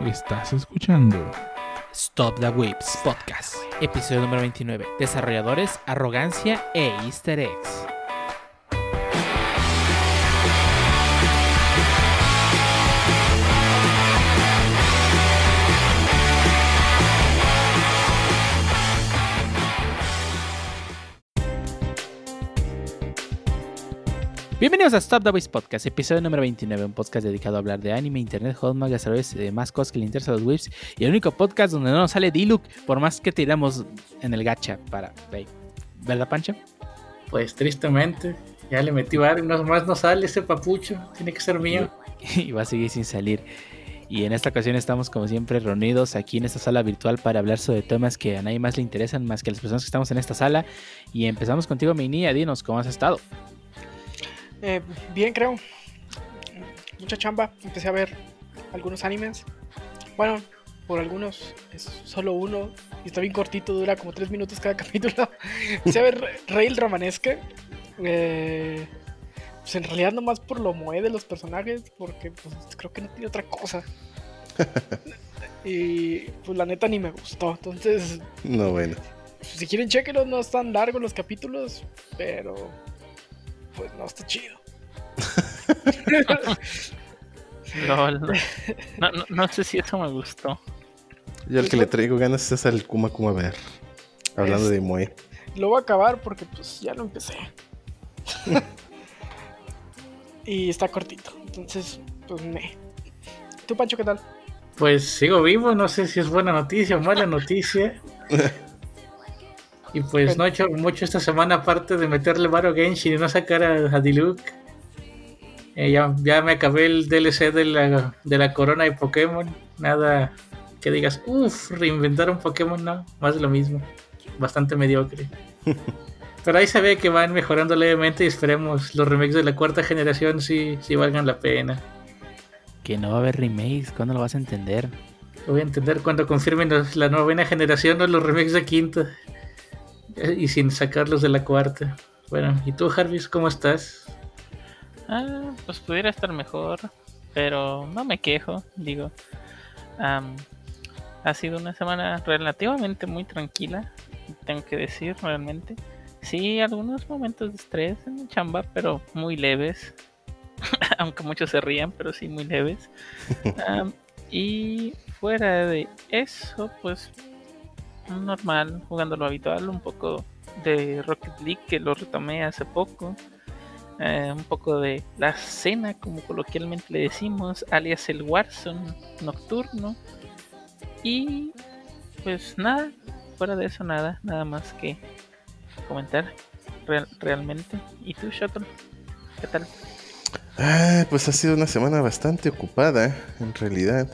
Estás escuchando Stop the Whips Podcast, episodio número 29. Desarrolladores, arrogancia e easter eggs. Bienvenidos a Stop the Whips Podcast, episodio número 29, un podcast dedicado a hablar de anime, internet, hot manga, y demás cosas que le interesan a los whips. Y el único podcast donde no nos sale Diluc, por más que tiramos en el gacha para. ¿Verdad, Pancho? Pues tristemente, ya le metí varios, no más no sale ese papucho, tiene que ser mío. Y va a seguir sin salir. Y en esta ocasión estamos como siempre reunidos aquí en esta sala virtual para hablar sobre temas que a nadie más le interesan más que a las personas que estamos en esta sala. Y empezamos contigo, mi niña, dinos, ¿cómo has estado? Eh, bien, creo. Mucha chamba. Empecé a ver algunos animes. Bueno, por algunos es solo uno. Y está bien cortito, dura como tres minutos cada capítulo. Empecé a ver Rail Romanesque. Eh, pues en realidad nomás por lo moe de los personajes. Porque pues, creo que no tiene otra cosa. y pues la neta ni me gustó. Entonces. No, bueno. Si quieren, chequenlos. No están largos los capítulos. Pero pues no está chido. No, sé si eso me gustó. Yo el que le traigo ganas es al Kuma Kuma ver. Hablando de Moe. Lo voy a acabar porque pues ya lo empecé. y está cortito. Entonces, pues me. ¿Tú, Pancho, qué tal? Pues sigo vivo, no sé si es buena noticia o mala noticia. Y pues no he hecho mucho esta semana aparte de meterle Varo Genshin y no sacar a, Diluc. Eh, ya, me acabé el DLC de la, de la corona de Pokémon. Nada que digas, uff, reinventar un Pokémon, no, más de lo mismo. Bastante mediocre. Pero ahí se ve que van mejorando levemente y esperemos los remakes de la cuarta generación si, si valgan la pena. Que no va a haber remakes, ¿cuándo lo vas a entender? Lo voy a entender cuando confirmen la novena generación o los remakes de quinta. Eh, y sin sacarlos de la cuarta. Bueno, ¿y tú, Jarvis, cómo estás? Ah, pues pudiera estar mejor, pero no me quejo, digo. ha sido una semana relativamente muy tranquila, tengo que decir, realmente. Sí, algunos momentos de estrés en mi chamba, pero muy leves. Aunque muchos se rían, pero sí muy leves. y fuera de eso, pues normal, jugando lo habitual, un poco de Rocket League que lo retomé hace poco, eh, un poco de la cena, como coloquialmente le decimos, alias el Warzone nocturno, y pues nada, fuera de eso nada, nada más que comentar realmente. ¿Y tú, Shuttle? ¿Qué tal? Ah, pues ha sido una semana bastante ocupada, en realidad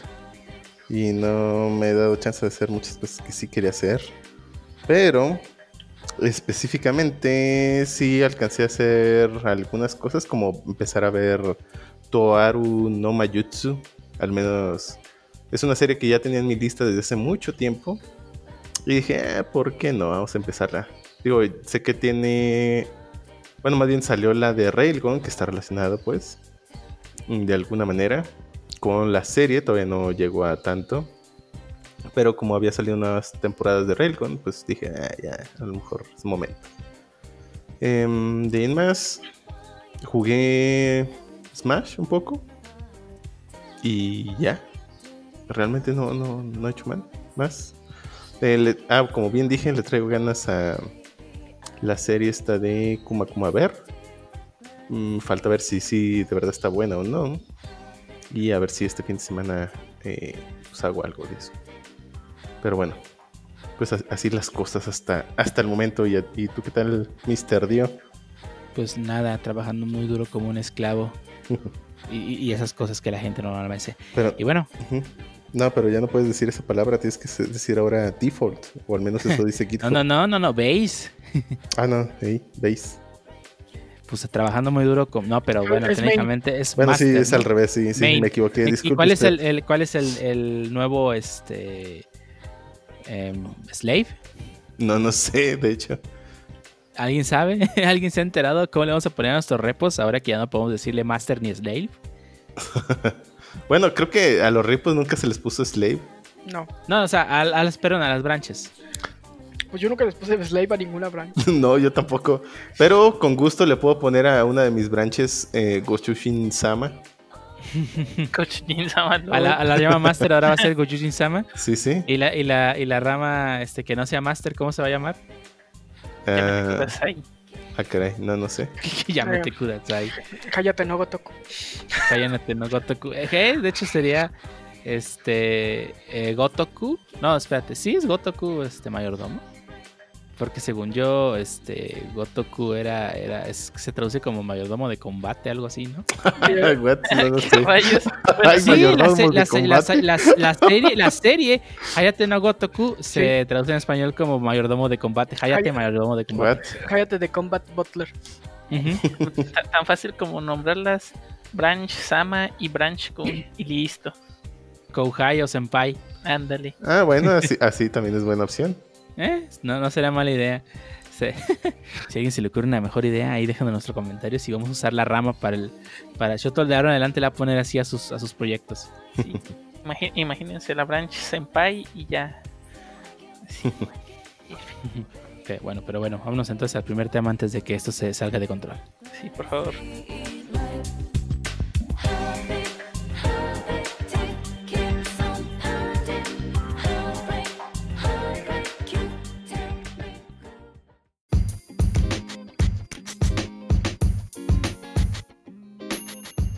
y no me he dado chance de hacer muchas cosas que sí quería hacer. Pero específicamente sí alcancé a hacer algunas cosas como empezar a ver Toaru no Mayutsu. Al menos es una serie que ya tenía en mi lista desde hace mucho tiempo. Y dije, eh, ¿por qué no? Vamos a empezarla. Digo, sé que tiene... Bueno, más bien salió la de Railgun, que está relacionada pues, de alguna manera con la serie todavía no llegó a tanto. Pero como había salido unas temporadas de Railgun, pues dije, ah, ya, a lo mejor es momento. Em, de en más, jugué Smash un poco. Y ya. Realmente no, no, he hecho mal. Más. Eh, ah, como bien dije, le traigo ganas a la serie esta de Kuma Kuma Ver. Mm, falta ver si, si de verdad está buena o no. Y a ver si este fin de semana eh, pues hago algo de eso. Pero bueno, pues así las cosas hasta, hasta el momento. ¿Y, y tú qué tal, Mr. Dio? Pues nada, trabajando muy duro como un esclavo. y, esas cosas que la gente normalmente. Pero, y bueno. No, pero ya no puedes decir esa palabra, tienes que decir ahora default, o al menos eso dice GitHub. no, no, no, no, no, base. ah, no, hey, base pues trabajando muy duro con, no pero bueno técnicamente es bueno sí es al revés sí, sí me equivoqué ¿Y cuál es el, cuál es el, nuevo este em, slave no no sé de hecho alguien sabe alguien se ha enterado cómo le vamos a poner a nuestros repos ahora que ya no podemos decirle master ni slave Bueno, creo que a los ripos nunca se les puso slave. No. No, o sea, a, a las, perdón, a las branches. Pues yo nunca les puse slave a ninguna branch. no, yo tampoco. Pero con gusto le puedo poner a una de mis branches eh, Gochushin Sama. Gochujin Sama. A la, a la llama Master ahora va a ser Gochujin Sama. Sí, sí. Y la, y la, y la rama este, que no sea Master, ¿cómo se va a llamar? Kudasai. ah, caray, no, no sé. Llámate Kudasai. Cállate, no Gotoku. Cállate, no Gotoku. Eh. De hecho sería este eh, Gotoku. No, espérate, sí es Gotoku este mayordomo. Porque según yo, este Gotoku era, era es- se traduce como mayordomo de combate, algo así, ¿no? La, serie, la serie Hayate no Gotoku se traduce en español como mayordomo de combate. Hayate Hay- mayordomo de combate. What? Cállate de Combat Butler. Tan fácil como nombrarlas Branch Sama y Branch Kun y listo. Kouhai o Senpai. Ándale. Ah, bueno, así, así también es buena opción. ¿Eh? No, no sería mala idea. Si a alguien se le ocurre una mejor idea, ahí déjenlo en nuestros comentarios y vamos a usar la rama para el para Shotol de ahora en adelante la va a poner así a sus, a sus proyectos. Sí. Imagínense la Branch Senpai y ya. Sí. Bueno, pero bueno, vámonos entonces al primer tema antes de que esto se salga de control. Sí, por favor.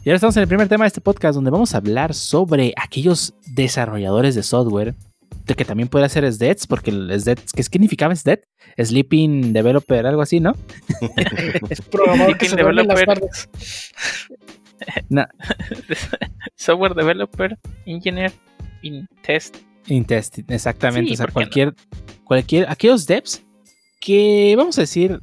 Y ahora estamos en el primer tema de este podcast donde vamos a hablar sobre aquellos desarrolladores de software de que también puede hacer SDETs, porque el SDETs, ¿qué significaba SDET? Sleeping Developer, algo así, ¿no? Programador que se Team duerme en las developer. tardes. No, Software Developer, Engineer, in Test. Intest, exactamente. Sí, o sea, cualquier, cualquier, aquellos devs que vamos a decir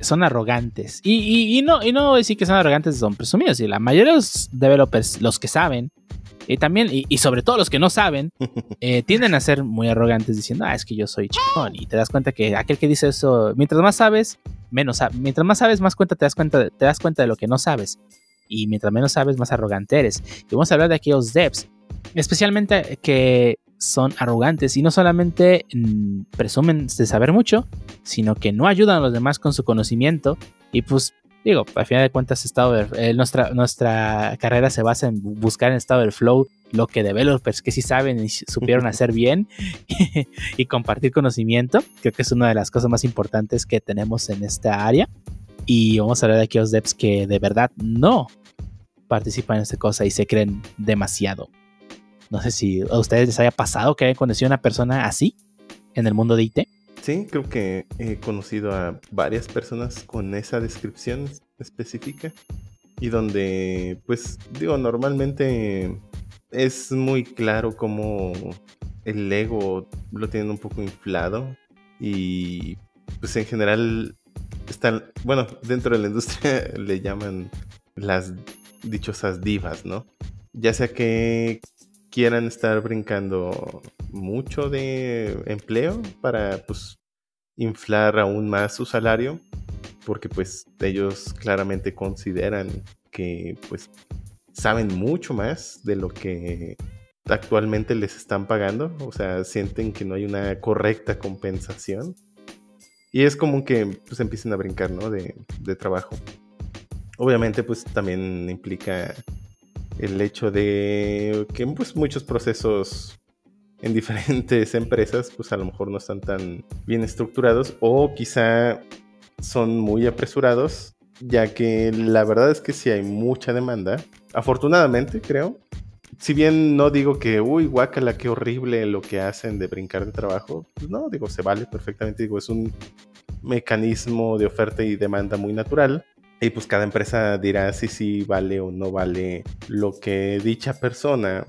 son arrogantes. Y, y- y no, y decir que son arrogantes, son presumidos. Y la mayoría de los developers, los que saben, y también, y, y sobre todo los que no saben, eh, tienden a ser muy arrogantes diciendo, ah, es que yo soy chingón. Y te das cuenta que aquel que dice eso, mientras más sabes, menos sabes. Mientras más sabes, más cuenta te das cuenta, de- te das cuenta de lo que no sabes. Y mientras menos sabes, más arrogante eres. Y vamos a hablar de aquellos devs, especialmente que son arrogantes y no solamente mm, presumen de saber mucho, sino que no ayudan a los demás con su conocimiento. Y pues, digo, al final de cuentas, estado de- eh, nuestra, nuestra carrera se basa en bu- buscar en estado del flow lo que developers que sí saben y supieron hacer bien y compartir conocimiento. Creo que es una de las cosas más importantes que tenemos en esta área. Y vamos a hablar de aquellos devs que de verdad no participan en esta cosa y se creen demasiado. No sé si a ustedes les haya pasado que hayan conocido a una persona así en el mundo de IT. Sí, creo que he conocido a varias personas con esa descripción específica y donde, pues, digo, normalmente es muy claro cómo el ego lo tienen un poco inflado y, pues, en general están, bueno, dentro de la industria le llaman las dichosas divas, ¿no? Ya sea que quieran estar brincando mucho de empleo para pues inflar aún más su salario porque pues ellos claramente consideran que pues saben mucho más de lo que actualmente les están pagando, o sea, sienten que no hay una correcta compensación y es común que pues empiecen a brincar, ¿no? De, de trabajo. Obviamente pues también implica el hecho de que pues, muchos procesos en diferentes empresas pues a lo mejor no están tan bien estructurados o quizá son muy apresurados ya que la verdad es que sí hay mucha demanda. Afortunadamente creo. Si bien no digo que uy guácala qué horrible lo que hacen de brincar de trabajo pues no digo se vale perfectamente. Digo es un mecanismo de oferta y demanda muy natural y pues cada empresa dirá si sí vale o no vale lo que dicha persona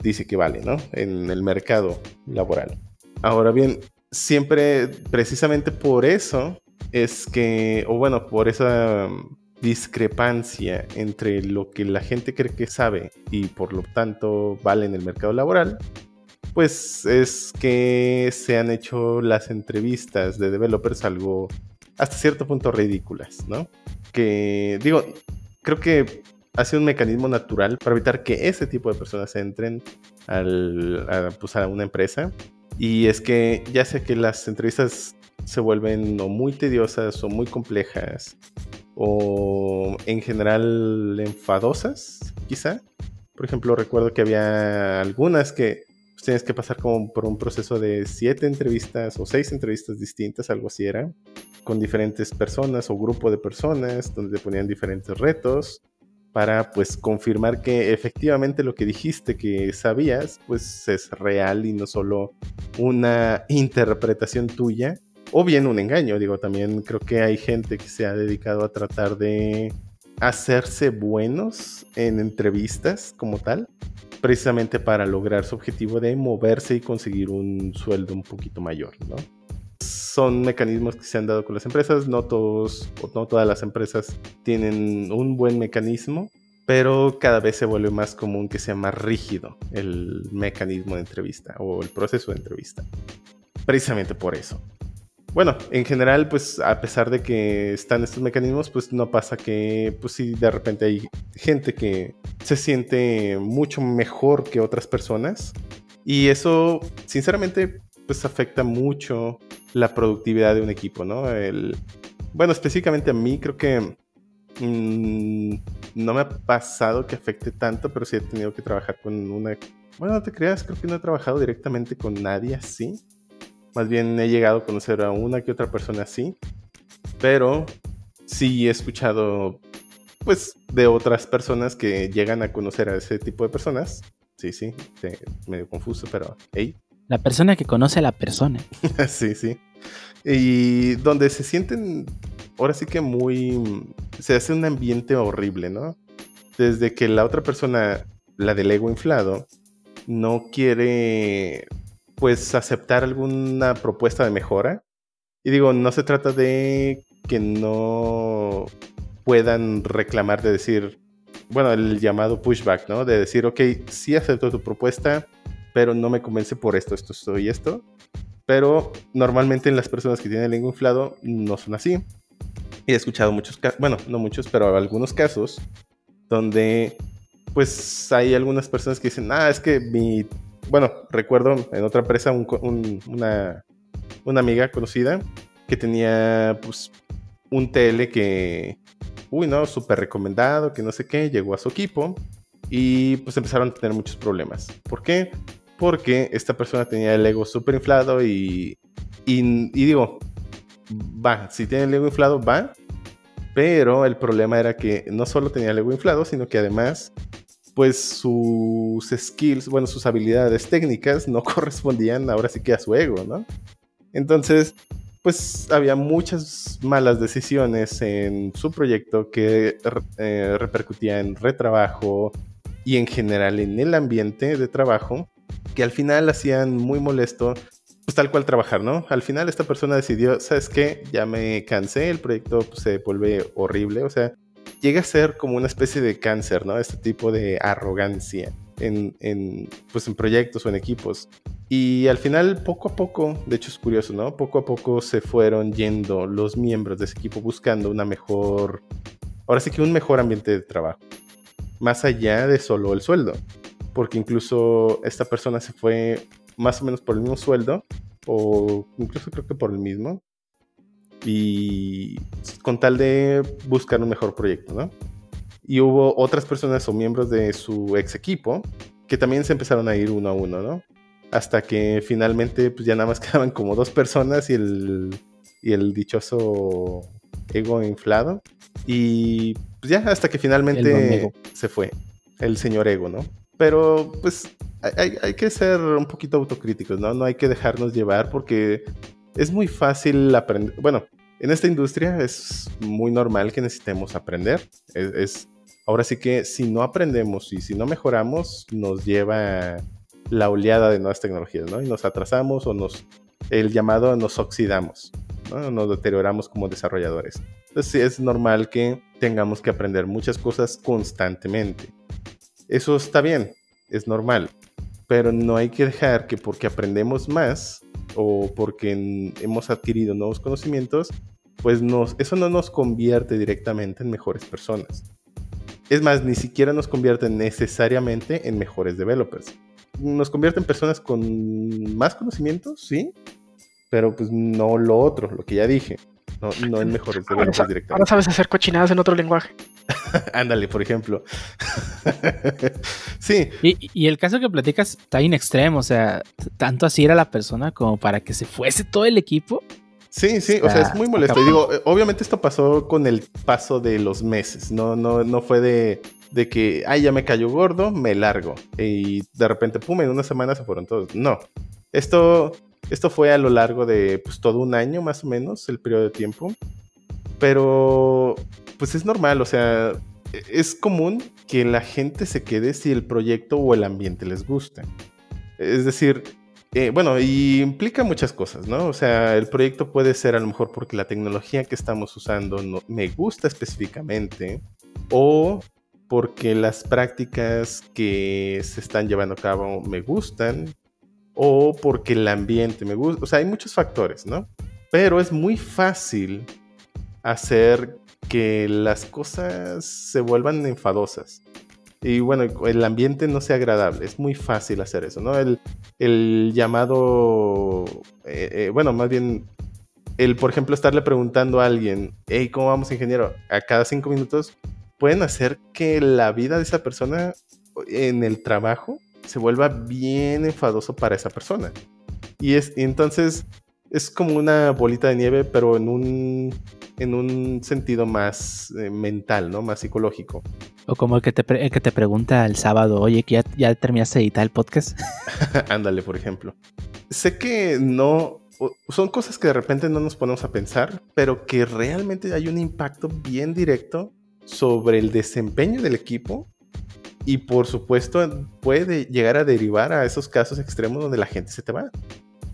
dice que vale, ¿no? En el mercado laboral. Ahora bien, siempre precisamente por eso es que, o bueno, por esa discrepancia entre lo que la gente cree que sabe y por lo tanto vale en el mercado laboral, pues es que se han hecho las entrevistas de developers algo hasta cierto punto ridículas, ¿no? que digo, creo que hace un mecanismo natural para evitar que ese tipo de personas entren al, a, pues, a una empresa. Y es que ya sé que las entrevistas se vuelven o muy tediosas o muy complejas o en general enfadosas, quizá. Por ejemplo, recuerdo que había algunas que pues, tienes que pasar como por un proceso de siete entrevistas o seis entrevistas distintas, algo así era, con diferentes personas o grupo de personas, donde te ponían diferentes retos para pues confirmar que efectivamente lo que dijiste que sabías pues es real y no solo una interpretación tuya o bien un engaño. Digo, también creo que hay gente que se ha dedicado a tratar de hacerse buenos en entrevistas como tal, precisamente para lograr su objetivo de moverse y conseguir un sueldo un poquito mayor, ¿no? Son mecanismos que se han dado con las empresas, no todos no todas las empresas tienen un buen mecanismo, pero cada vez se vuelve más común que sea más rígido el mecanismo de entrevista o el proceso de entrevista. Precisamente por eso bueno, en general, pues a pesar de que están estos mecanismos, pues no pasa que, pues sí, de repente hay gente que se siente mucho mejor que otras personas. Y eso, sinceramente, pues afecta mucho la productividad de un equipo, ¿no? El, bueno, específicamente a mí creo que mmm, no me ha pasado que afecte tanto, pero sí he tenido que trabajar con una... Bueno, no te creas, creo que no he trabajado directamente con nadie así más bien he llegado a conocer a una que otra persona así. Pero sí he escuchado, pues, de otras personas que llegan a conocer a ese tipo de personas. Sí, sí, medio confuso, pero hey. La persona que conoce a la persona. sí, sí. Y donde se sienten, ahora sí que muy, se hace un ambiente horrible, ¿no? Desde que la otra persona, la del ego inflado, no quiere pues aceptar alguna propuesta de mejora. Y digo, no se trata de que no puedan reclamar de decir, bueno, el llamado pushback, ¿no? De decir, ok, sí acepto tu propuesta, pero no me convence por esto, esto, esto y esto. Pero normalmente en las personas que tienen el lengua inflado no son así. He escuchado muchos casos, bueno, no muchos, pero algunos casos donde pues hay algunas personas que dicen, ah, es que mi bueno, recuerdo en otra empresa una, amiga conocida que tenía pues un TL que, uy, no, súper recomendado, que no sé qué, llegó a su equipo y pues empezaron a tener muchos problemas. ¿Por qué? Porque esta persona tenía el ego súper inflado y, y, digo, va, si tiene el ego inflado, va, pero el problema era que no solo tenía el ego inflado, sino que además pues sus skills, bueno, sus habilidades técnicas no correspondían ahora sí que a su ego, ¿no? Entonces, pues había muchas malas decisiones en su proyecto que eh, repercutían en retrabajo y en general en el ambiente de trabajo, que al final hacían muy molesto, pues tal cual trabajar, ¿no? Al final esta persona decidió, ¿sabes qué? Ya me cansé, el proyecto pues, se vuelve horrible, o sea, llega a ser como una especie de cáncer, ¿no? Este tipo de arrogancia en, pues en proyectos o en equipos. Y al final, poco a poco, de hecho es curioso, ¿no? Poco a poco se fueron yendo los miembros de ese equipo buscando una mejor, ahora sí que un mejor ambiente de trabajo. Más allá de solo el sueldo. Porque incluso esta persona se fue más o menos por el mismo sueldo, o incluso creo que por el mismo, y con tal de buscar un mejor proyecto, ¿no? Y hubo otras personas o miembros de su ex equipo que también se empezaron a ir uno a uno, ¿no? Hasta que finalmente pues ya nada más quedaban como dos personas y el, y el dichoso ego inflado. Y pues ya hasta que finalmente se fue el señor ego, ¿no? Pero pues hay, hay, que ser un poquito autocríticos, ¿no? No hay que dejarnos llevar porque es muy fácil aprender. Bueno, en esta industria es muy normal que necesitemos aprender. Es, ahora sí que si no aprendemos y si no mejoramos, nos lleva la oleada de nuevas tecnologías, ¿no? Y nos atrasamos o nos, el llamado nos oxidamos, ¿no? Nos deterioramos como desarrolladores. Entonces sí, es normal que tengamos que aprender muchas cosas constantemente. Eso está bien, es normal, pero no hay que dejar que porque aprendemos más o porque hemos adquirido nuevos conocimientos, pues eso no nos convierte directamente en mejores personas. Es más, ni siquiera nos convierten necesariamente en mejores developers. Nos convierten en personas con más conocimientos, sí, pero pues no lo otro, lo que ya dije. No, no en mejores Ahora, developers sa- directamente. ahora sabes hacer cochinadas en otro lenguaje. Ándale, por ejemplo. sí, Y, y el caso que platicas está en extremo, o sea, tanto así era la persona como para que se fuese todo el equipo. sí, sí, o sea, es muy molesto. Y digo, eh, obviamente esto pasó con el paso de los meses, no, no, no fue de, de que, ay, ya me cayó gordo, me largo. Y de repente, pum, en una semana se fueron todos. No, esto, esto fue a lo largo de pues, todo un año más o menos, el periodo de tiempo. Pero, pues es normal, o sea, es común que la gente se quede si el proyecto o el ambiente les gusta. Es decir, eh, bueno, y implica muchas cosas, ¿no? O sea, el proyecto puede ser a lo mejor porque la tecnología que estamos usando no, me gusta específicamente o porque las prácticas que se están llevando a cabo me gustan o porque el ambiente me gusta. O sea, hay muchos factores, ¿no? Pero es muy fácil hacer que las cosas se vuelvan enfadosas. Y bueno, el ambiente no sea agradable. Es muy fácil hacer eso, ¿no? El, llamado, eh, eh, bueno, más bien, el, por ejemplo, estarle preguntando a alguien, hey, ¿cómo vamos, ingeniero? A cada cinco minutos, pueden hacer que la vida de esa persona en el trabajo se vuelva bien enfadoso para esa persona. Y es, y entonces, es como una bolita de nieve, pero en un, en un sentido más eh, mental, ¿no? Más psicológico. O como el que te, el que te pregunta el sábado, oye, que ya, ya terminaste de editar el podcast. Ándale, por ejemplo. Sé que no. Son cosas que de repente no nos ponemos a pensar, pero que realmente hay un impacto bien directo sobre el desempeño del equipo. Y por supuesto, puede llegar a derivar a esos casos extremos donde la gente se te va.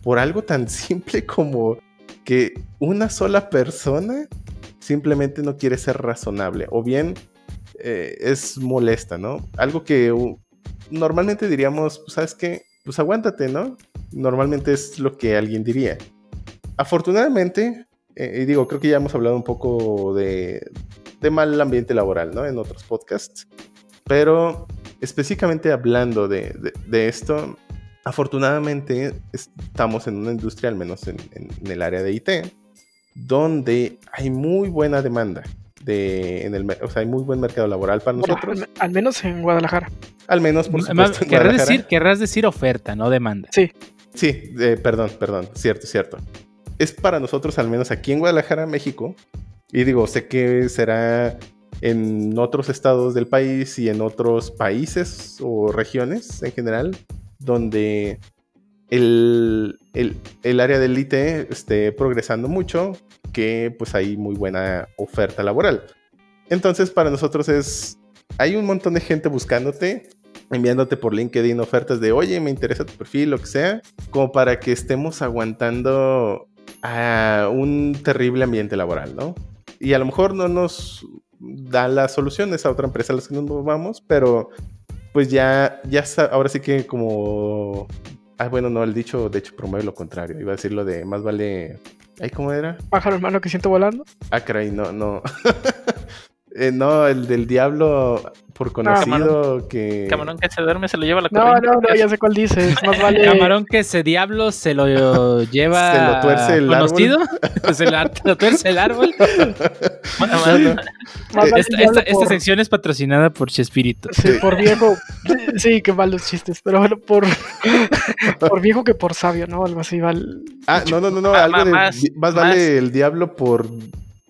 Por algo tan simple como que una sola persona simplemente no quiere ser razonable. O bien eh, es molesta, ¿no? Algo que normalmente diríamos, pues, ¿sabes qué? Pues aguántate, ¿no? Normalmente es lo que alguien diría. Afortunadamente, eh, y digo, creo que ya hemos hablado un poco de, de mal ambiente laboral, ¿no? En otros podcasts. Pero específicamente hablando de, de- de esto, afortunadamente estamos en una industria, al menos en, en- en el área de IT, donde hay muy buena demanda. De, en el, o sea, hay muy buen mercado laboral para Bueno, nosotros. al, al menos en Guadalajara. Al menos, por supuesto. en querrás, decir, querrás decir oferta, no demanda. Sí, Sí, eh, perdón, perdón, cierto, cierto. Es para nosotros, al menos aquí en Guadalajara, México. Y digo, sé que será en otros estados del país y en otros países o regiones en general, donde el, el- el área del IT esté progresando mucho, que pues hay muy buena oferta laboral. Entonces, para nosotros es, hay un montón de gente buscándote, enviándote por LinkedIn ofertas de, oye, me interesa tu perfil, lo que sea, como para que estemos aguantando a un terrible ambiente laboral, ¿no? Y a lo mejor no nos da las soluciones a otra empresa a las que nos vamos, pero pues ya, ya ahora sí que como... Ah, bueno, no, el dicho de hecho promueve lo contrario. Iba a decir lo de más vale... ¿Ay, cómo era? pájaro hermano que siento volando. Ah, caray, no, no. Eh, no, el del diablo por conocido que... Camarón que se duerme se lo lleva a la No, corriente. no, no, ya sé cuál dices. Más vale. Camarón que ese diablo se lo lleva Se lo tuerce el conocido, se lo, tuerce el árbol. Bueno, No, no. Más vale Esta, sección es patrocinada por Chespirito. Sí, por viejo. Sí, qué malos chistes. Pero bueno, por, por viejo que por sabio, ¿no? Algo así. Val... Ah, no, no, no, no, Ma- algo ma- de... más- Más, más- vale el diablo por...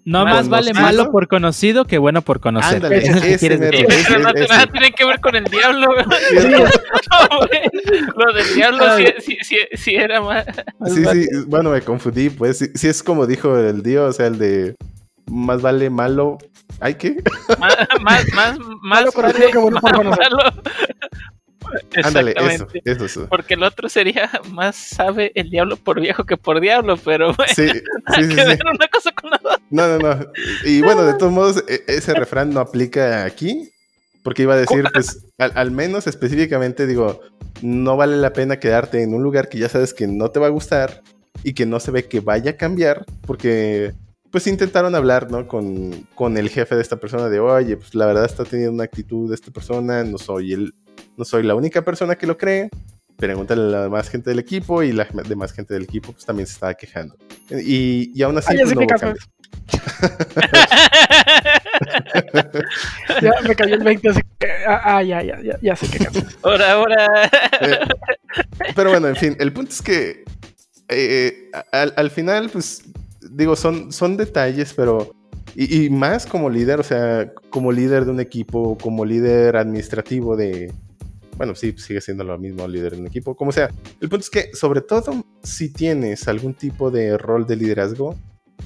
No Más más vale malo por conocido que bueno por conocer. Ándale, es lo que ese quieres mero. decir. Sí, Ese- pero no, ese. nada tiene que ver con el diablo. No. Lo del diablo sí, sí, sí, sí era más. Sí, sí, bueno, me confundí, pues sí, sí es como dijo el dios, o sea, el de más vale malo. ¿Ay qué? Más, más, más, más Malo conocido vale que bueno por malo. Ándale, eso, eso, eso. Porque el otro sería más sabe el diablo por viejo que por diablo, pero bueno, Sí, sí, sí, que ver una cosa con la otra. No, no, no. Y bueno, de todos modos, e- ese refrán no aplica aquí, porque iba a decir, pues, al, al menos específicamente, digo, no vale la pena quedarte en un lugar que ya sabes que no te va a gustar y que no se ve que vaya a cambiar, porque pues intentaron hablar, ¿no? Con, con el jefe de esta persona de, oye, pues la verdad está teniendo una actitud de esta persona, no soy el, no soy la única persona que lo cree. Pregúntale a la demás gente del equipo y la demás gente del equipo pues también se estaba quejando. Y, y aún así... Ya pues, sé no. Ya me cayó el 20, así que. Ah, ah, ya, ya, ya, ya sé qué caso es. Ahora, ahora. Eh, pero bueno, en fin, el punto es que eh, al, al final, pues, digo, son, son detalles, pero... Y, y más como líder, o sea, como líder de un equipo, como líder administrativo de... Bueno, sí, sigue siendo lo mismo líder de un equipo, como sea. El punto es que, sobre todo, si tienes algún tipo de rol de liderazgo,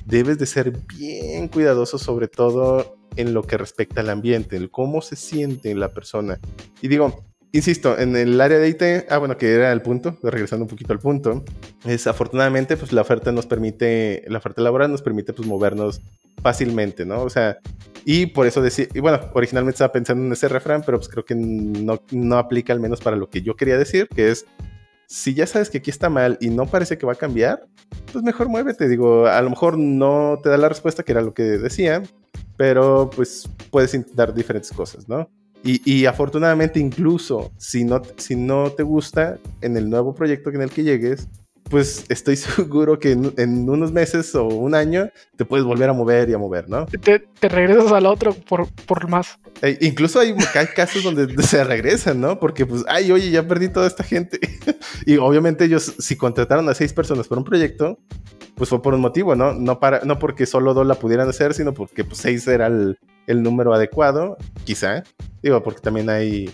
debes de ser bien cuidadoso, sobre todo en lo que respecta al ambiente, el cómo se siente la persona. Y digo, insisto, en el área de IT, ah, bueno, que era el punto, regresando un poquito al punto, es afortunadamente, pues la oferta nos permite, la oferta laboral nos permite, pues, movernos fácilmente, ¿no? O sea, y por eso decía, y bueno, originalmente estaba pensando en ese refrán, pero pues creo que no, no aplica al menos para lo que yo quería decir, que es, si ya sabes que aquí está mal y no parece que va a cambiar, pues mejor muévete. Digo, a lo mejor no te da la respuesta que era lo que decía, pero pues puedes intentar diferentes cosas, ¿no? Y, y afortunadamente incluso si no, si no te gusta en el nuevo proyecto en el que llegues, pues estoy seguro que en, en unos meses o un año te puedes volver a mover y a mover, ¿no? Te, te regresas al otro por, por más. E incluso hay, hay, casos donde se regresan, ¿no? Porque pues, ay, oye, ya perdí toda esta gente. y obviamente ellos, si contrataron a seis personas por un proyecto, pues fue por un motivo, ¿no? No, para, no porque solo dos la pudieran hacer, sino porque pues, seis era el, el número adecuado, quizá. Digo, porque también hay,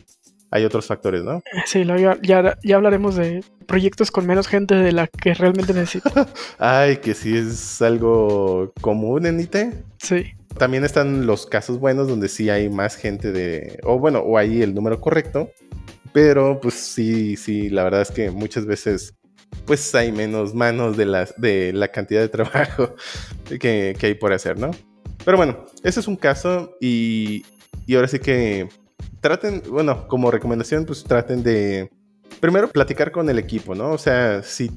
hay otros factores, ¿no? Sí, lo, ya, ya, ya, hablaremos de proyectos con menos gente de la que realmente necesito. Ay, que sí es algo común en IT. Sí. También están los casos buenos donde sí hay más gente de, o bueno, o hay el número correcto, pero pues sí, sí, la verdad es que muchas veces pues hay menos manos de la, de la cantidad de trabajo que, que hay por hacer, ¿no? Pero bueno, ese es un caso y, y ahora sí que traten, bueno, como recomendación, pues traten de primero platicar con el equipo, ¿no? O sea, si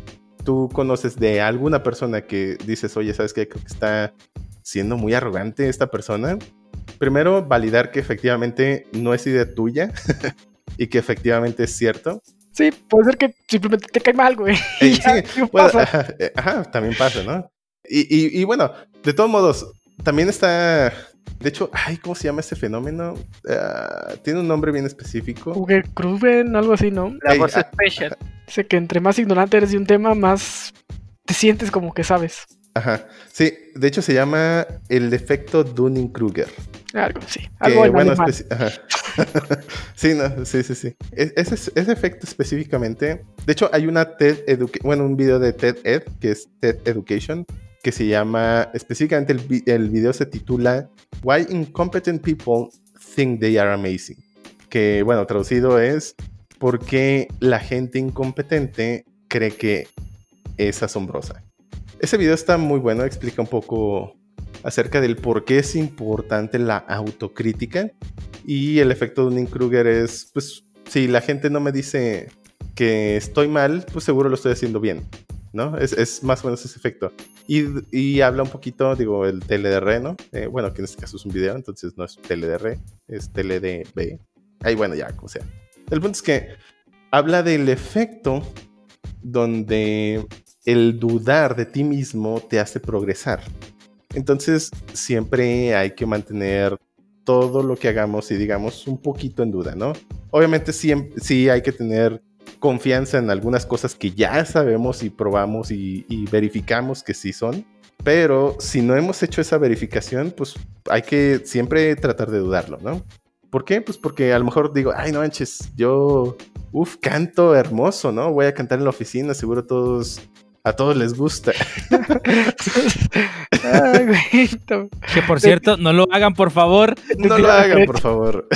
tú conoces de alguna persona que dices, oye, ¿sabes qué? Creo que está siendo muy arrogante esta persona. Primero, validar que efectivamente no es idea tuya y que efectivamente es cierto. Sí, puede ser que simplemente te cae mal, güey. Eh, sí, bueno, ajá, ajá, también pasa, ¿no? Y, y, y, bueno, de todos modos, también está. De hecho, ay, ¿cómo se llama ese fenómeno? Uh, tiene un nombre bien específico. Uger Kruven, algo así, ¿no? La voz ah, special. Dice que entre más ignorante eres de un tema, más te sientes como que sabes. Ajá. Sí, de hecho se llama el defecto Dunning-Kruger. Algo sí. Algo que, bueno, ajá. sí, no, sí, sí, sí. Ese, ese, efecto específicamente. De hecho, hay una TED Education, bueno, un video de TED Ed, que es TED Education, que se llama, específicamente el, el video se titula Why Incompetent People Think They Are Amazing. Que, bueno, traducido es ¿Por qué la gente incompetente cree que es asombrosa? Ese video está muy bueno, explica un poco acerca del por qué es importante la autocrítica y el efecto de Dunning-Kruger es, pues, si la gente no me dice que estoy mal, pues seguro lo estoy haciendo bien, ¿no? Es, es más o menos ese efecto. Y, y, habla un poquito, digo, el TLDR, ¿no? Eh, bueno, que en este caso es un video, entonces no es TLDR, es TLDB. Ahí, bueno, ya, como sea. El punto es que habla del efecto donde el dudar de ti mismo te hace progresar. Entonces, siempre hay que mantener todo lo que hagamos y digamos un poquito en duda, ¿no? Obviamente sí, sí hay que tener confianza en algunas cosas que ya sabemos y probamos y, verificamos que sí son. Pero si no hemos hecho esa verificación, pues hay que siempre tratar de dudarlo, ¿no? ¿Por qué? Pues porque a lo mejor digo, ay, no manches, yo, uff, canto hermoso, ¿no? Voy a cantar en la oficina, seguro todos, a todos les gusta. ay, güey. Que por cierto, no lo hagan, por favor. No lo hagan, por favor.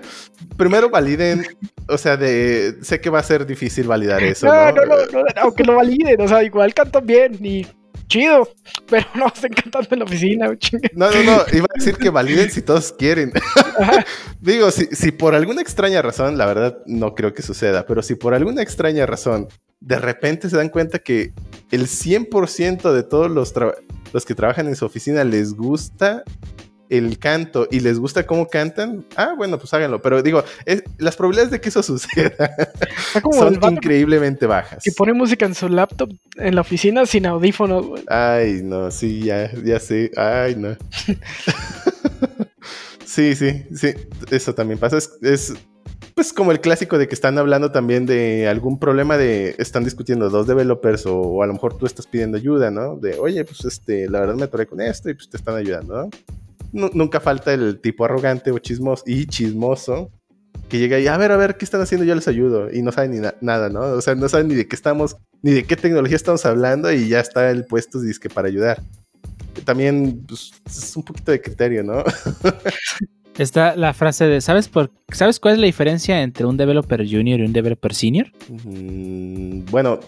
Primero validen, o sea, de, sé que va a ser difícil validar eso. No, no, no, no, aunque lo validen, o sea, igual cantan bien y chido, pero no estén cantando en la oficina. No, no, no, iba a decir que validen si todos quieren. Digo, si, si por alguna extraña razón, la verdad no creo que suceda, pero si por alguna extraña razón de repente se dan cuenta que el 100% de todos los, los que trabajan en su oficina les gusta el canto y les gusta cómo cantan, ah, bueno, pues háganlo. Pero digo, las probabilidades de que eso suceda son increíblemente bajas. Y pone música en su laptop en la oficina sin audífonos. Ay, no, sí, ya, ya sé. Ay, no. sí, sí, sí. Eso también pasa. Es, pues como el clásico de que están hablando también de algún problema de, están discutiendo dos developers o, a lo mejor tú estás pidiendo ayuda, ¿no? De, oye, pues este, la verdad me atoré con esto y pues te están ayudando, ¿no? nunca falta el tipo arrogante o chismoso y chismoso que llega y a ver, a ver, ¿qué están haciendo? Yo les ayudo. Y no saben ni nada, ¿no? O sea, no saben ni de qué estamos, ni de qué tecnología estamos hablando y ya está el puesto disque para ayudar. También pues, es un poquito de criterio, ¿no? Está la frase de, ¿sabes, por, ¿sabes cuál es la diferencia entre un developer junior y un developer senior? Mm, bueno,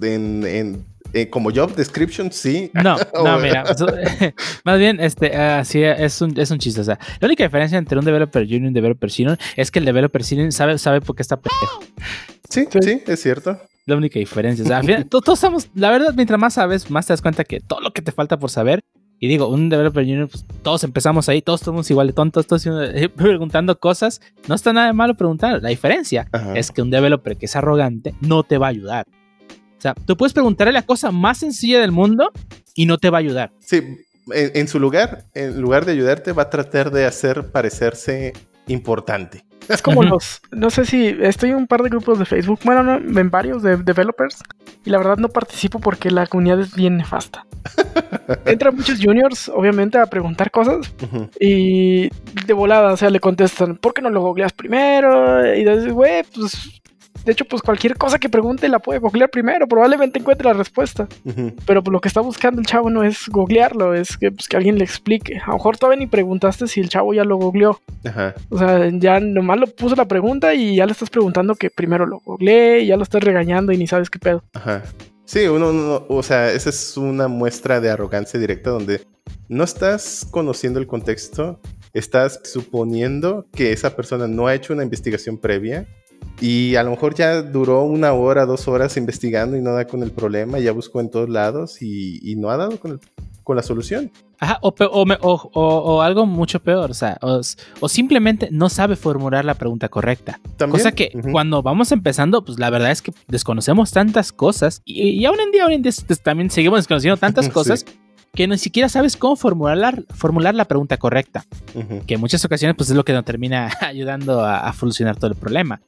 en eh, como job description, sí. No, no, mira. más bien, este, así es un, es un chiste. O sea, la única diferencia entre un developer junior y un developer senior es que el developer senior sabe, sabe por qué está pendejo. Sí, sí, es cierto. La única diferencia. O sea, al final, todos, estamos, la verdad, mientras más sabes, más te das cuenta que todo lo que te falta por saber. Y digo, un developer junior, pues todos empezamos ahí, todos somos igual de tontos, todos eh, preguntando cosas. No está nada de malo preguntar. La diferencia es que un developer que es arrogante no te va a ayudar. O sea, tú puedes preguntarle la cosa más sencilla del mundo y no te va a ayudar. Sí, en, su lugar, en lugar de ayudarte, va a tratar de hacer parecerse importante. Es como los, no sé si estoy en un par de grupos de Facebook, bueno, no, en varios de developers, y la verdad no participo porque la comunidad es bien nefasta. Entran muchos juniors, obviamente, a preguntar cosas y de volada, o sea, le contestan, ¿por qué no lo googleas primero? Y dices, güey, pues de hecho, pues cualquier cosa que pregunte la puede googlear primero, probablemente encuentre la respuesta. Pero pues, lo que está buscando el chavo no es googlearlo, es que, pues, que alguien le explique. A lo mejor todavía ni preguntaste si el chavo ya lo googleó. O sea, ya nomás lo puso la pregunta y ya le estás preguntando que primero lo googleé, y ya lo estás regañando y ni sabes qué pedo. Ajá. Sí, uno, o sea, esa es una muestra de arrogancia directa donde no estás conociendo el contexto, estás suponiendo que esa persona no ha hecho una investigación previa y a lo mejor ya duró una hora, dos horas investigando y no da con el problema, ya buscó en todos lados y, no ha dado con, con la solución. Ajá, o, o, o, algo mucho peor, o sea, o, simplemente no sabe formular la pregunta correcta. Cosa que cuando vamos empezando, pues la verdad es que desconocemos tantas cosas y, aún en día, hoy en día también seguimos desconociendo tantas cosas. que ni siquiera sabes cómo formular, formular la pregunta correcta. Que en muchas ocasiones pues es lo que nos termina ayudando a, a solucionar todo el problema.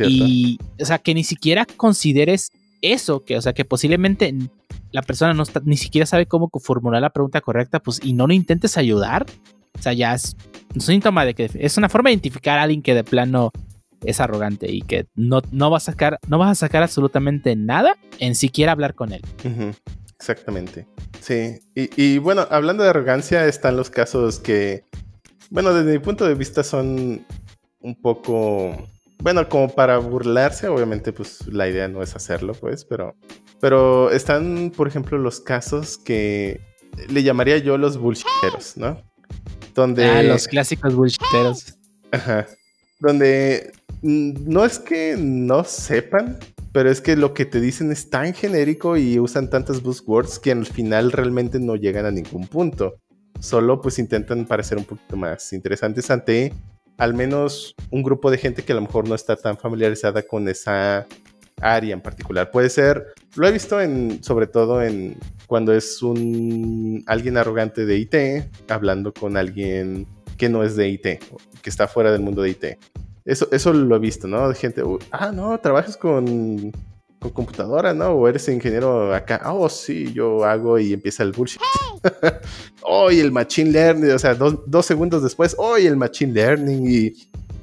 Y, o sea, que ni siquiera consideres eso, que, o sea, que posiblemente la persona no ni siquiera sabe cómo formular la pregunta correcta, pues, y no lo intentes ayudar. O sea, ya es un síntoma de que es una forma de identificar a alguien que de plano es arrogante y que no, no, va a sacar, no vas a sacar absolutamente nada en siquiera hablar con él. Exactamente. Sí. Y, bueno, hablando de arrogancia, están los casos que, bueno, desde mi punto de vista son un poco bueno, como para burlarse, obviamente, pues la idea no es hacerlo, pues, pero, pero están, por ejemplo, los casos que le llamaría yo los bullshiteros, ¿no? Donde... Ah, los clásicos bullshiteros. Ajá. Donde no es que no sepan, pero es que lo que te dicen es tan genérico y usan tantas buzzwords que al final realmente no llegan a ningún punto. Solo pues intentan parecer un poquito más interesantes ante al menos un grupo de gente que a lo mejor no está tan familiarizada con esa área en particular. Puede ser, lo he visto en, sobre todo en cuando es un alguien arrogante de IT hablando con alguien que no es de IT, que está fuera del mundo de IT. Eso, eso lo he visto, ¿no? De gente, ah, no, trabajas con con computadora, ¿no? O eres ingeniero acá. Oh, sí, yo hago y empieza el bullshit. oh, y el machine learning, o sea, dos, segundos después, oh, y el machine learning y,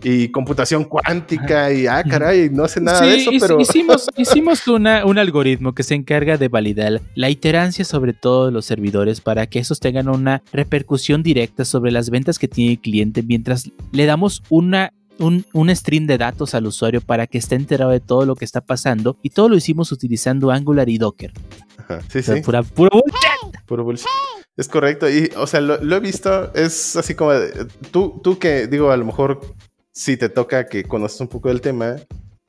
y computación cuántica y, ah, caray, no sé nada de eso, pero... Hicimos, hicimos una, un algoritmo que se encarga de validar la iterancia sobre todos los servidores para que esos tengan una repercusión directa sobre las ventas que tiene el cliente mientras le damos una un, un, stream de datos al usuario para que esté enterado de todo lo que está pasando y todo lo hicimos utilizando Angular y Docker. sí, sí. puro bullshit. Puro bullshit. Es correcto. Y, o sea, lo, he visto, es así como, tú, tú que, digo, a lo mejor si te toca que conoces un poco del tema,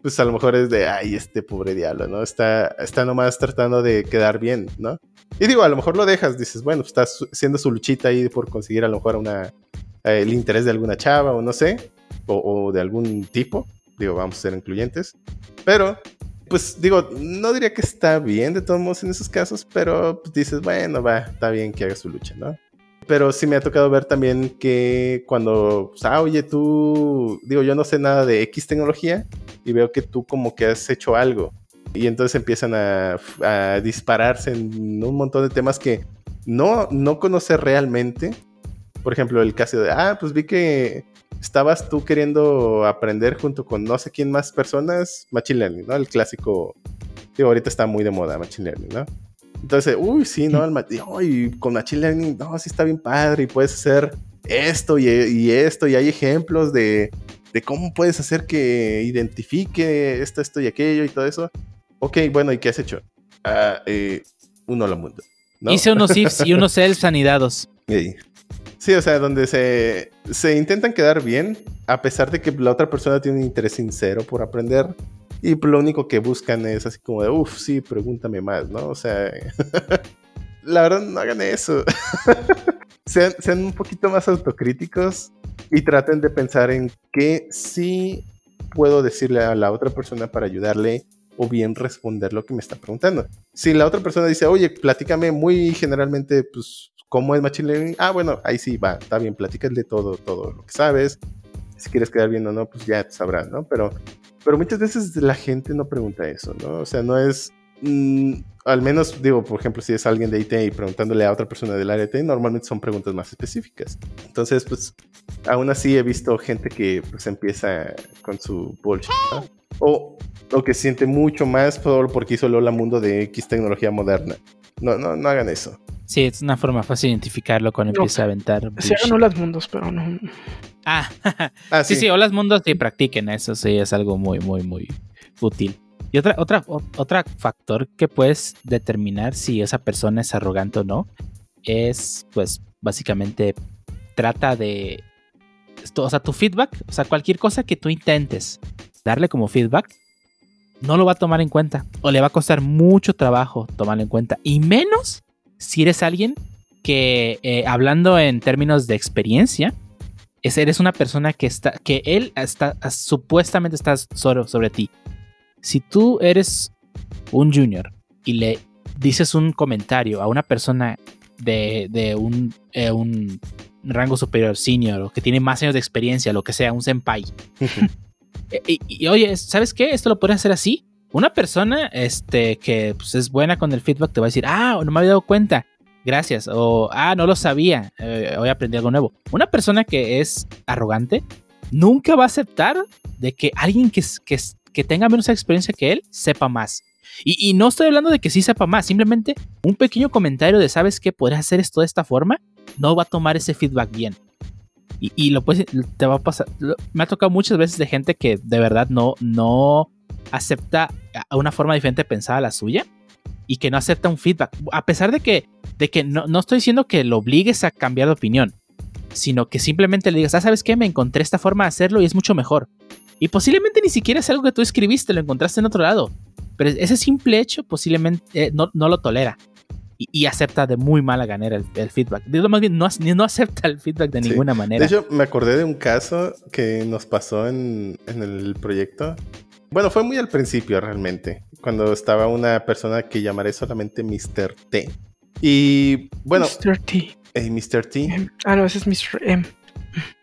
pues a lo mejor es de, ay, este pobre diablo, ¿no? Está, está nomás tratando de quedar bien, ¿no? Y digo, a lo mejor lo dejas, dices, bueno, pues estás haciendo su luchita ahí por conseguir a lo mejor una, el interés de alguna chava o no sé, o, de algún tipo, digo, vamos a ser incluyentes, pero pues digo, no diría que está bien de todos modos en esos casos, pero pues, dices, bueno, va, está bien que haga su lucha, ¿no? Pero sí me ha tocado ver también que cuando, pues, ah, oye, tú, digo, yo no sé nada de X tecnología y veo que tú como que has hecho algo. Y entonces empiezan a, dispararse en un montón de temas que no, no conocer realmente. Por ejemplo, el caso de, ah, pues vi que estabas tú queriendo aprender junto con no sé quién más personas Machine Learning, ¿no? El clásico, digo, ahorita está muy de moda Machine Learning, ¿no? Entonces, uy, sí, ¿no? El, y con Machine Learning, no, sí está bien padre y puedes hacer esto y, y esto y hay ejemplos de, de, cómo puedes hacer que identifique esto, esto y aquello y todo eso. Ok, bueno, ¿y qué has hecho? Uh, eh, uno lo mundo. ¿no? Hice unos ifs y unos elfs anidados. Sí. Sí, o sea, donde se, se intentan quedar bien, a pesar de que la otra persona tiene un interés sincero por aprender. Y lo único que buscan es así como de, uff, sí, pregúntame más, ¿no? O sea, la verdad, no hagan eso. sean, sean un poquito más autocríticos y traten de pensar en qué sí puedo decirle a la otra persona para ayudarle o bien responder lo que me está preguntando. Si la otra persona dice, oye, platícame muy generalmente, pues ¿Cómo es Machine Learning? Ah, bueno, ahí sí, va, está bien, de todo, todo lo que sabes. Si quieres quedar bien o no, pues ya sabrás, ¿no? Pero, pero muchas veces la gente no pregunta eso, ¿no? O sea, no es, mmm, al menos digo, por ejemplo, si es alguien de IT y preguntándole a otra persona del área de IT, normalmente son preguntas más específicas. Entonces, pues, aún así he visto gente que pues empieza con su bullshit, ¿no? O, o que siente mucho más por, porque hizo Lola Mundo de X tecnología moderna. No, no, no hagan eso. Sí, es una forma fácil de identificarlo cuando No, empieza a aventar. Se hagan Olas Mundos, pero no. Ah, Ah, sí, sí, Olas Mundos sí practiquen eso, sí, es algo muy, muy, muy útil. Y otra, otra, o- otra factor que puedes determinar si esa persona es arrogante o no es, pues, básicamente trata de, esto, o sea, tu feedback, o sea, cualquier cosa que tú intentes darle como feedback, no lo va a tomar en cuenta o le va a costar mucho trabajo tomarlo en cuenta y menos si eres alguien que, eh, hablando en términos de experiencia, es, eres una persona que está, que él está, supuestamente está sobre, sobre ti. Si tú eres un junior y le dices un comentario a una persona de, de un, eh, un rango superior, senior, o que tiene más años de experiencia, lo que sea, un senpai, eh, y, oye, ¿sabes qué? Esto lo puedes hacer así. Una persona este, que pues, es buena con el feedback te va a decir, ah, no me había dado cuenta, gracias. O, ah, no lo sabía, eh, hoy aprendí algo nuevo. Una persona que es arrogante nunca va a aceptar de que alguien que, que, que tenga menos experiencia que él sepa más. Y, y, no estoy hablando de que sí sepa más, simplemente un pequeño comentario de, ¿sabes qué? Podrías hacer esto de esta forma, no va a tomar ese feedback bien. Y, lo puedes, te va a pasar. Me ha tocado muchas veces de gente que de verdad no, no acepta una forma diferente de pensar a la suya y que no acepta un feedback. A pesar de que, de que no, no estoy diciendo que lo obligues a cambiar de opinión, sino que simplemente le digas, ah, ¿sabes qué? Me encontré esta forma de hacerlo y es mucho mejor. Y posiblemente ni siquiera es algo que tú escribiste, lo encontraste en otro lado. Pero ese simple hecho posiblemente eh, no, no, lo tolera. Y, y, acepta de muy mala manera el, el feedback. Digo, más bien, no, no, acepta el feedback de sí. ninguna manera. De hecho, me acordé de un caso que nos pasó en, en el proyecto. Bueno, fue muy al principio realmente, cuando estaba una persona que llamaré solamente Mr. T. Y bueno... Mr. T. Eh, Mr. T. Ah, no, ese es Mr. M.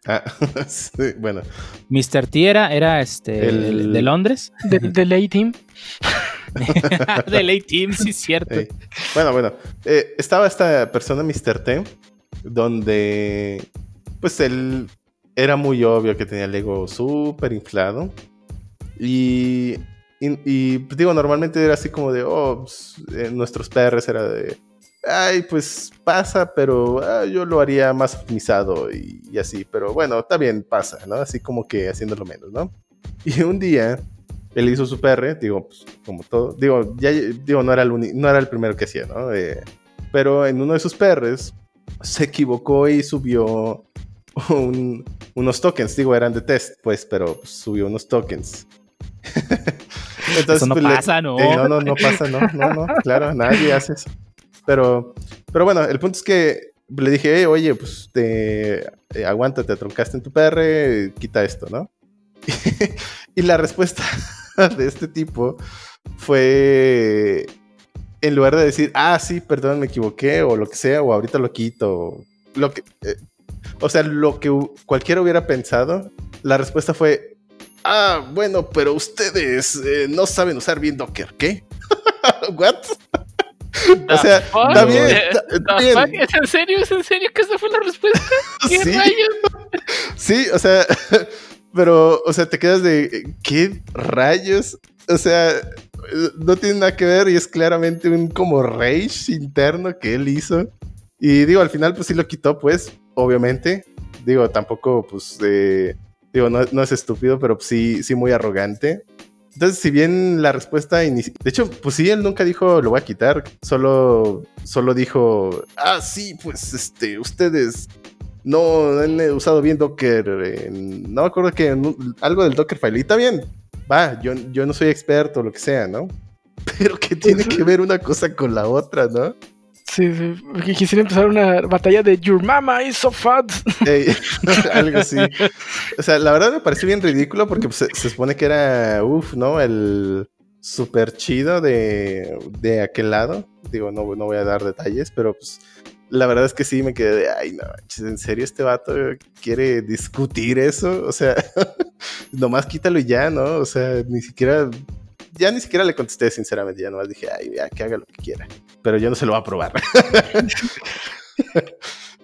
Ah, sí, bueno. Mr. T era, era este, el... de Londres. De, de lay Team. de lay Team, sí, cierto. Sí. Bueno, bueno. Eh, estaba esta persona, Mr. T, donde pues él era muy obvio que tenía el ego súper inflado. Y, y, y, digo, normalmente era así como de, oh, pues, eh, nuestros PRs era de, ay, pues pasa, pero ah, yo lo haría más optimizado y, y, así, pero bueno, está bien, pasa, ¿no? Así como que haciéndolo menos, ¿no? Y un día él hizo su PR, digo, pues como todo, digo, ya, digo, no era el, no era el primero que hacía, ¿no? Eh, pero en uno de sus PRs se equivocó y subió un, unos tokens, digo, eran de test, pues, pero subió unos tokens. Entonces, Eso no pues, pasa, ¿no? Eh, no, no, no pasa, no, no, no, claro, nadie hace eso. Pero, pero bueno, el punto es que le dije, "Eh, oye, pues te eh, aguanta, te truncaste en tu PR, quita esto, ¿no? y la respuesta de este tipo fue, en lugar de decir, ah, sí, perdón, me equivoqué, o lo que sea, o ahorita lo quito, o lo que, eh, o sea, lo que cualquiera hubiera pensado, la respuesta fue, ah, bueno, pero ustedes eh, no saben usar bien Docker, ¿qué? ¿What? O sea, está bien? ¿Es en serio? ¿Es en serio que esa fue la respuesta? ¿Qué Sí. rayos? Sí, o sea, pero, o sea, te quedas de, ¿qué rayos? O sea, no tiene nada que ver y es claramente un como rage interno que él hizo. Y digo, al final pues sí lo quitó, pues, obviamente. Digo, tampoco, pues, eh, digo, no, no es estúpido, pero sí, sí muy arrogante. Entonces, si bien la respuesta inici- De hecho, pues sí, él nunca dijo lo voy a quitar. Solo, solo dijo, ah, sí, pues, este, ustedes no han eh, usado bien Docker. en- no me acuerdo que algo del Dockerfile. Y está bien, va, yo, yo no soy experto, lo que sea, ¿no? Pero que tiene que ver una cosa con la otra, ¿no? Sí, sí. Quisiera empezar una batalla de Your mama is so fat. Algo así. O sea, la verdad me pareció bien ridículo porque pues, se, se supone que era, uff, ¿no? El súper chido de, de aquel lado. Digo, no, no voy a dar detalles, pero pues la verdad es que sí me quedé de, ay, no, ¿en serio este vato quiere discutir eso? O sea, nomás quítalo y ya, ¿no? O sea, ni siquiera, ya ni siquiera le contesté sinceramente, ya nomás dije, ay, ya, que haga lo que quiera. Pero yo no se lo voy a probar.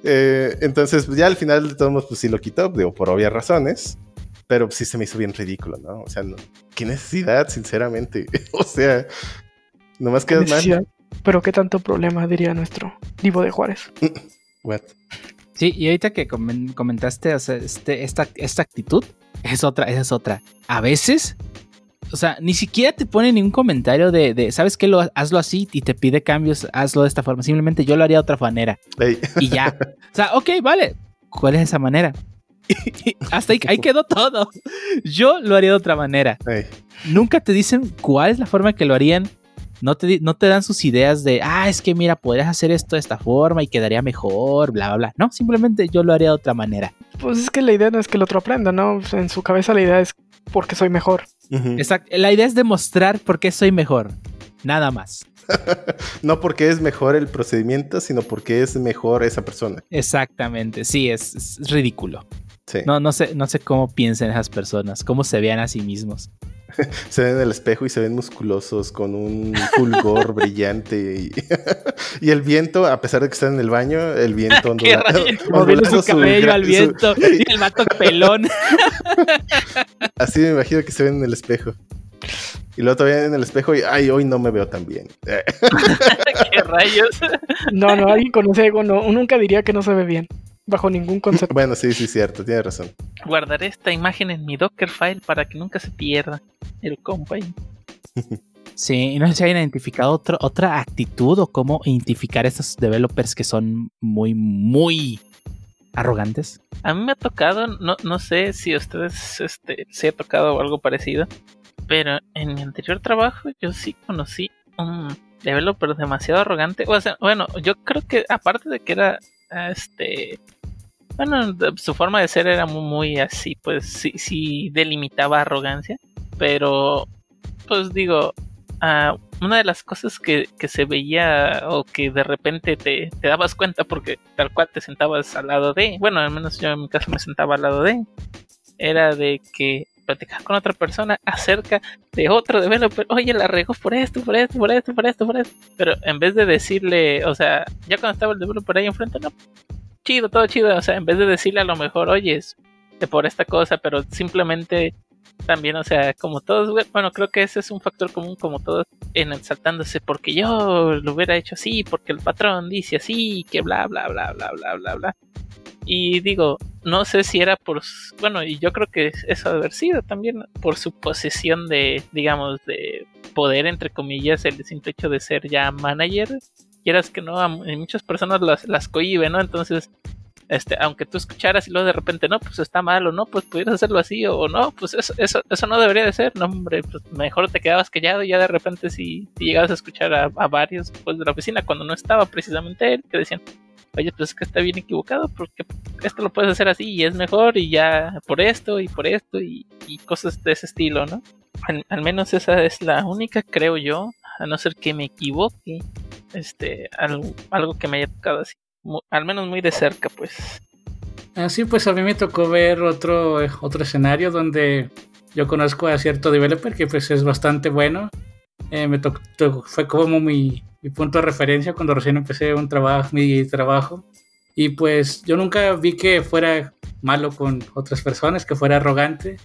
Eh, entonces, pues ya al final de todos pues sí lo quitó, digo, por obvias razones. Pero sí se me hizo bien ridículo, ¿no? O sea, no- qué necesidad, sinceramente. o sea, nomás quedas mal. Pero qué tanto problema, diría nuestro Divo de Juárez. What? Sí, y ahorita que comen- comentaste, o sea, este, esta, esta actitud es otra, esa es otra. A veces, o sea, ni siquiera te pone ningún comentario de, de, ¿sabes qué? Lo, hazlo así y te pide cambios, hazlo de esta forma. Simplemente yo lo haría de otra manera Ey, y ya. O sea, ok, vale. ¿Cuál es esa manera? Hasta ahí, ahí quedó todo. Yo lo haría de otra manera. ey. Nunca te dicen cuál es la forma que lo harían. No te, no te dan sus ideas de, ah, es que mira, podrías hacer esto de esta forma y quedaría mejor, bla, bla, bla. No, simplemente yo lo haría de otra manera. Pues es que la idea no es que el otro aprenda, ¿no? En su cabeza la idea es porque soy mejor. Ujú. Exacto. La idea es demostrar por qué soy mejor. Nada más. No porque es mejor el procedimiento, sino porque es mejor esa persona. Exactamente. Sí, es, es ridículo. Sí. No, no sé, no sé cómo piensan esas personas, cómo se vean a sí mismos. Se ven en el espejo y se ven musculosos con un fulgor brillante. Y, y el viento, a pesar de que están en el baño, el viento ¿Qué ondula- ondulando su cabello al su- viento y el vato pelón. Así me imagino que se ven en el espejo. Y luego todavía en el espejo y, ay, hoy no me veo tan bien. ¿Qué rayos? No, no, alguien con ese ego no, nunca diría que no se ve bien. Bajo ningún concepto. Bueno, sí, sí, cierto, tiene razón. Guardaré esta imagen en mi Dockerfile para que nunca se pierda. El compa ahí. Sí, y no sé si hayan identificado otro- otra actitud o cómo identificar a estos developers que son muy, muy arrogantes. A mí me ha tocado, no, no sé si a ustedes este, se ha tocado algo parecido, pero en mi anterior trabajo yo sí conocí un developer demasiado arrogante. O sea, bueno, yo creo que aparte de que era este. Bueno, su forma de ser era muy, muy así, pues sí, sí delimitaba arrogancia, pero pues digo, ah, una de las cosas que, que se veía o que de repente te, te dabas cuenta porque tal cual te sentabas al lado de, bueno, al menos yo en mi caso me sentaba al lado de, era de que platicaba con otra persona acerca de otro developer, oye, la regó por esto, por esto, por esto, por esto, por esto, pero en vez de decirle, o sea, ya cuando estaba el developer ahí enfrente, no, chido, todo chido, o sea, en vez de decirle a lo mejor, oye, por esta cosa, pero simplemente también, o sea, como todos, bueno, creo que ese es un factor común, como todos, en exaltándose, porque yo lo hubiera hecho así, porque el patrón dice así, que bla, bla, bla, bla, bla, bla, bla. Y digo, no sé si era por, bueno, y yo creo que eso ha haber sido también por su posesión de, digamos, de poder, entre comillas, el simple hecho de ser ya manager. Quieras que no, a mu- muchas personas las, las cohibe, ¿no? Entonces, este, aunque tú escucharas y luego de repente, no, pues está mal o no, pues pudieras hacerlo así o, no, pues eso, eso, eso no debería de ser, no, hombre, pues mejor te quedabas callado y ya de repente si, llegabas a escuchar a, varios pues, de la oficina cuando no estaba precisamente él, que decían, oye, pues es que está bien equivocado, porque esto lo puedes hacer así y es mejor y ya por esto y por esto y, cosas de ese estilo, ¿no? Al, menos esa es la única, creo yo, a no ser que me equivoque, este, algo, algo que me haya tocado así, al menos muy de cerca, pues. Así pues a mí me tocó ver otro, otro escenario donde yo conozco a cierto developer que pues es bastante bueno. Eh, me fue como mi, mi punto de referencia cuando recién empecé un trabajo, mi trabajo. Y pues yo nunca vi que fuera malo con otras personas, que fuera arrogante,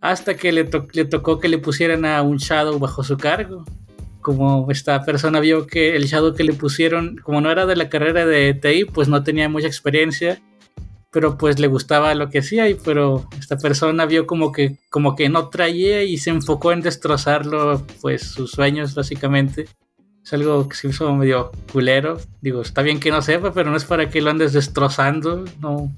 hasta que le, le tocó que le pusieran a un Shadow bajo su cargo. Como esta persona vio que el Shadow que le pusieron, como no era de la carrera de TI, pues no tenía mucha experiencia, pero pues le gustaba lo que hacía, y pero esta persona vio como que, como que no traía y se enfocó en destrozarlo, pues sus sueños básicamente es algo que se hizo medio culero. Digo, está bien que no sepa, pero no es para que lo andes destrozando, no.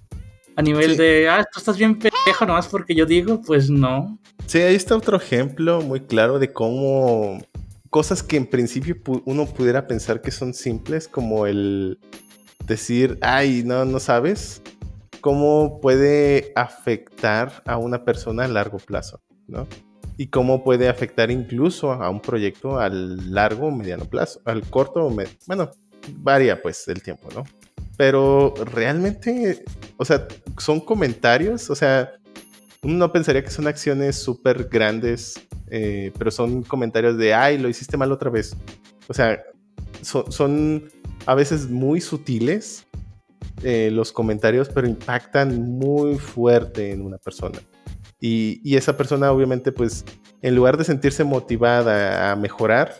A nivel de, ah, tú estás bien pendejo nomás porque yo digo, pues no. Sí, ahí está otro ejemplo muy claro de cómo cosas que en principio uno pudiera pensar que son simples, como el decir, ay, no, no sabes, cómo puede afectar a una persona a largo plazo, ¿no? y cómo puede afectar incluso a un proyecto al largo o mediano plazo, al corto o medio, bueno, varía pues el tiempo, ¿no? Pero realmente, o sea, son comentarios, o sea, uno no pensaría que son acciones súper grandes, eh, pero son comentarios de, ay, lo hiciste mal otra vez. O sea, son, a veces muy sutiles eh, los comentarios, pero impactan muy fuerte en una persona. Y, esa persona obviamente pues en lugar de sentirse motivada a mejorar,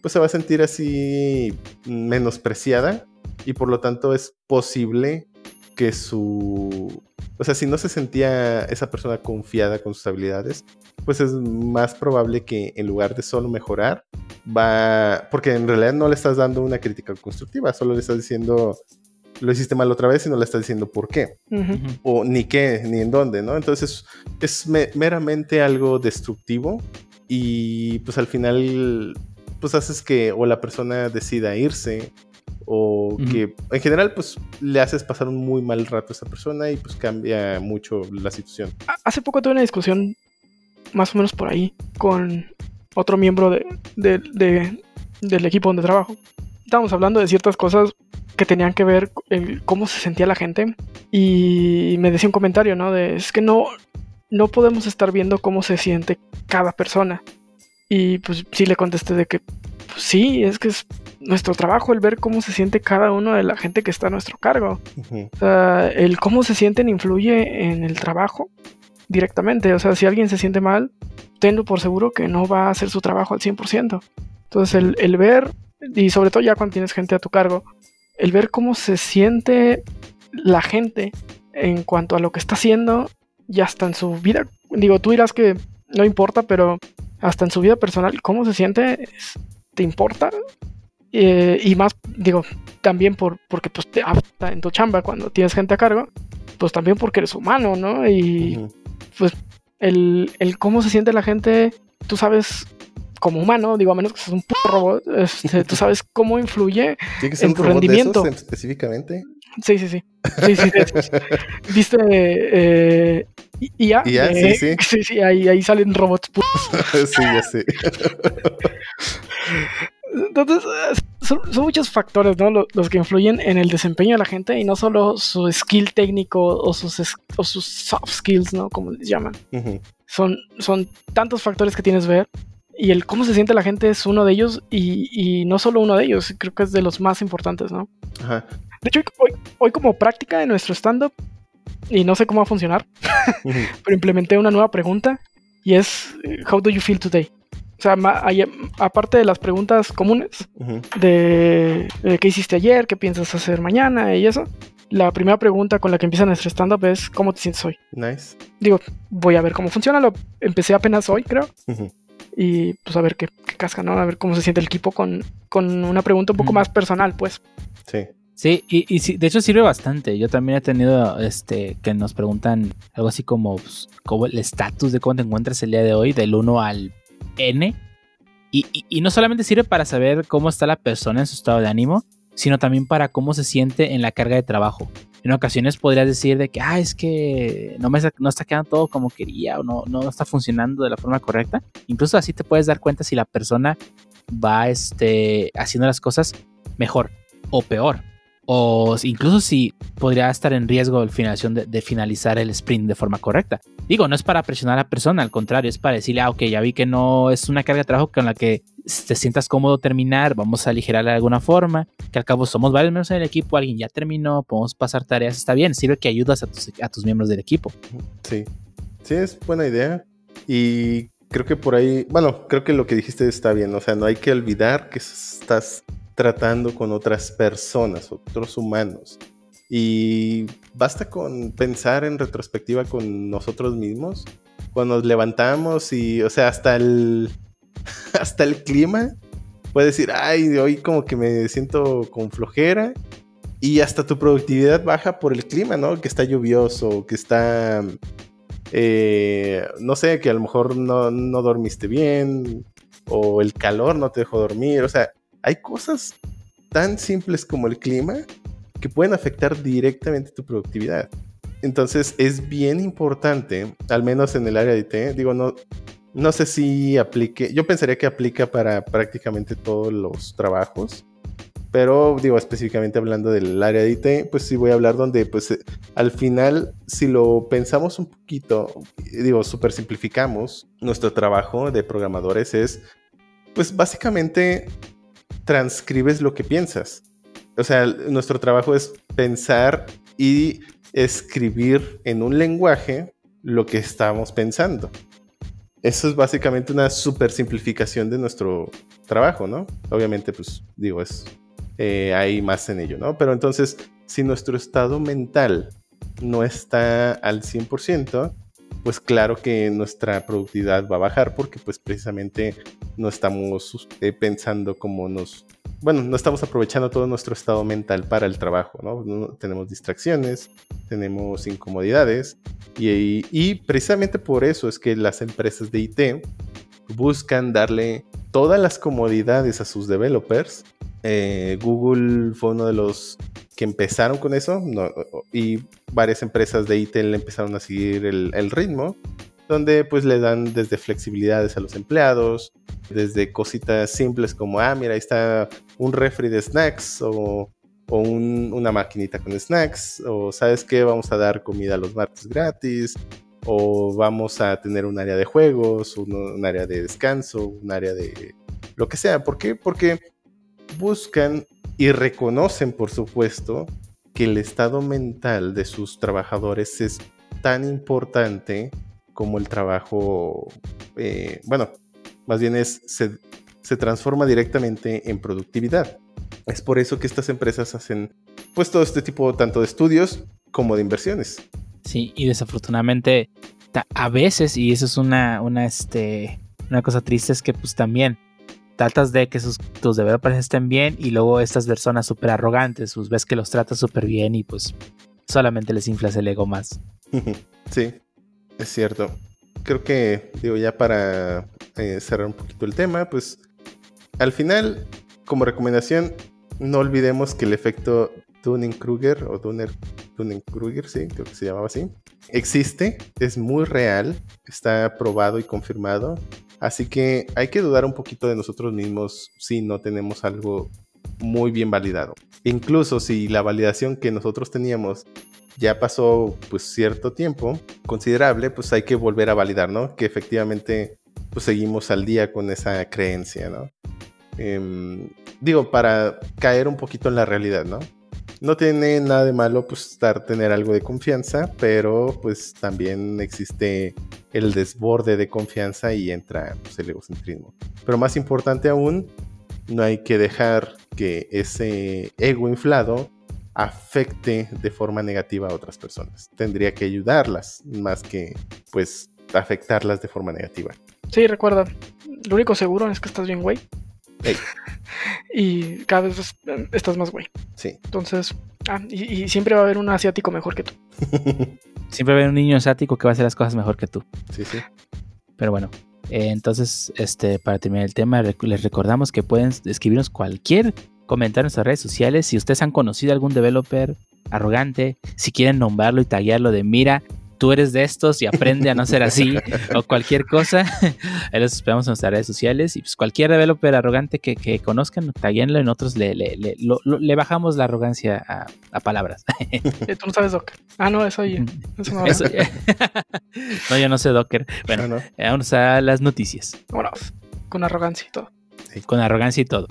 pues se va a sentir así menospreciada y por lo tanto es posible que su... O sea, si no se sentía esa persona confiada con sus habilidades, pues es más probable que en lugar de solo mejorar, va... Porque en realidad no le estás dando una crítica constructiva, solo le estás diciendo, lo hiciste mal otra vez y no le estás diciendo por qué. O ni qué, ni en dónde, ¿no? Entonces es meramente algo destructivo y pues al final pues haces que o la persona decida irse o que en general pues le haces pasar un muy mal rato a esa persona y pues cambia mucho la situación. Hace poco tuve una discusión más o menos por ahí con otro miembro de, del equipo donde trabajo. Estábamos hablando de ciertas cosas que tenían que ver el, cómo se sentía la gente y me decía un comentario, ¿no? De, es que no, no podemos estar viendo cómo se siente cada persona. Y pues sí le contesté de que pues, sí, es que es nuestro trabajo el ver cómo se siente cada uno de la gente que está a nuestro cargo. O sea, el cómo se sienten influye en el trabajo directamente. O sea, si alguien se siente mal, tengo por seguro que no va a hacer su trabajo al 100%. Entonces, el, el ver, y sobre todo ya cuando tienes gente a tu cargo, el ver cómo se siente la gente en cuanto a lo que está haciendo y hasta en su vida. Digo, tú dirás que no importa, pero hasta en su vida personal, cómo se siente, te importa. Eh, y más, digo, también por, porque pues te en tu chamba cuando tienes gente a cargo, pues también porque eres humano, ¿no? Y pues el, el cómo se siente la gente, tú sabes como humano, digo, a menos que seas un puto robot, este, tú sabes cómo influye en tu rendimiento. específicamente. Sí, sí, sí. Sí, sí, Viste eh, IA. IA, sí, sí. Sí, sí, ahí, ahí salen robots putos. sí, ya sé. Entonces, son, muchos factores, ¿no? Los, que influyen en el desempeño de la gente y no solo su skill técnico o sus, o sus soft skills, ¿no? Como les llaman. son, son tantos factores que tienes que ver y el cómo se siente la gente es uno de ellos y, no solo uno de ellos, creo que es de los más importantes, ¿no? Ajá. De hecho, hoy, como práctica de nuestro stand-up, y no sé cómo va a funcionar, pero implementé una nueva pregunta y es, How do you feel today? O sea, aparte de las preguntas comunes de, qué hiciste ayer, qué piensas hacer mañana y eso, la primera pregunta con la que empieza nuestro stand-up es ¿cómo te sientes hoy? Nice. Digo, voy a ver cómo funciona, lo empecé apenas hoy, creo y pues a ver qué, casca, ¿no? A ver cómo se siente el equipo con, con una pregunta un poco más personal, pues. Sí. Sí, y, y sí, de hecho sirve bastante. Yo también he tenido este que nos preguntan algo así como, pues, como el estatus de cómo te encuentras el día de hoy, del 1 al Y, no solamente sirve para saber cómo está la persona en su estado de ánimo, sino también para cómo se siente en la carga de trabajo. En ocasiones podrías decir de que, ah, es que no, me, sa- no está quedando todo como quería o no, no está funcionando de la forma correcta. Incluso así te puedes dar cuenta si la persona va este, haciendo las cosas mejor o peor. O incluso si podría estar en riesgo finalización de, de finalizar el sprint de forma correcta. Digo, no es para presionar a la persona, al contrario, es para decirle, ah, ok, ya vi que no es una carga de trabajo con la que te sientas cómodo terminar, vamos a aligerarla de alguna forma, que al cabo somos varios miembros en el equipo, alguien ya terminó, podemos pasar tareas, está bien, sirve que ayudas a tus, a tus miembros del equipo. Sí, sí, es buena idea. Y creo que por ahí, bueno, creo que lo que dijiste está bien. O sea, no hay que olvidar que estás tratando con otras personas, otros humanos. Y basta con pensar en retrospectiva con nosotros mismos. Cuando nos levantamos y, o sea, hasta el, hasta el clima, puedes decir, ay, hoy como que me siento con flojera. Y hasta tu productividad baja por el clima, ¿no? Que está lluvioso, que está eh, no sé, que a lo mejor no, no dormiste bien o el calor no te dejó dormir. O sea, hay cosas tan simples como el clima que pueden afectar directamente tu productividad. Entonces es bien importante, al menos en el área de IT, digo, no, no sé si aplique, yo pensaría que aplica para prácticamente todos los trabajos, pero digo, específicamente hablando del área de IT, pues sí voy a hablar donde pues eh, al final, si lo pensamos un poquito, digo, super simplificamos, nuestro trabajo de programadores es, pues básicamente transcribes lo que piensas. O sea, nuestro trabajo es pensar y escribir en un lenguaje lo que estamos pensando. Eso es básicamente una super simplificación de nuestro trabajo, ¿no? Obviamente, pues digo, es, eh, hay más en ello, ¿no? Pero entonces, si nuestro estado mental no está al 100%, pues claro que nuestra productividad va a bajar porque pues precisamente no estamos eh, pensando como nos... Bueno, no estamos aprovechando todo nuestro estado mental para el trabajo, ¿no? Tenemos distracciones, tenemos incomodidades y, y precisamente por eso es que las empresas de IT buscan darle todas las comodidades a sus developers. Eh, Google fue uno de los que empezaron con eso y varias empresas de IT empezaron a seguir el, ritmo, donde pues le dan desde flexibilidades a los empleados, desde cositas simples como, ah, mira, ahí está un refri de snacks o, o un- una maquinita con snacks, o sabes qué, vamos a dar comida los martes gratis, o vamos a tener un área de juegos, un área de descanso, un área de lo que sea. ¿Por qué? Porque buscan y reconocen, por supuesto, que el estado mental de sus trabajadores es tan importante como el trabajo, eh, bueno, más bien es, se, se transforma directamente en productividad. Es por eso que estas empresas hacen pues todo este tipo tanto de estudios como de inversiones. Sí, y desafortunadamente a veces, y eso es una, una, este, una cosa triste, es que pues también tratas de que sus, tus developers estén bien y luego estas personas súper arrogantes, pues ves que los tratas súper bien y pues solamente les inflas el ego más. Sí, es cierto. Creo que, digo, ya para eh, cerrar un poquito el tema, pues al final, como recomendación, no olvidemos que el efecto Dunning-Kruger o Dunning-Kruger, sí, creo que se llamaba así, existe, es muy real, está probado y confirmado. Así que hay que dudar un poquito de nosotros mismos si no tenemos algo muy bien validado. Incluso si la validación que nosotros teníamos ya pasó pues cierto tiempo considerable, pues hay que volver a validar, ¿no? Que efectivamente pues seguimos al día con esa creencia, ¿no? Em, digo, para caer un poquito en la realidad, ¿no? No tiene nada de malo pues estar, tener algo de confianza, pero pues también existe el desborde de confianza y entra pues, el egocentrismo. Pero más importante aún, no hay que dejar que ese ego inflado afecte de forma negativa a otras personas. Tendría que ayudarlas más que pues afectarlas de forma negativa. Sí, recuerda, lo único seguro es que estás bien, güey. Ey. Y cada vez es- estás más güey. Sí. Entonces, ah, y, y siempre va a haber un asiático mejor que tú. Siempre va a haber un niño asiático que va a hacer las cosas mejor que tú. Sí, sí. Pero bueno, eh, entonces, este, para terminar el tema, rec- les recordamos que pueden escribirnos cualquier comentario en nuestras redes sociales. Si ustedes han conocido algún developer arrogante, si quieren nombrarlo y taguearlo de mira, tú eres de estos y aprende a no ser así, o cualquier cosa, ahí los esperamos en nuestras redes sociales. Y pues cualquier developer arrogante que, que conozcan, taguenlo, en otros le, le, le- lo- lo- le bajamos la arrogancia a, a palabras. Tú no sabes Docker. Ah, no, eso oye. Eso no. Eso- no, yo no sé Docker. Bueno, no. eh, vamos a las noticias. Vámonos. Con arrogancia y todo. Con arrogancia y todo.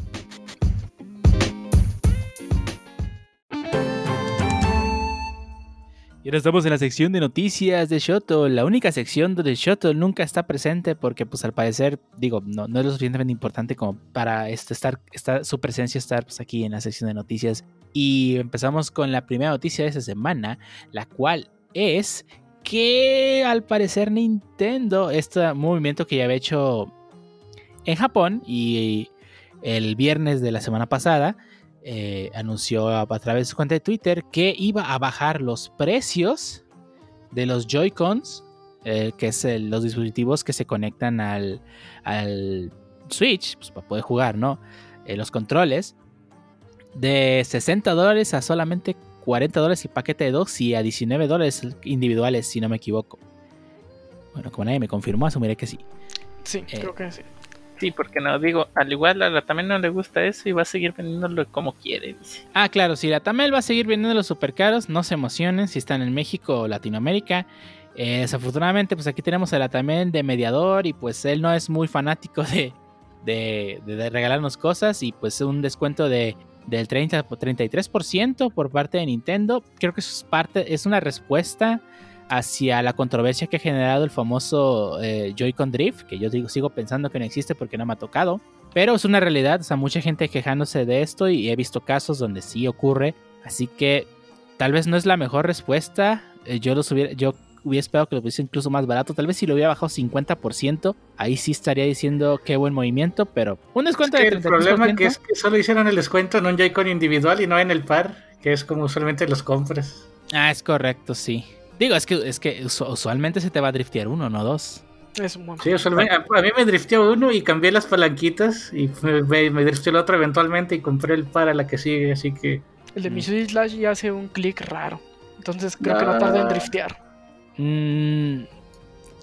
Ahora estamos en la sección de noticias de Shoto, la única sección donde Shoto nunca está presente porque pues al parecer, digo, no, no es lo suficientemente importante como para este, estar, estar, su presencia estar pues, aquí en la sección de noticias. Y empezamos con la primera noticia de esta semana, la cual es que al parecer Nintendo, este movimiento que ya había hecho en Japón y el viernes de la semana pasada eh, anunció a, a través de su cuenta de Twitter que iba a bajar los precios de los Joy-Cons, eh, que es el- los dispositivos que se conectan al, al Switch, pues, para poder jugar, ¿no? Eh, los controles, de 60 dólares a solamente 40 dólares el paquete de dos y a 19 dólares individuales, si no me equivoco. Bueno, como nadie me confirmó, asumiré que sí. Sí, creo que sí. Sí, porque no, digo, al igual a la también no le gusta eso y va a seguir vendiéndolo como quiere, dice. Ah, claro, si la Tamel va a seguir vendiendo los super caros, no se emocionen si están en México o Latinoamérica. Eh, desafortunadamente, pues aquí tenemos a la Tamel de mediador y pues él no es muy fanático de, de, de- de regalarnos cosas y pues un descuento de, del 30 o 33% por parte de Nintendo. Creo que eso es parte, es una respuesta hacia la controversia que ha generado el famoso eh, Joy-Con Drift, que yo digo, sigo pensando que no existe porque no me ha tocado. Pero es una realidad, o sea, mucha gente quejándose de esto y he visto casos donde sí ocurre. Así que tal vez no es la mejor respuesta. Eh, yo los hubiera, yo hubiera esperado que lo pusiese incluso más barato. Tal vez si lo hubiera bajado 50%, ahí sí estaría diciendo qué buen movimiento, pero un Es descuento que de el problema 33%. que es que solo hicieron el descuento en un Joy-Con individual y no en el par, que es como usualmente los compras. Ah, es correcto, sí. Digo, es que, es que usu- usualmente se te va a driftear uno, no dos. Es un buen. Sí, usualmente, a, a mí me drifteó uno y cambié las palanquitas y me, me, me drifteó el otro eventualmente y compré el par a la que sigue, así que... El de Mm. Missouri Slash ya hace un clic raro. Entonces creo que no tarda en Ah. driftear. Mm,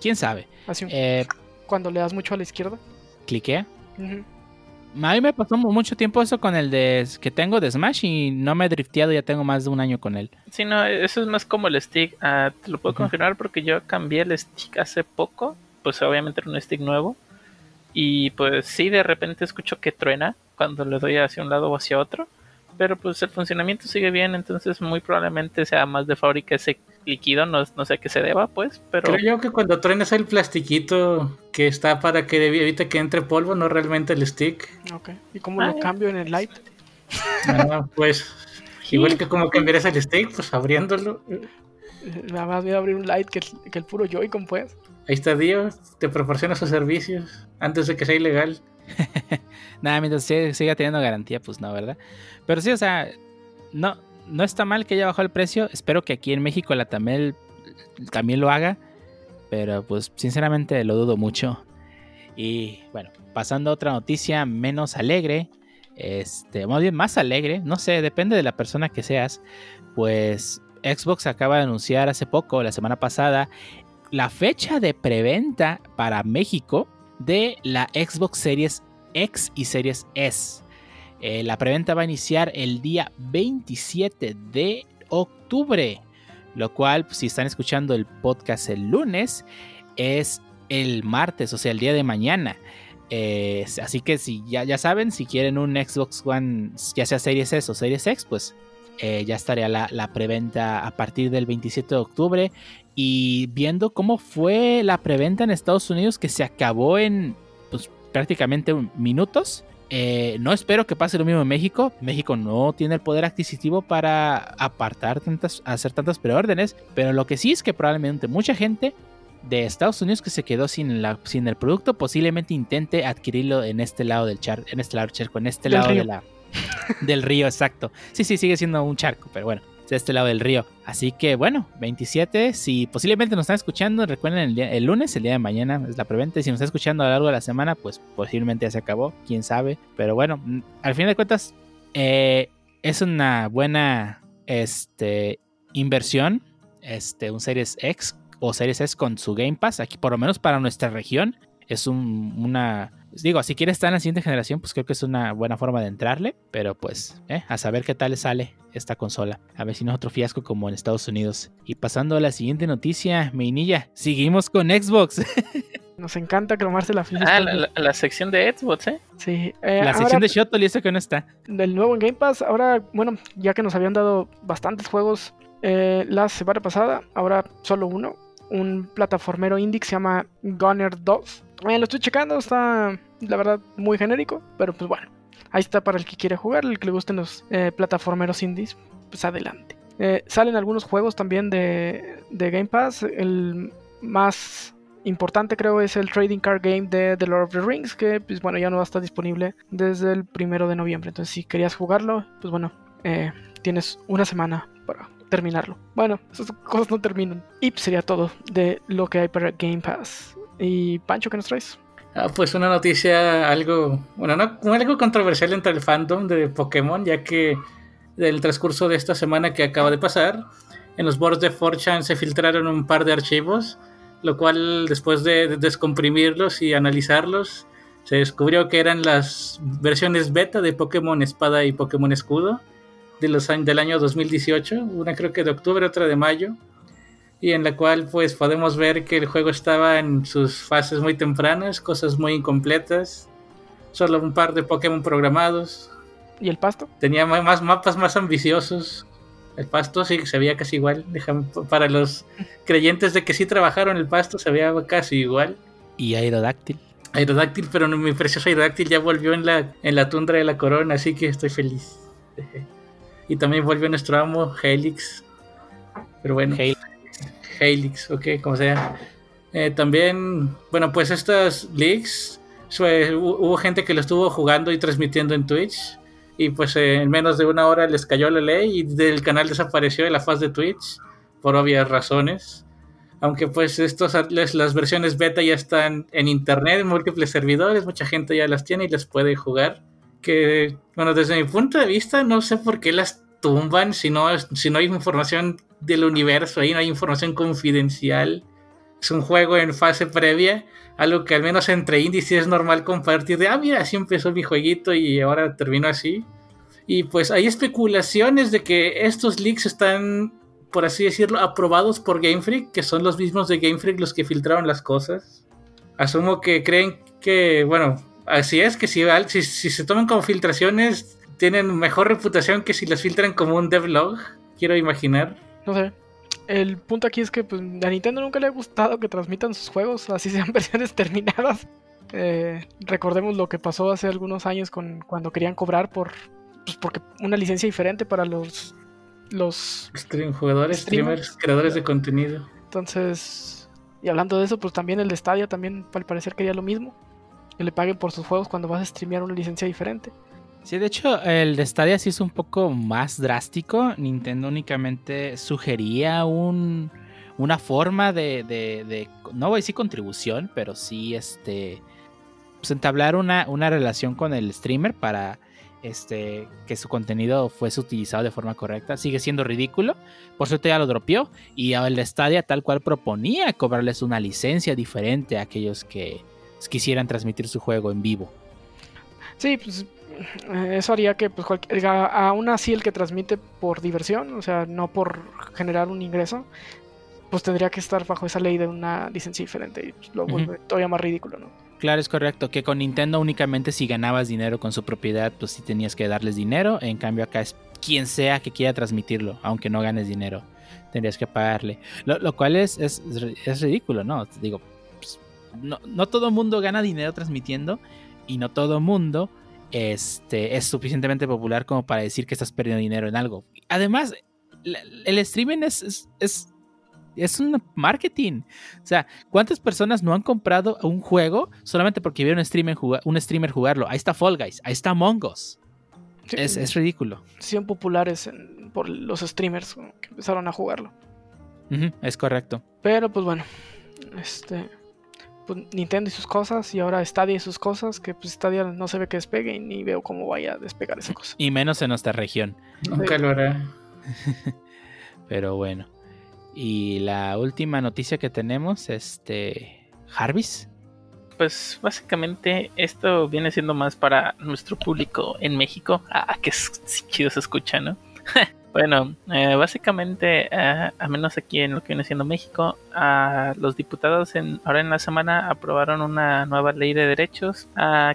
¿Quién sabe? Así un- Eh, cuando le das mucho a la izquierda. cliquea. Ujú. A mí me pasó mu- mucho tiempo eso con el de que tengo de Smash y no me he drifteado, ya tengo más de un año con él. Sí, no, eso es más como el stick. Ah, te lo puedo confirmar porque yo cambié el stick hace poco. Pues obviamente era un stick nuevo. Y pues sí, de repente escucho que truena cuando le doy hacia un lado o hacia otro. Pero pues el funcionamiento sigue bien, entonces muy probablemente sea más de fábrica ese líquido, no, no sé a qué se deba, pues, pero Creo yo que cuando truenas el plastiquito que está para que evite que entre polvo, no realmente el stick. Ok. ¿Y cómo Ah, lo cambio en el light? Ah, pues igual que como cambiarías el stick, pues abriéndolo. Eh, Nada más voy a abrir un light que el, que el puro Joy-Con, pues. Ahí está Dios, te proporciona sus servicios antes de que sea ilegal. Nada, mientras siga, teniendo garantía, pues no, ¿verdad? Pero sí, o sea, no, no está mal que haya bajado el precio. Espero que aquí en México la Tamel también lo haga. Pero pues sinceramente lo dudo mucho. Y bueno, pasando a otra noticia menos alegre. Este, más bien más alegre, no sé, depende de la persona que seas. Pues Xbox acaba de anunciar hace poco, la semana pasada, la fecha de preventa para México de la Xbox Series X y Series S. Eh, la preventa va a iniciar el día 27 de octubre, lo cual, pues, si están escuchando el podcast el lunes, es el martes, o sea, el día de mañana. Eh, así que si ya, ya saben, si quieren un Xbox One, ya sea Series S o Series X, pues eh, ya estaría la, la preventa a partir del 27 de octubre. Y viendo cómo fue la preventa en Estados Unidos, que se acabó en pues, prácticamente minutos. eh, no espero que pase lo mismo en México. México no tiene el poder adquisitivo para apartar tantas, hacer tantas preórdenes. Pero lo que sí es que probablemente mucha gente de Estados Unidos que se quedó sin, la, sin el producto, posiblemente intente adquirirlo en este lado del charco, en este lado del charco, en este lado río. de la, del río, exacto. Sí, sí, sigue siendo un charco, pero bueno, es de este lado del río. Así que bueno, 27, si posiblemente nos están escuchando, recuerden el, lunes, el día de mañana es la preventa. Si nos está escuchando a lo largo de la semana, pues posiblemente ya se acabó, quién sabe. Pero bueno, al fin de cuentas, eh, es una buena este, inversión, este, un Series X o Series S con su Game Pass, aquí por lo menos para nuestra región, es un- una... Digo, si quieres estar en la siguiente generación, pues creo que es una buena forma de entrarle, pero pues, eh, a saber qué tal le sale esta consola. A ver si no es otro fiasco como en Estados Unidos. Y pasando a la siguiente noticia, Meinilla, seguimos con Xbox. Nos encanta cromarse la fiesta. Ah, la, la- la sección de Xbox, ¿eh? Sí, eh, la ahora, sección de Shotol y eso que no está. del nuevo en Game Pass. Ahora, bueno, ya que nos habían dado bastantes juegos eh, la semana pasada, ahora solo uno. Un plataformero indie que se llama Gunner 2. Eh, lo estoy checando, está la verdad muy genérico, pero pues bueno. Ahí está para el que quiere jugar, el que le gusten los eh, plataformeros indies, pues adelante. Eh, salen algunos juegos también de, de Game Pass. El más importante creo es el Trading Card Game de The Lord of the Rings, que pues bueno ya no va a estar disponible desde el primero de noviembre. Entonces si querías jugarlo, pues bueno, eh, tienes una semana para terminarlo. Bueno, esas cosas no terminan. Y pues, sería todo de lo que hay para Game Pass. Y Pancho, ¿qué nos traes? Ah, pues una noticia algo, bueno, no, algo controversial entre el fandom de Pokémon, ya que del transcurso de esta semana que acaba de pasar, en los boards de 4chan se filtraron un par de archivos, lo cual después de, de descomprimirlos y analizarlos, se descubrió que eran las versiones beta de Pokémon Espada y Pokémon Escudo de los del año 2018, una creo que de octubre, otra de mayo, y en la cual pues podemos ver que el juego estaba en sus fases muy tempranas, cosas muy incompletas, solo un par de Pokémon programados, ¿Y el pasto? tenía más mapas más ambiciosos. El pasto sí se veía casi igual. Déjame- para los creyentes de que sí trabajaron el pasto se veía casi igual. Y Aerodáctil. Aerodáctil, pero mi precioso Aerodáctil ya volvió en la, en la tundra de la corona, así que estoy feliz. Y también volvió nuestro amo, Helix. Pero bueno, Halo. Helix, ok, como sea. Eh, también, bueno, pues estas leaks, hubo gente que lo estuvo jugando y transmitiendo en Twitch. Y pues eh, en menos de una hora les cayó la ley y del canal desapareció de la faz de Twitch, por obvias razones. Aunque pues estos, las, las versiones beta ya están en internet, en múltiples servidores, mucha gente ya las tiene y les puede jugar. Que, bueno, desde mi punto de vista, no sé por qué las tumban si no, si no hay información del universo ahí, no hay información confidencial. Es un juego en fase previa, algo que al menos entre indies es normal compartir de, ah, mira, así empezó mi jueguito y ahora terminó así. Y pues hay especulaciones de que estos leaks están, por así decirlo, aprobados por Game Freak, que son los mismos de Game Freak los que filtraron las cosas. Asumo que creen que, bueno, así es, que si se toman como filtraciones, tienen mejor reputación que si las filtran como un devlog, quiero imaginar. No sé. El punto aquí es que pues, a Nintendo nunca le ha gustado que transmitan sus juegos, así sean versiones terminadas. Eh, recordemos lo que pasó hace algunos años con cuando querían cobrar por pues, porque una licencia diferente para los los Stream, jugadores, Streamers. streamers, creadores de contenido. entonces y hablando de eso pues también el de Stadia también al parecer quería lo mismo que le paguen por sus juegos cuando vas a streamear una licencia diferente Sí, de hecho, el de Stadia sí es un poco más drástico. Nintendo únicamente sugería un, una forma de, de- de- no voy a decir contribución, pero sí este, pues entablar una, una relación con el streamer para este, que su contenido fuese utilizado de forma correcta. Sigue siendo ridículo, por suerte ya lo dropeó. Y el de Stadia tal cual proponía cobrarles una licencia diferente a aquellos que quisieran transmitir su juego en vivo. Sí, pues eso haría que pues aún así el que transmite por diversión, o sea, no por generar un ingreso, pues tendría que estar bajo esa ley de una licencia diferente y pues, lo vuelve todavía más ridículo, ¿no? Claro, es correcto. Que con Nintendo únicamente si ganabas dinero con su propiedad, pues sí tenías que darles dinero. En cambio acá es quien sea que quiera transmitirlo, aunque no ganes dinero. Tendrías que pagarle. Lo, lo cual es, es, es ridículo, ¿no? Te Digo, pues, no, no todo mundo gana dinero transmitiendo y no todo mundo este, es suficientemente popular como para decir que estás perdiendo dinero en algo. Además, el streaming es, es, es es un marketing. O sea, ¿cuántas personas no han comprado un juego solamente porque vieron un streamer, un streamer jugarlo? Ahí está Fall Guys, ahí está Mongos. es, es, ridículo. Son populares por los streamers que empezaron a jugarlo. es correcto. Pero pues bueno, este pues, Nintendo y sus cosas y ahora Stadia y sus cosas, que pues Stadia no se ve que despegue y ni veo cómo vaya a despegar esa cosa. Y menos en nuestra región. Nunca lo hará. Pero bueno. Y la última noticia que tenemos, este. Jarvis. Pues básicamente esto viene siendo más para nuestro público en México. Ah, que chido se escucha, ¿no? Bueno, eh, básicamente, eh, al menos aquí en lo que viene siendo México, los diputados en, ahora en la semana aprobaron una nueva ley de derechos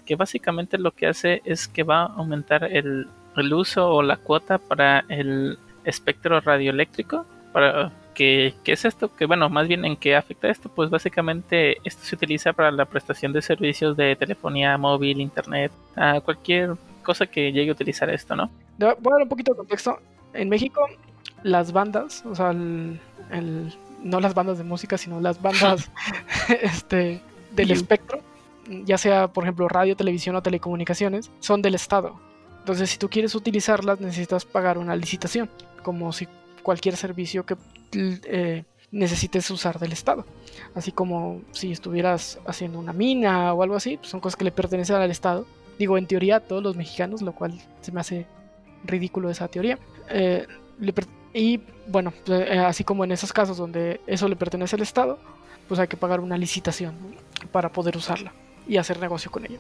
que básicamente lo que hace es que va a aumentar el, uso o la cuota para el espectro radioeléctrico. Para, ¿qué, ¿Qué es esto? Que bueno, más bien en qué afecta esto, pues básicamente esto se utiliza para la prestación de servicios de telefonía móvil, internet, cualquier cosa que llegue a utilizar esto, ¿no? Voy a dar un poquito de contexto en México las bandas, o sea, no las bandas de música, sino las bandas este, del espectro, ya sea por ejemplo radio, televisión o telecomunicaciones, son del Estado. Entonces si tú quieres utilizarlas necesitas pagar una licitación, como si cualquier servicio que eh, necesites usar del Estado. Así como si estuvieras haciendo una mina o algo así, pues son cosas que le pertenecen al Estado. Digo, en teoría a todos los mexicanos, lo cual se me hace ridículo esa teoría. Eh, y bueno, pues, eh, así como en esos casos donde eso le pertenece al Estado, pues hay que pagar una licitación para poder usarla y hacer negocio con ella.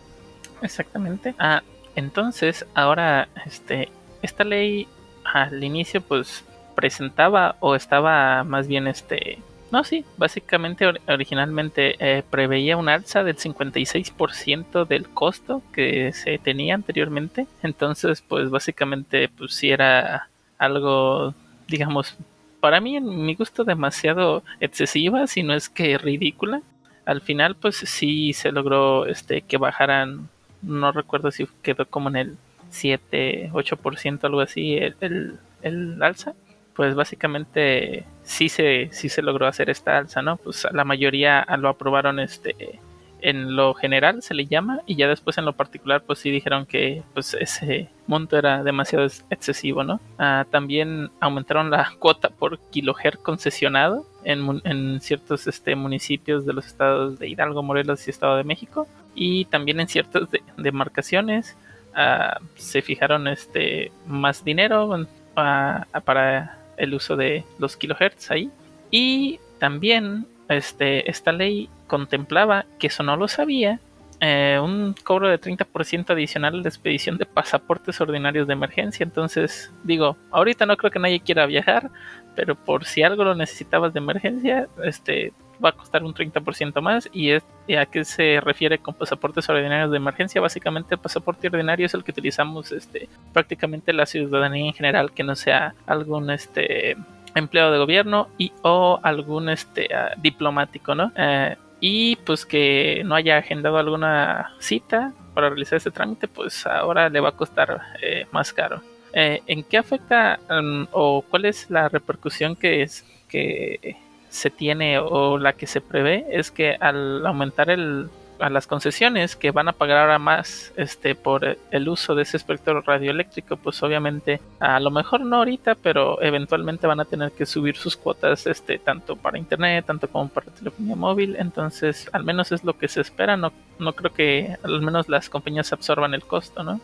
Exactamente. Ah, entonces, ahora, este, esta ley al inicio, pues presentaba o estaba más bien este no, sí, básicamente originalmente eh, preveía un alza del 56% del costo que se tenía anteriormente. Entonces, pues básicamente, pues sí era algo, digamos, para mí en mi gusto demasiado excesiva, si no es que ridícula. Al final, pues sí se logró este que bajaran, no recuerdo si quedó como en el 7, 8%, algo así, el, el alza pues básicamente sí se, sí se logró hacer esta alza, ¿no? Pues la mayoría lo aprobaron este en lo general se le llama y ya después en lo particular pues sí dijeron que pues ese monto era demasiado excesivo, ¿no? Ah, también aumentaron la cuota por kilohertz concesionado en, en ciertos este, municipios de los estados de Hidalgo, Morelos y Estado de México y también en ciertas demarcaciones ah, se fijaron este más dinero ah, para el uso de los kilohertz ahí. Y también este, esta ley contemplaba, que eso no lo sabía, eh, un cobro de 30% adicional de expedición de pasaportes ordinarios de emergencia. Entonces, digo, ahorita no creo que nadie quiera viajar, pero por si algo lo necesitabas de emergencia, este va a costar un 30% más. ¿Y, es, a qué se refiere con pasaportes ordinarios de emergencia? Básicamente el pasaporte ordinario es el que utilizamos este, prácticamente la ciudadanía en general, que no sea algún este empleado de gobierno y o algún este ah, diplomático, ¿no? Eh, y pues que no haya agendado alguna cita para realizar este trámite, pues ahora le va a costar eh, más caro. Eh, ¿En qué afecta mm, o cuál es la repercusión que es que se tiene o la que se prevé es que al aumentar el, a las concesiones que van a pagar ahora más este por el uso de ese espectro radioeléctrico pues obviamente a lo mejor no ahorita pero eventualmente van a tener que subir sus cuotas este tanto para internet tanto como para telefonía móvil entonces al menos es lo que se espera no no creo que al menos las compañías absorban el costo no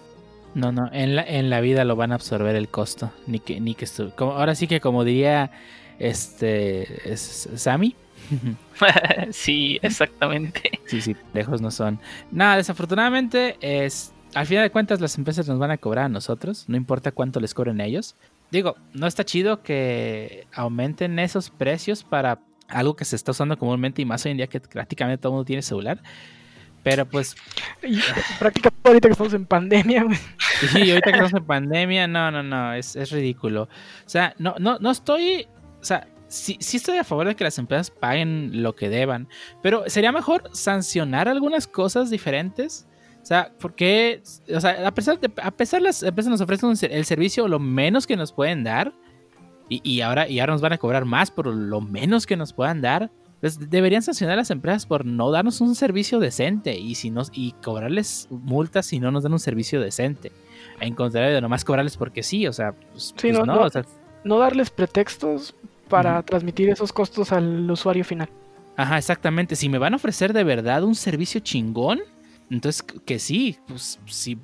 no, no, en la, en la vida lo van a absorber el costo. Ni que, ni que como, ahora sí que como diría este es Sammy. sí, exactamente. Sí, sí, lejos no son. Nada, desafortunadamente es al final de cuentas las empresas nos van a cobrar a nosotros, no importa cuánto les cobren ellos. Digo, no está chido que aumenten esos precios para algo que se está usando comúnmente y más hoy en día que prácticamente todo el mundo tiene celular. Pero pues. prácticamente ahorita que estamos en pandemia, Sí, ahorita que estamos en pandemia, no, no, no, es, es ridículo. O sea, no, no, no estoy o sea, sí, sí, estoy a favor de que las empresas paguen lo que deban, pero sería mejor sancionar algunas cosas diferentes. O sea, porque, o sea, a pesar de, a pesar las empresas nos ofrecen el servicio lo menos que nos pueden dar, Y, y ahora, y ahora nos van a cobrar más por lo menos que nos puedan dar. Pues deberían sancionar a las empresas por no darnos un servicio decente y, si nos, y cobrarles multas si no nos dan un servicio decente. En contrario de nomás cobrarles porque sí, o sea, pues, Sí, pues no, no, no. o sea, No darles pretextos para transmitir esos costos al usuario final. Ajá, exactamente. Si me van a ofrecer de verdad un servicio chingón, entonces que sí, pues sí.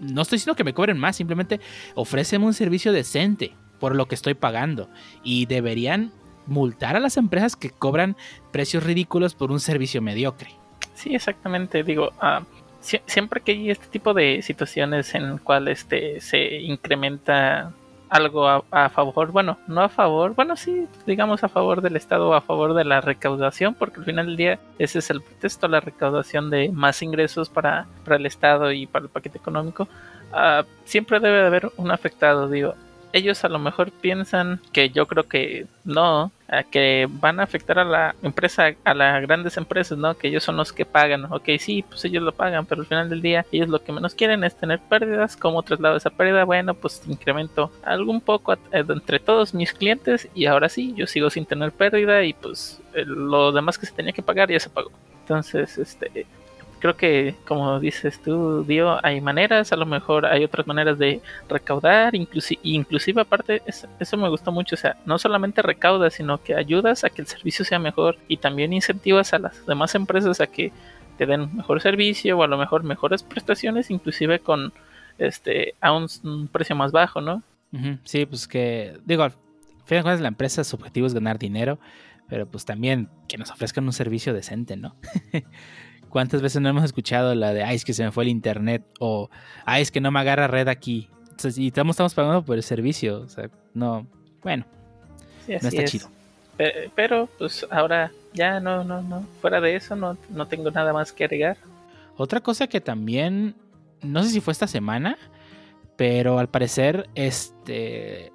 No estoy diciendo que me cobren más, simplemente ofréceme un servicio decente por lo que estoy pagando. Y deberían multar a las empresas que cobran precios ridículos por un servicio mediocre. Sí, exactamente. Digo, ah, sie- siempre que hay este tipo de situaciones en el cual este se incrementa algo a, favor, bueno, no a favor, bueno, sí, digamos a favor del Estado a favor de la recaudación, porque al final del día ese es el pretexto, la recaudación de más ingresos para, para el Estado y para el paquete económico. ah, siempre debe de haber un afectado, digo. Ellos a lo mejor piensan que yo creo que no, que van a afectar a la empresa, a las grandes empresas, ¿no? Que ellos son los que pagan. Ok, sí, pues ellos lo pagan, pero al final del día ellos lo que menos quieren es tener pérdidas. ¿Cómo traslado esa pérdida? Bueno, pues incremento algún poco eh, entre todos mis clientes y ahora sí, yo sigo sin tener pérdida y pues eh, lo demás que se tenía que pagar ya se pagó. Entonces, este, creo que como dices tú, Dio, hay maneras, a lo mejor hay otras maneras de recaudar, inclusive, inclusive aparte, es- eso me gustó mucho, o sea, no solamente recaudas, sino que ayudas a que el servicio sea mejor y también incentivas a las demás empresas a que te den mejor servicio o a lo mejor mejores prestaciones, inclusive con este a un, precio más bajo, ¿no? Sí, pues que, digo, al fin de cuentas la empresa su objetivo es ganar dinero, pero pues también que nos ofrezcan un servicio decente, ¿no? ¿Cuántas veces no hemos escuchado la de, ay, es que se me fue el internet? O, ay, es que no me agarra red aquí. Entonces, y estamos, estamos pagando por el servicio. O sea, no, bueno, Sí, no está es. chido. Pe- Pero pues ahora ya no, no, no, fuera de eso no, no tengo nada más que agregar. Otra cosa que también, no sé si fue esta semana, pero al parecer este,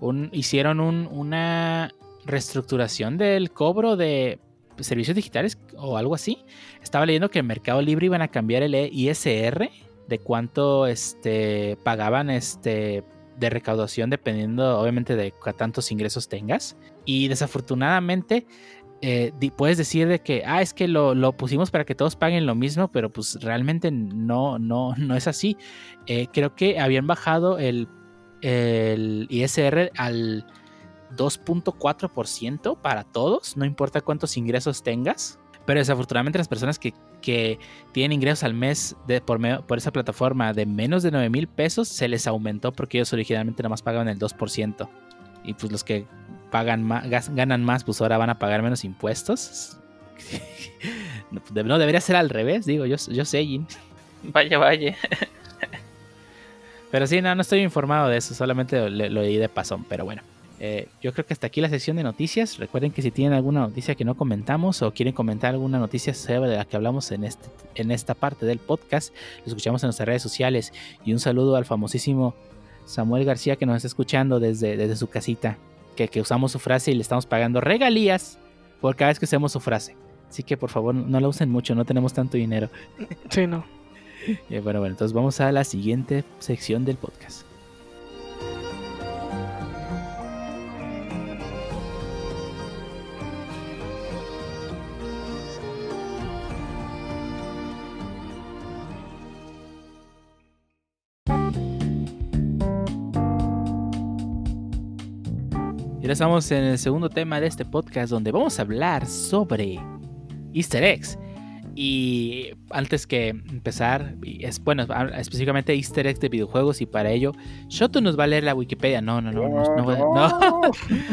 un- hicieron un- una reestructuración del cobro de servicios digitales o algo así. Estaba leyendo que en Mercado Libre iban a cambiar el ISR de cuánto este, pagaban este, de recaudación dependiendo obviamente de qué tantos ingresos tengas. Y desafortunadamente eh, puedes decir de que, ah, es que lo, lo pusimos para que todos paguen lo mismo, pero pues realmente no, no, no es así. Eh, creo que habían bajado el, el ISR al 2.4% para todos, no importa cuántos ingresos tengas. Pero desafortunadamente las personas que, que tienen ingresos al mes de, por, medio- por esa plataforma de menos de 9 mil pesos, se les aumentó porque ellos originalmente nada más pagaban el 2%. Y pues los que pagan más, ganan más, pues ahora van a pagar menos impuestos. no, debería ser al revés, digo, yo, yo sé, Jin. Vaya, vaya. Pero sí, no, no estoy informado de eso, solamente lo, lo leí de pasón, pero bueno. Eh, yo creo que hasta aquí la sección de noticias. Recuerden que si tienen alguna noticia que no comentamos o quieren comentar alguna noticia sobre la que hablamos en, este, en esta parte del podcast, lo escuchamos en nuestras redes sociales. Y un saludo al famosísimo Samuel García que nos está escuchando desde, desde su casita, que, que usamos su frase y le estamos pagando regalías por cada vez que usemos su frase. Así que por favor no la usen mucho, no tenemos tanto dinero. Sí, no. Eh, bueno, bueno, entonces vamos a la siguiente sección del podcast. Estamos en el segundo tema de este podcast donde vamos a hablar sobre Easter eggs. Y antes que empezar, es bueno, a- específicamente Easter eggs de videojuegos y para ello, Shoto nos va a leer la Wikipedia. No, no, no, no, no, no,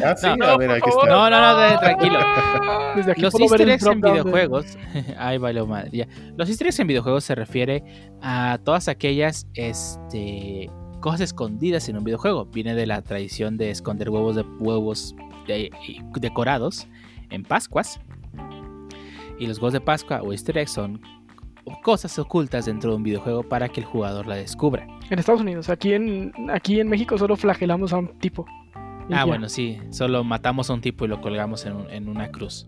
Ah, sí, No, a ver, aquí está. no, no, no, de- tranquilo. Desde aquí Los easter eggs en videojuegos. Ay, vale, madre. Ya. Los easter eggs en videojuegos se refiere a todas aquellas este, cosas escondidas en un videojuego. Viene de la tradición de esconder huevos de huevos de- decorados en Pascuas. Y los huevos de Pascua o easter eggs son cosas ocultas dentro de un videojuego para que el jugador la descubra. En Estados Unidos. Aquí en, aquí en México solo flagelamos a un tipo. Ah, ya. bueno, sí. Solo matamos a un tipo y lo colgamos en, un- en una cruz.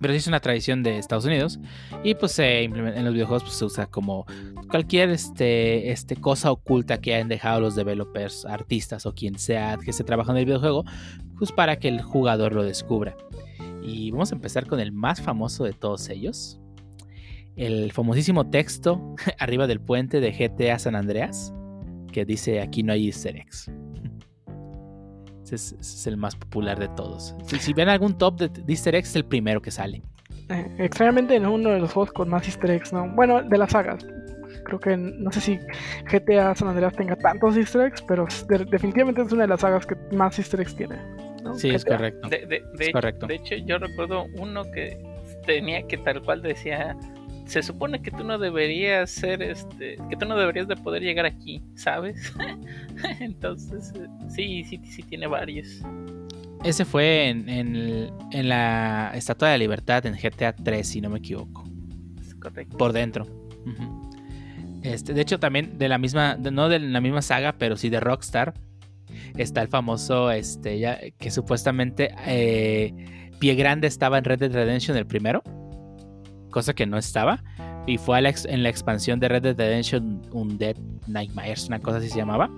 Pero sí es una tradición de Estados Unidos. Y pues se en los videojuegos pues, se usa como cualquier este, este cosa oculta que hayan dejado los developers, artistas o quien sea que esté trabajando en el videojuego, pues para que el jugador lo descubra. Y vamos a empezar con el más famoso de todos ellos. El famosísimo texto arriba del puente de GTA San Andreas que dice aquí no hay easter eggs. Es, es el más popular de todos. Si, si ven algún top de, de easter eggs, es el primero que sale. Eh, extrañamente en uno de los juegos con más easter eggs, ¿no? Bueno, de las sagas. Creo que no sé si GTA San Andreas tenga tantos easter eggs, pero es de- definitivamente es una de las sagas que más easter eggs tiene. ¿no? Sí, es correcto. De, de- de- Es correcto. de hecho, yo recuerdo uno que tenía que tal cual decía, se supone que tú no deberías ser, este, que tú no deberías de poder llegar aquí, ¿sabes? Entonces, eh, sí, sí, sí tiene varios. Ese fue en, en en la Estatua de la Libertad en GTA 3, si no me equivoco. Es correcto. Por dentro. Este, de hecho, también de la misma, de- no de la misma saga, pero sí de Rockstar, está el famoso, este, ya, que supuestamente eh, Pie Grande estaba en Red Dead Redemption el primero, cosa que no estaba, y fue en la expansión de Red Dead Redemption Undead Nightmares, una cosa así se llamaba,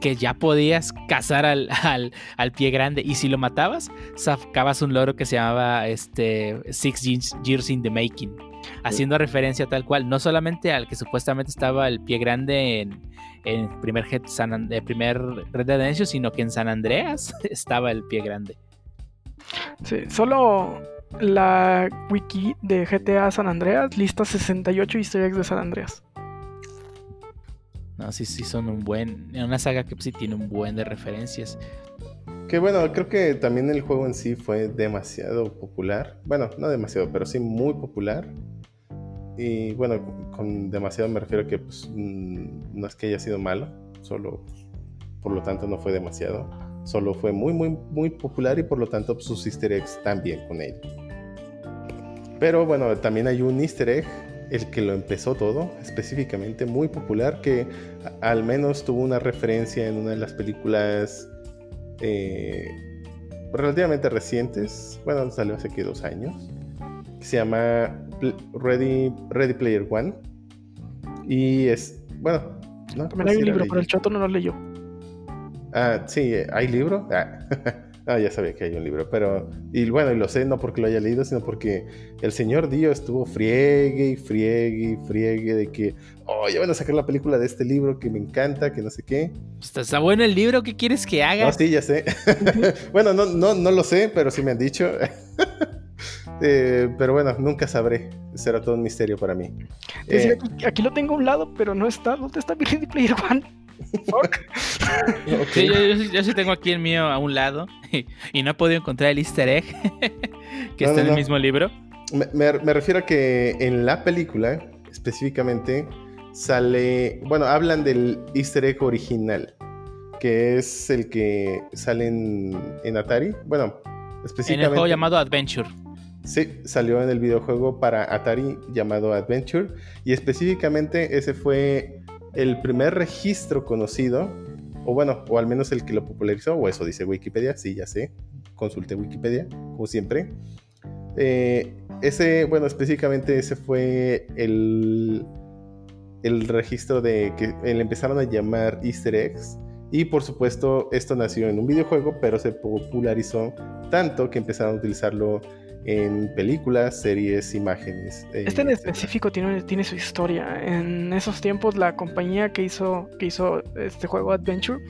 que ya podías cazar al, al, al Pie Grande, y si lo matabas, sacabas un loro que se llamaba este, Six Years- in the Making haciendo referencia tal cual, no solamente al que supuestamente estaba el pie grande en, en primer, San An- eh, primer Red Dead Redemption, sino que en San Andreas estaba el pie grande. Sí, solo la wiki de GTA San Andreas lista 68 easter eggs de San Andreas. No, sí, sí son un buen, en una saga que sí tiene un buen de referencias. Que bueno, creo que también el juego en sí fue demasiado popular. Bueno, no demasiado, pero sí muy popular. Y bueno, con demasiado me refiero a que pues, mm, no es que haya sido malo, solo por lo tanto no fue demasiado. Solo fue muy, muy, muy popular y por lo tanto pues, sus easter eggs también con él. Pero bueno, también hay un easter egg, el que lo empezó todo, específicamente muy popular, que al menos tuvo una referencia en una de las películas eh, relativamente recientes. Bueno, salió hace que dos años. Que se llama Ready, Ready Player One. Y es. Bueno, no. También hay un libro, pero el chato no lo leyó. Ah, sí, ¿hay libro? Ah. Ah, ya sabía que hay un libro, pero... Y bueno, y lo sé no porque lo haya leído, sino porque el señor Dio estuvo friegue y friegue y friegue de que, oh, ya van a sacar la película de este libro que me encanta, que no sé qué. Está, está bueno el libro, ¿qué quieres que haga? No, sí, ya sé. bueno, no, no, no lo sé, pero sí me han dicho. Eh, pero bueno, nunca sabré. Será todo un misterio para mí. Sí, Eh, aquí, aquí lo tengo a un lado, pero no está. ¿Dónde está mi Ready Player One? Sí, yo, yo sí- yo sí tengo aquí el mío a un lado y no he podido encontrar el easter egg que No, está no, en el no. mismo libro. Me, me- me refiero a que en la película, específicamente, sale. Bueno, hablan del easter egg original, que es el que sale en, en Atari. Bueno, En específicamente. el juego llamado Adventure. Sí, salió en el videojuego para Atari llamado Adventure. Y específicamente ese fue el primer registro conocido. O bueno, o al menos el que lo popularizó. O eso dice Wikipedia. Sí, ya sé. Consulté Wikipedia, como siempre. Eh, ese, bueno, específicamente ese fue el, el registro de que le empezaron a llamar Easter eggs. Y por supuesto, esto nació en un videojuego, pero se popularizó tanto que empezaron a utilizarlo en películas, series, imágenes. eh, Este en específico tiene, tiene su historia. En esos tiempos, la compañía que hizo, que hizo este juego Adventure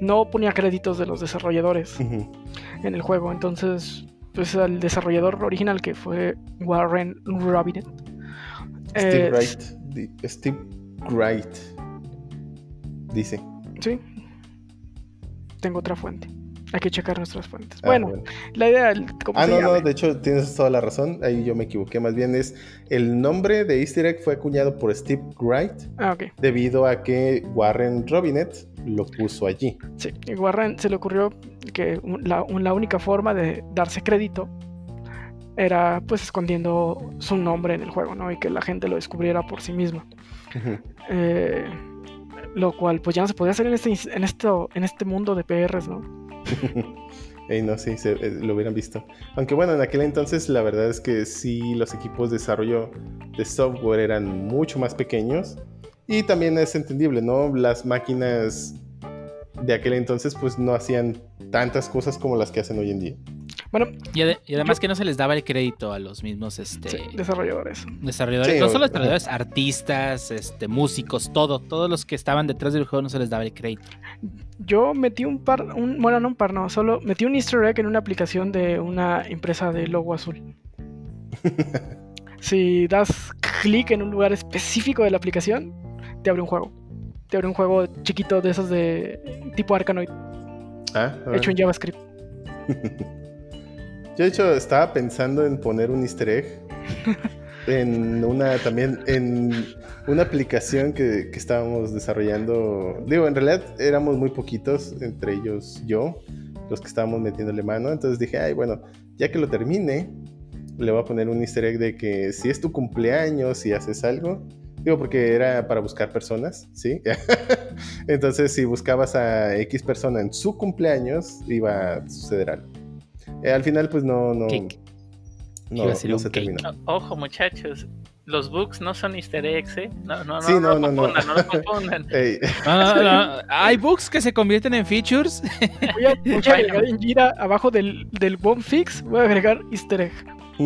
no ponía créditos de los desarrolladores en el juego. Entonces, pues el desarrollador original que fue Warren Robinet. Steve eh, Wright. Steve Wright. Dice. Sí. Tengo otra fuente. Hay que checar nuestras fuentes. Ah, bueno, la idea, Ah, no, llame. no, de hecho tienes toda la razón. Ahí yo me equivoqué. Más bien es el nombre de Easter egg fue acuñado por Steve Wright Ah, ok. debido a que Warren Robinet lo puso allí. Sí, y Warren se le ocurrió que la, la única forma de darse crédito era pues escondiendo su nombre en el juego, ¿no? Y que la gente lo descubriera por sí misma. Eh, lo cual pues ya no se podía hacer en este, en esto, en este mundo de PRs, ¿no? Ey, no, sí, eh, lo hubieran visto. Aunque bueno, en aquel entonces la verdad es que sí, los equipos de desarrollo de software eran mucho más pequeños. Y también es entendible, ¿no? Las máquinas de aquel entonces pues no hacían tantas cosas como las que hacen hoy en día. Bueno, Y, ade- y además que no se les daba el crédito a los mismos este, sí, desarrolladores. desarrolladores. Sí, no solo desarrolladores, artistas, este, músicos, todo. Todos los que estaban detrás del juego no se les daba el crédito. Yo metí un par, un, bueno, no un par, no, solo metí un easter egg en una aplicación de una empresa de logo azul. si das clic en un lugar específico de la aplicación, te abre un juego. Te abre un juego chiquito de esos de tipo Arkanoid, Ah, hecho en JavaScript. Yo de hecho estaba pensando en poner un easter egg en una también en una aplicación que, que estábamos desarrollando. Digo, en realidad éramos muy poquitos, entre ellos yo, los que estábamos metiéndole mano. Entonces dije, ay, bueno, ya que lo termine, le voy a poner un easter egg de que si es tu cumpleaños y haces algo. Digo, porque era para buscar personas, ¿sí? Entonces, si buscabas a X persona en su cumpleaños, iba a suceder algo. Eh, al final, pues no, no, Cake. no, Iba a ser no un se cake. terminó. Ojo, muchachos. Los bugs no son easter eggs, ¿eh? No, no, no, Sí, no, no, lo no, no. confundan, no lo confundan. Ey, No, no, no. Hay bugs que se convierten en features. Voy a, voy a agregar en Jira, abajo del, del bomb fix, voy a agregar easter egg.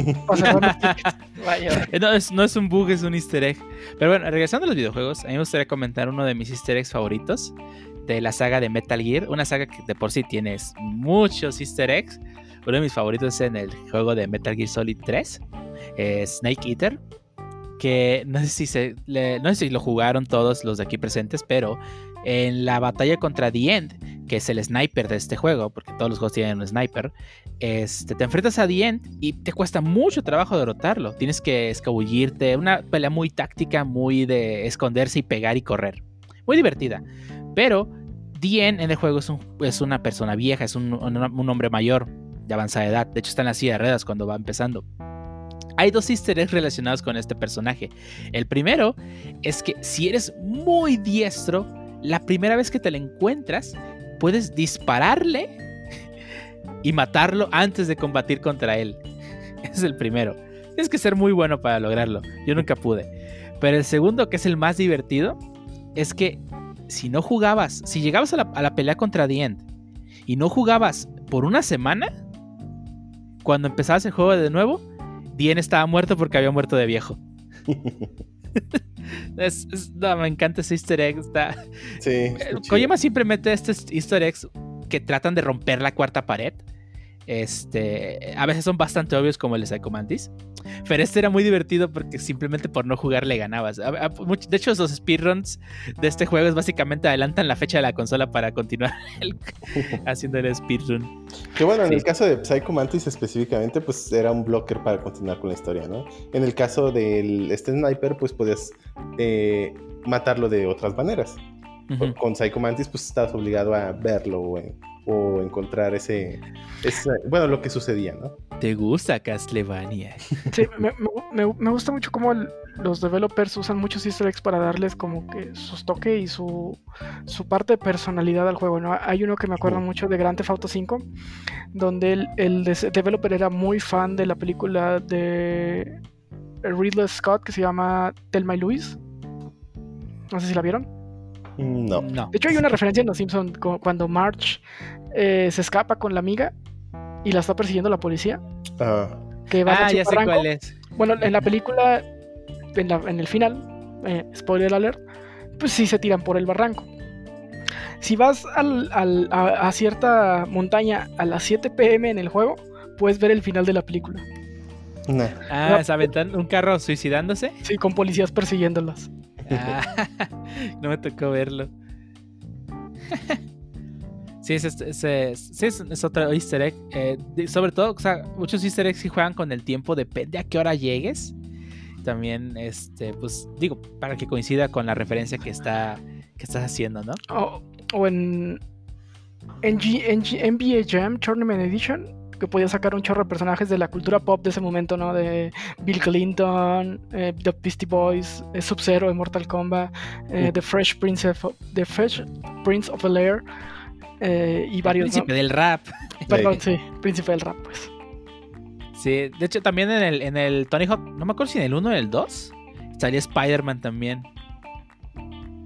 Vaya. No es, no es un bug, es un easter egg. Pero bueno, regresando a los videojuegos, a mí me gustaría comentar uno de mis easter eggs favoritos de la saga de Metal Gear. Una saga que de por sí tiene muchos easter eggs. Uno de mis favoritos es en el juego de Metal Gear Solid 3, eh, Snake Eater. Que no sé, si se, no sé si lo jugaron todos los de aquí presentes, pero en la batalla contra The End, que es el sniper de este juego, porque todos los juegos tienen un sniper, este, te enfrentas a The End y te cuesta mucho trabajo derrotarlo. Tienes que escabullirte, una pelea muy táctica, muy de esconderse y pegar y correr. Muy divertida. Pero The End en el juego es, un- es una persona vieja, es un hombre mayor, de avanzada edad. De hecho está en la silla de ruedas cuando va empezando. Hay dos easter eggs relacionados con este personaje. El primero es que si eres muy diestro, la primera vez que te lo encuentras, puedes dispararle y matarlo antes de combatir contra él. Es el primero. Tienes que ser muy bueno para lograrlo. Yo nunca pude. Pero el segundo, que es el más divertido, es que si no jugabas, si llegabas a la, a la pelea contra The End y no jugabas por una semana, cuando empezabas el juego de nuevo, End estaba muerto porque había muerto de viejo. Es- es- no, me encanta ese easter egg. Está, sí, eh. Kojima siempre mete estos easter eggs que tratan de romper la cuarta pared. Este, a veces son bastante obvios como el de Psycho Mantis. Pero este era muy divertido porque simplemente por no jugar le ganabas. De hecho, los speedruns de este juego es básicamente adelantan la fecha de la consola para continuar el- haciendo el speedrun. Que bueno, en Sí. el caso de Psycho Mantis específicamente, pues era un blocker para continuar con la historia, ¿no? En el caso del este sniper, pues podías eh, matarlo de otras maneras. Con Psycho Mantis, pues estabas obligado a verlo o, en- o encontrar ese, ese- Bueno, lo que sucedía, ¿no? ¿Te gusta Castlevania? Sí, me, me- me- me gusta mucho cómo el- los developers usan muchos easter eggs para darles como que sus toque y su, su parte de personalidad al juego, ¿no? Hay uno que me acuerdo mucho de Grand Theft Auto 5, donde el, developer era muy fan de la película de Ridley Scott que se llama Thelma y Louise. No sé si la vieron. No. No. De hecho, hay una referencia en Los Simpsons cuando Marge eh, se escapa con la amiga y la está persiguiendo la policía. Ah, Que va Ah, ya sé cuál es. Bueno, en la película, en, la- en el final, eh, spoiler alert, pues sí se tiran por el barranco. Si vas al- al- a, a cierta montaña a las 7 pm en el juego, puedes ver el final de la película. nah. Ah, No. ¿se aventan un carro suicidándose? Sí, con policías persiguiéndolas. Ah, no me tocó verlo. sí, es, es, es- otro easter egg. Eh, de- sobre todo, o sea, muchos easter eggs sí juegan con el tiempo, depende a qué hora llegues. También, este, pues, digo, para que coincida con la referencia que está que estás haciendo, ¿no? O, o en, en, G- en G- NBA Jam Tournament Edition, que podías sacar un chorro de personajes de la cultura pop de ese momento, ¿no? De Bill Clinton, eh, The Beastie Boys, eh, Sub-Zero de Mortal Kombat, eh. The Fresh Prince of, The Fresh Prince of Bel Air eh, y El varios. ¿no? príncipe del rap. Perdón, sí, príncipe del rap, pues. Sí, de hecho también en el, en el Tony Hawk, no me acuerdo si en el 1 o en el 2, salía Spider-Man también.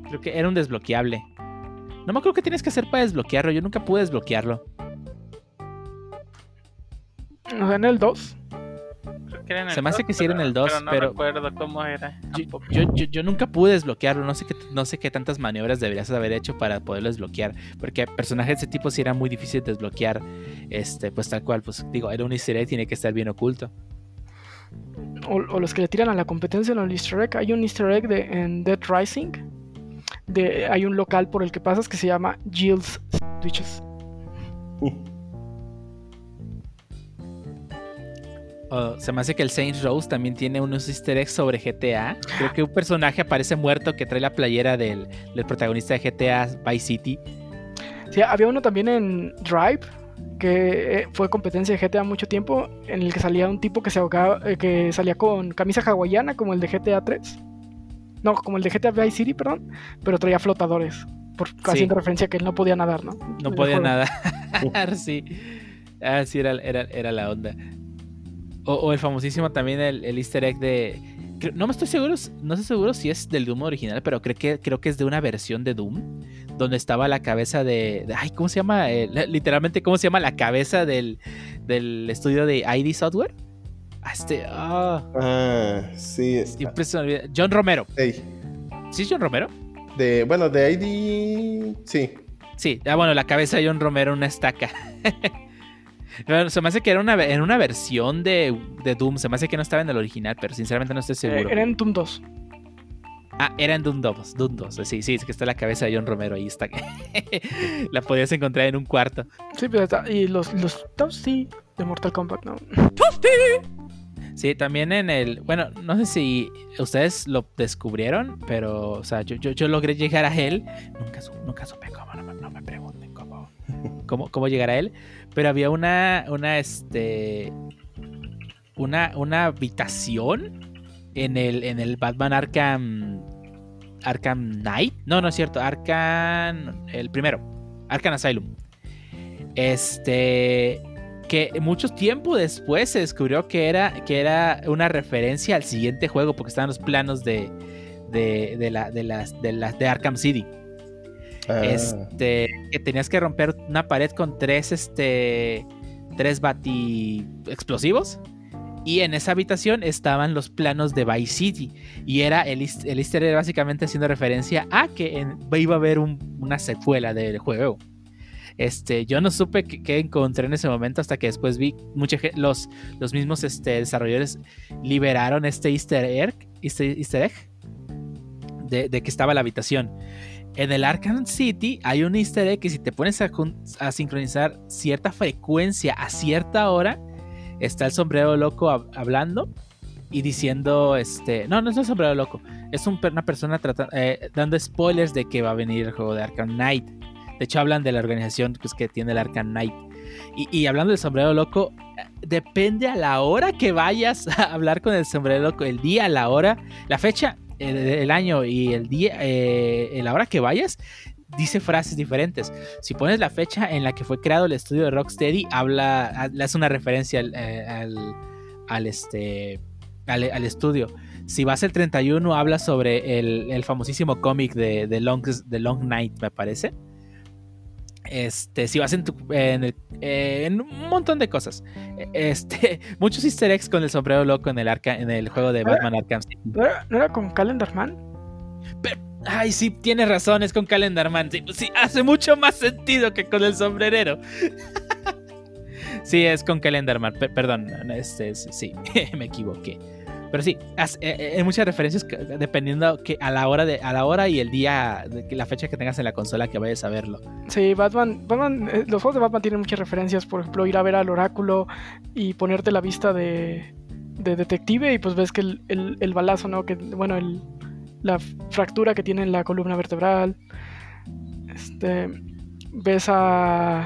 Creo que era un desbloqueable. No me acuerdo qué tienes que hacer para desbloquearlo, yo nunca pude desbloquearlo. O sea, en el 2. Creo que era en Se me hace dos, que sí era en el dos, no pero- recuerdo cómo era. Yo, yo- yo- yo nunca pude desbloquearlo, no sé, qué, no sé qué tantas maniobras deberías haber hecho para poderlo desbloquear, porque personajes de ese tipo sí era muy difícil de desbloquear, este, pues tal cual, pues digo, era un easter egg, tiene que estar bien oculto. O, o los que le tiran a la competencia en el easter egg. Hay un easter egg de, en Dead Rising. De, hay un local por el que pasas que se llama Jill's Sandwiches. Se me hace que el Saints Rose también tiene unos easter eggs sobre GTA. Creo que un personaje aparece muerto que trae la playera del, del protagonista de GTA Vice City. Sí, había uno también en Drive, que eh, fue competencia de GTA mucho tiempo, en el que salía un tipo que se ahogaba, eh, que salía con camisa hawaiana como el de GTA 3. No, como el de GTA Vice City, perdón, pero traía flotadores, por, haciendo referencia a que él no podía nadar, ¿no? No podía nadar. sí. Ah, sí, era, era, era la onda. O, o el famosísimo también el, el easter egg de... No me estoy seguro, no estoy seguro si es del Doom original, pero creo que, creo que es de una versión de Doom, donde estaba la cabeza de... de- ay, ¿cómo se llama? Eh, literalmente, ¿cómo se llama la cabeza del, del estudio de ID Software? Ah, Este... ah, Ah, sí. siempre se me olvida. John Romero. ey, ¿Sí es John Romero? de, bueno, de ID. Sí. Sí, ah, bueno, la cabeza de John Romero, una estaca. Bueno, se me hace que era una, en una versión de, de Doom. Se me hace que no estaba en el original, pero sinceramente no estoy Eh, seguro. era en Doom 2. Ah, era en Doom 2. Doom 2. Sí, sí, es que está la cabeza de John Romero ahí. Está. la podías encontrar en un cuarto. Sí, pues está. Y los, los Toasty de Mortal Kombat, ¿no? Sí, también en el. Bueno, no sé si ustedes lo descubrieron, pero, o sea, yo, yo, yo logré llegar a él. Nunca, su- nunca supe cómo, no, me- no me pregunten cómo, cómo, cómo llegar a él. Pero había una, una, este. Una, una habitación en el, en el Batman Arkham. Arkham Knight. No, no es cierto. Arkham. El primero. Arkham Asylum. Este que mucho tiempo después se descubrió que era, que era una referencia al siguiente juego, porque estaban los planos de, de, de la, de, las, de, las, de Arkham City. Este, que tenías que romper una pared con tres, este, tres bati explosivos. Y en esa habitación estaban los planos de Vice City. Y era el, el easter egg básicamente haciendo referencia a que iba a haber un- una secuela del juego. Este, yo no supe qué encontré en ese momento hasta que después vi mucha los, los mismos este, desarrolladores liberaron este easter egg, este easter egg de que estaba la habitación. En el Arkham City hay un easter egg que si te pones a, a sincronizar cierta frecuencia a cierta hora, está el sombrero loco hab- hablando y diciendo, este, no, no es el sombrero loco, es una persona eh, dando spoilers de que va a venir el juego de Arkham Knight. De hecho, hablan de la organización pues, que tiene el Arkham Knight. Y, y hablando del sombrero loco, depende a la hora que vayas a hablar con el sombrero loco, el día, la hora, la fecha, el, año y el día, eh, la hora que vayas, dice frases diferentes. Si pones la fecha en la que fue creado el estudio de Rocksteady, habla, hace una referencia al, eh, al, este, al, estudio. Si vas el 31, habla sobre el, el famosísimo cómic de, de, Long, de Long Night, me parece. Este, si vas en, tu, en, el- eh, en un montón de cosas. Este, muchos easter eggs con el sombrero loco en el, arca, en el juego de Batman Arkham City. ¿No era, con Calendar Man? Ay, sí, tienes razón, es con Calendar Man. Sí, sí, hace mucho más sentido que con el sombrerero. sí, es con Calendar Man. per- perdón, este, es- sí, me equivoqué. Pero sí, eh, eh, en muchas referencias dependiendo que a la hora de a la hora y el día, de la fecha que tengas en la consola que vayas a verlo. Sí, Batman, Batman eh, los juegos de Batman tienen muchas referencias, por ejemplo, ir a ver al oráculo y ponerte la vista de, de detective y pues ves que el, el- el balazo, ¿no? Que, bueno, la fractura que tiene en la columna vertebral. Este, ves a,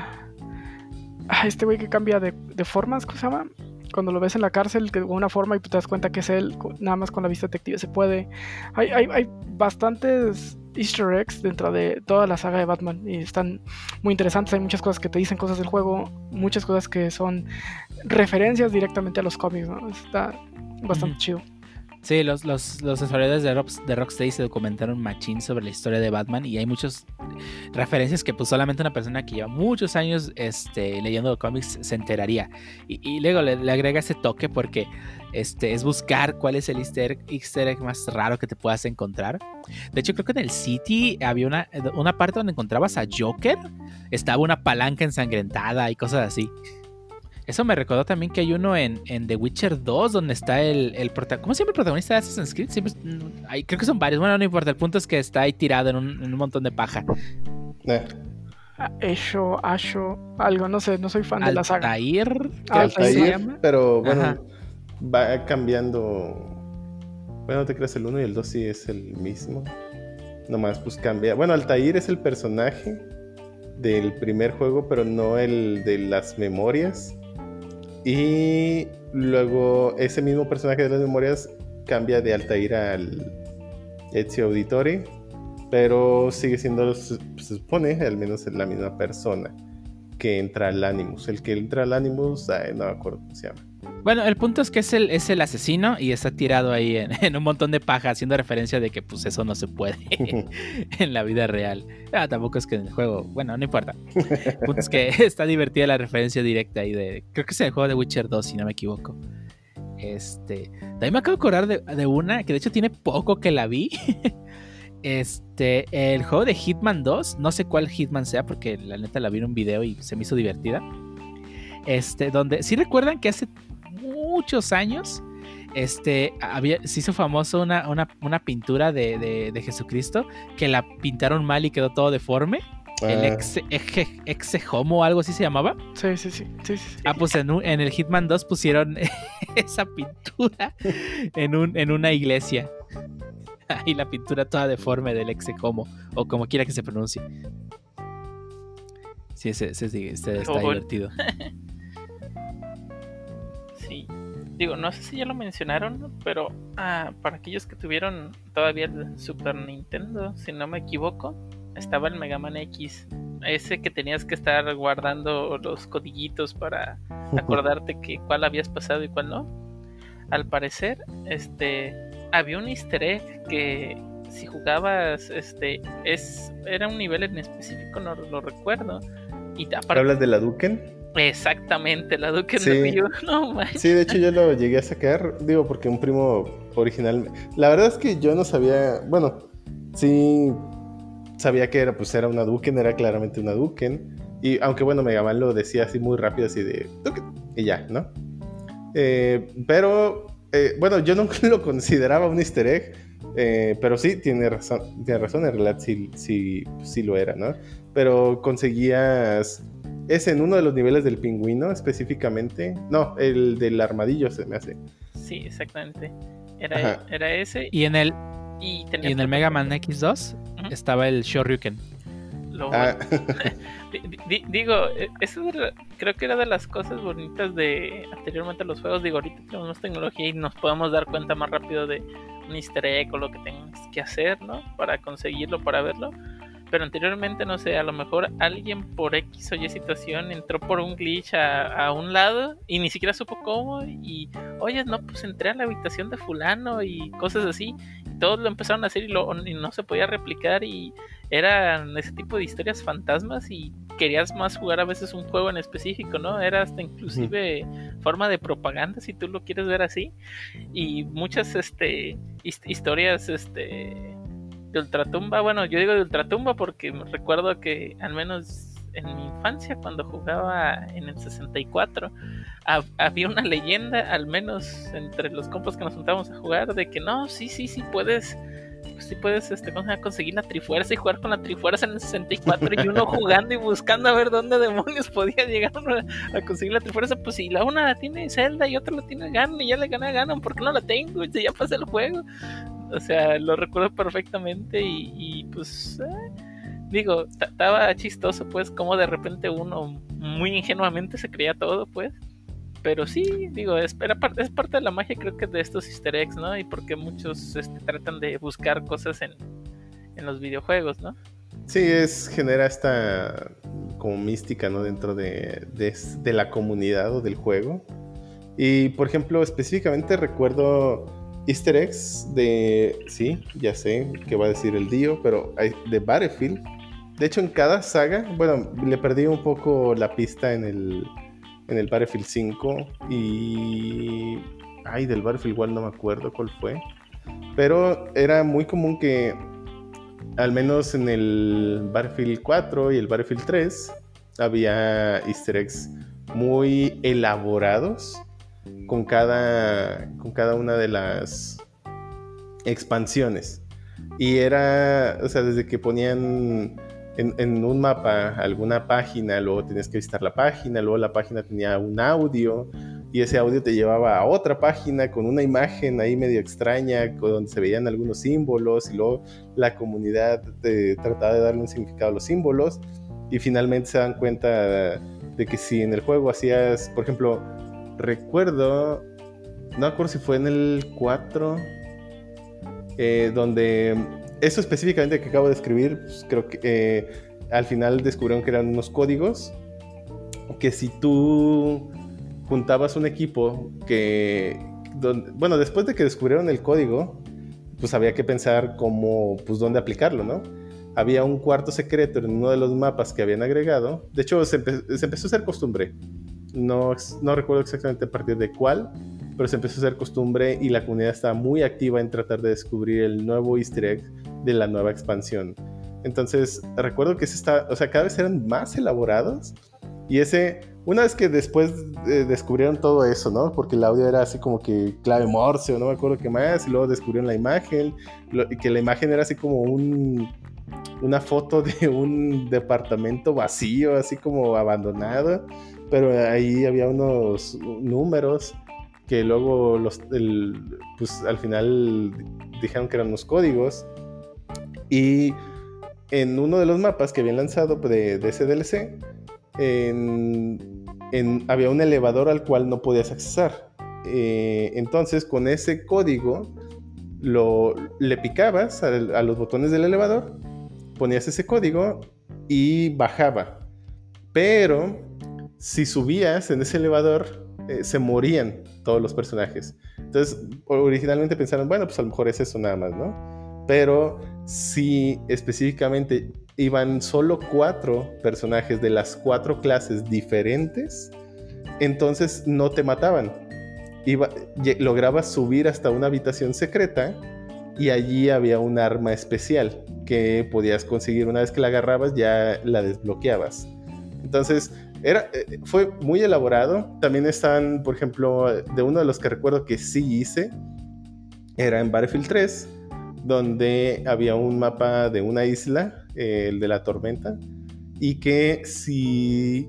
a este güey que cambia de formas, ¿cómo se llama? Cuando lo ves en la cárcel, que con una forma y te das cuenta que es él, nada más con la vista detective se puede. Hay, hay, hay bastantes easter eggs dentro de toda la saga de Batman y están muy interesantes. Hay muchas cosas que te dicen cosas del juego, muchas cosas que son referencias directamente a los cómics. ¿no? Está bastante chido. Sí, los, los, los desarrolladores de, Rock- de Rocksteady se documentaron machín sobre la historia de Batman y hay muchas referencias que pues solamente una persona que lleva muchos años este, leyendo cómics se enteraría. Y, luego le, le agrega ese toque porque este, es buscar cuál es el easter, easter egg más raro que te puedas encontrar. De hecho, creo que en el City había una, una parte donde encontrabas a Joker, estaba una palanca ensangrentada y cosas así. Eso me recordó también que hay uno en, en The Witcher 2 donde está el, el protagonista. ¿Cómo se llama el protagonista de Assassin's Creed? Siempre, mm, creo que son varios. Bueno, no importa. El punto es que está ahí tirado en un, en un montón de paja. Eh, Ah, Esho, Asho, algo, no sé, no soy fan de la saga. Altair, que Altair. se llama. pero bueno, Ajá. va cambiando. Bueno, no te creas, el 1 y el 2 sí es el mismo. Nomás pues cambia. Bueno, Altair es el personaje del primer juego, pero no el de las memorias. Y luego ese mismo personaje de las memorias cambia de Altair al Ezio Auditore, pero sigue siendo, se supone, al menos la misma persona que entra al Animus. El que entra al Animus, ay, no me acuerdo cómo se llama. Bueno, el punto es que es el, es el asesino y está tirado ahí en, en un montón de paja, haciendo referencia de que pues eso no se puede en la vida real. Ah, tampoco es que en el juego, bueno, no importa. El punto es que está divertida la referencia directa ahí de, creo que es en el juego de Witcher 2, si no me equivoco. Este, también me acabo de acordar de, de una que de hecho tiene poco que la vi. Este, el juego de Hitman 2, no sé cuál Hitman sea porque la neta la vi en un video y se me hizo divertida. Este, donde, si recuerdan que hace muchos años, este, había, se hizo famoso una, una, una pintura de, de- de Jesucristo que la pintaron mal y quedó todo deforme. El Ah, ex, eje, exe homo o algo así se llamaba. Sí, sí, sí. sí, sí, sí. Ah, pues en, un- en el Hitman 2 pusieron esa pintura en, un, en una iglesia. Y la pintura toda deforme del exe homo, o como quiera que se pronuncie. Sí, ese, ese está Oh, bueno. divertido. Sí. Digo, no sé si ya lo mencionaron, pero ah, para aquellos que tuvieron todavía el Super Nintendo, si no me equivoco, estaba el Mega Man X. Ese que tenías que estar guardando los codiguitos para acordarte que cuál habías pasado y cuál no. Al parecer, este había un easter egg que si jugabas este es era un nivel en específico, no lo recuerdo. Y aparte, ¿Hablas de la Duken? Exactamente, la Duque Sí. No manches. Sí, de hecho yo lo llegué a sacar, digo, porque un primo original... La verdad es que yo no sabía, bueno, sí sabía que era, pues era una Duken, era claramente una Duken. Y aunque bueno, Mega Man lo decía así muy rápido, así de... "Duken", Y ya, ¿no? Eh, pero, eh, bueno, yo nunca lo consideraba un easter egg. eh, pero sí, tiene razón, tiene razón, en realidad sí, sí, sí lo era, ¿no? Pero conseguías... Es en uno de los niveles del pingüino específicamente. No, el del armadillo se me hace. Sí, exactamente. Era, era ese. Y en el, Y, en el Mega Man X2 Ujú. estaba el Shoryuken. lo- Ah, di- di- digo, eh, eso creo que era de las cosas bonitas de anteriormente los juegos. Digo, ahorita tenemos más tecnología y nos podemos dar cuenta más rápido de un easter egg o lo que tengas que hacer, ¿no? Para conseguirlo, para verlo. Pero anteriormente, no sé, a lo mejor alguien por X o Y situación entró por un glitch a, a un lado y ni siquiera supo cómo. Y, oye, no, pues entré a la habitación de Fulano y cosas así. Y todos lo empezaron a hacer y, lo, no se podía replicar. Y eran ese tipo de historias fantasmas y querías más jugar a veces un juego en específico, ¿no? Era hasta inclusive forma de propaganda si tú lo quieres ver así. Y muchas este his- historias este de ultratumba, bueno, yo digo de ultratumba porque recuerdo que al menos en mi infancia cuando jugaba en el 64 hab- había una leyenda, al menos entre los compas que nos juntábamos a jugar, de que no, sí, sí, sí puedes sí puedes este, conseguir la trifuerza y jugar con la trifuerza en el 64 y uno jugando y buscando a ver dónde demonios podía llegar a, conseguir la trifuerza, pues si la una la tiene Zelda y otra la tiene Ganon y ya le gané a Ganon, ¿por qué no la tengo? Si ya pasé el juego. O sea, lo recuerdo perfectamente y, y, pues eh, digo, ta- estaba chistoso pues como de repente uno muy ingenuamente se creía todo pues. Pero sí, digo, es, es parte de la magia creo que de estos easter eggs, ¿no? Y porque muchos este, tratan de buscar cosas en, en los videojuegos, ¿no? Sí, es genera esta como mística, ¿no? Dentro de, de, la comunidad o del juego. Y por ejemplo, específicamente recuerdo Easter eggs de. Sí, ya sé qué va a decir el Dio, pero de Battlefield. De hecho, en cada saga, bueno, le perdí un poco la pista en el, en el Battlefield 5 y. Ay, del Battlefield igual no me acuerdo cuál fue. Pero era muy común que, al menos en el Battlefield 4 y el Battlefield 3, había Easter eggs muy elaborados con cada, con cada una de las expansiones. Y era, o sea, desde que ponían en, un mapa alguna página, luego tenías que visitar la página, luego la página tenía un audio y ese audio te llevaba a otra página con una imagen ahí medio extraña, donde se veían algunos símbolos y luego la comunidad trataba de darle un significado a los símbolos y finalmente se dan cuenta de que si en el juego hacías, por ejemplo, recuerdo, no acuerdo si fue en el 4, eh, donde eso específicamente que acabo de escribir, pues, creo que eh, al final descubrieron que eran unos códigos que si tú juntabas un equipo que, bueno, después de que descubrieron el código, pues había que pensar cómo, pues dónde aplicarlo, ¿no? Había un cuarto secreto en uno de los mapas que habían agregado. De hecho, se, empezó a hacer costumbre no recuerdo exactamente a partir de cuál, pero se empezó a hacer costumbre y la comunidad estaba muy activa en tratar de descubrir el nuevo easter egg de la nueva expansión. Entonces, recuerdo que ese está, o sea, cada vez eran más elaborados y ese, una vez que después eh, descubrieron todo eso, ¿no? Porque el audio era así como que clave morse o no me acuerdo qué más, y luego descubrieron la imagen, y que la imagen era así como un, una foto de un departamento vacío, así como abandonado pero ahí había unos números que luego los, pues al final dijeron que eran unos códigos. Y en uno de los mapas que habían lanzado de, ese DLC, había un elevador al cual no podías accesar. Eh, entonces, con ese código, lo, le picabas a los botones del elevador, ponías ese código y bajaba. Pero si subías en ese elevador, eh, se morían todos los personajes. Entonces, originalmente pensaron, bueno, pues a lo mejor es eso nada más, ¿no? Pero si específicamente iban solo cuatro personajes de las cuatro clases diferentes, entonces no te mataban. Iba, lograbas subir hasta una habitación secreta y allí había un arma especial que podías conseguir una vez que la agarrabas ya la desbloqueabas. Entonces era, eh, fue muy elaborado. También están, por ejemplo, de uno de los que recuerdo que sí hice, era en Battlefield 3, donde había un mapa de una isla, eh, el de la tormenta, y que si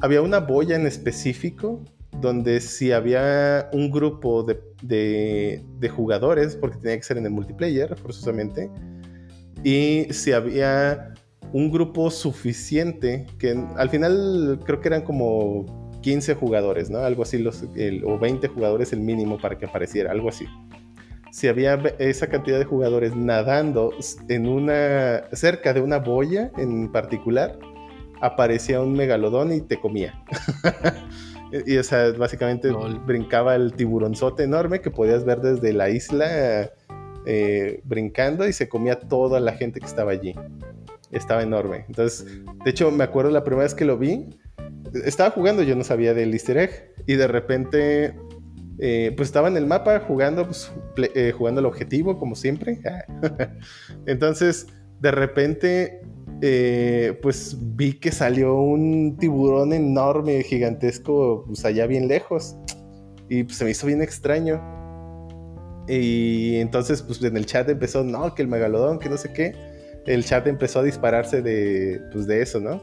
había una boya en específico, donde si había un grupo de, de, de jugadores, porque tenía que ser en el multiplayer, forzosamente, y si había un grupo suficiente, que al final creo que eran como 15 jugadores, ¿no? Algo así, los, o 20 jugadores el mínimo para que apareciera, algo así. Si había esa cantidad de jugadores nadando en una, cerca de una boya en particular, aparecía un megalodón y te comía. y o sea, básicamente brincaba el tiburonzote enorme que podías ver desde la isla eh, brincando y se comía toda la gente que estaba allí estaba enorme. Entonces, de hecho, me acuerdo la primera vez que lo vi, estaba jugando, yo no sabía del easter egg, y de repente, eh, pues estaba en el mapa jugando, pues, eh, jugando el objetivo, como siempre. Entonces, de repente, eh, pues vi que salió un tiburón enorme, gigantesco, pues allá bien lejos, y pues, se me hizo bien extraño. Y entonces, pues en el chat empezó, no, que el megalodón, que no sé qué el chat empezó a dispararse de, pues, de eso, ¿no?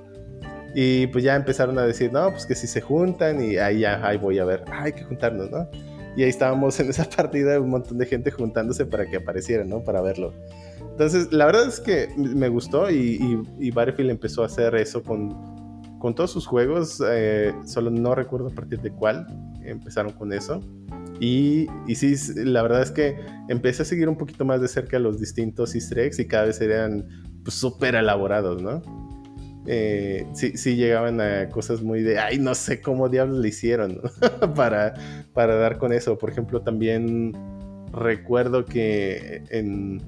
Y pues ya empezaron a decir, no, pues que si se juntan y ahí ya, voy a ver, hay que juntarnos, ¿no? Y ahí estábamos en esa partida, un montón de gente juntándose para que apareciera, ¿no? Para verlo. Entonces, la verdad es que me gustó y, y, empezó a hacer eso con, con todos sus juegos, eh, solo no recuerdo a partir de cuál empezaron con eso. Y, sí, la verdad es que empecé a seguir un poquito más de cerca los distintos easter eggs y cada vez eran pues, súper elaborados, ¿no? Eh, sí, sí llegaban a cosas muy de, ay, no sé cómo diablos le hicieron para, para dar con eso. Por ejemplo, también recuerdo que en,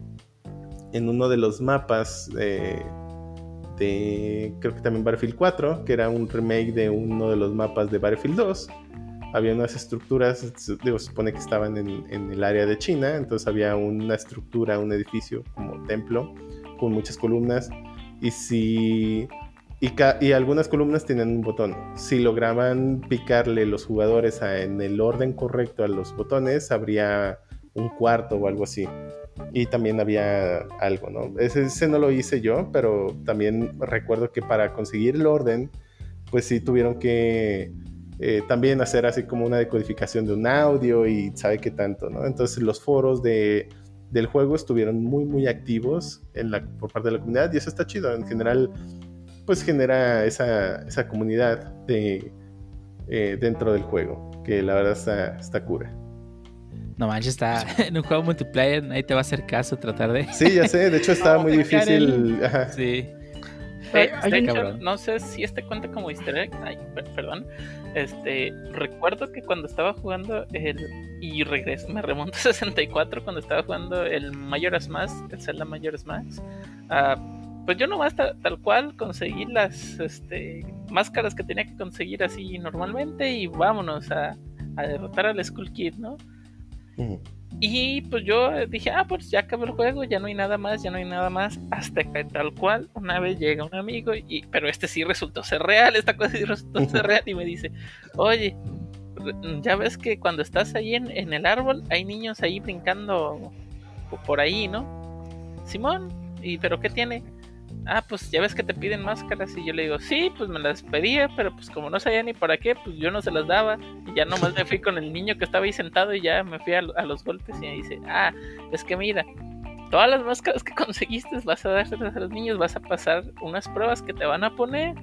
en uno de los mapas de, creo que también Battlefield 4, que era un remake de uno de los mapas de Battlefield 2, había unas estructuras, digo, se supone que estaban en, el área de China, entonces había una estructura, un edificio como templo con muchas columnas y si y, algunas columnas tienen un botón. Si lograban picarle los jugadores en el orden correcto a los botones, habría un cuarto o algo así. Y también había algo, ¿no? Ese, no lo hice yo, pero también recuerdo que para conseguir el orden, pues sí tuvieron que eh, también hacer así como una decodificación de un audio y sabe qué tanto, ¿no? Entonces los foros de, del juego estuvieron muy, muy activos en la, por parte de la comunidad y eso está chido. En general, pues genera esa, esa comunidad de, eh, dentro del juego, que la verdad está, está cura. No manches, está en un juego multiplayer, ahí te va a hacer caso tratar de... Sí, ya sé, de hecho estaba muy difícil. Sí. Eh, no sé si este cuenta como easter egg, Ay, perdón. Este, recuerdo que cuando estaba jugando el y regreso, me remonto a 64 cuando estaba jugando el Majora's Mask, el Zelda Majora's Mask. Uh, pues yo nomás tal cual conseguí las este, máscaras que tenía que conseguir así normalmente y vámonos a, derrotar al Skull Kid, ¿no? Y pues yo dije, ah, pues ya acabó el juego, ya no hay nada más, ya no hay nada más, hasta que tal cual una vez llega un amigo, y, pero este sí resultó ser real, esta cosa sí resultó ser real y me dice, oye, ya ves que cuando estás ahí en, en el árbol hay niños ahí brincando por ahí, ¿no? Simón, ¿y pero qué tiene? Ah, pues ya ves que te piden máscaras. Y yo le digo, sí, pues me las pedía, pero pues como no sabía ni para qué, pues yo no se las daba. Y ya nomás me fui con el niño que estaba ahí sentado y ya me fui a, los golpes. Y me dice, ah, es que mira, todas las máscaras que conseguiste vas a dárselas a los niños, vas a pasar unas pruebas que te van a poner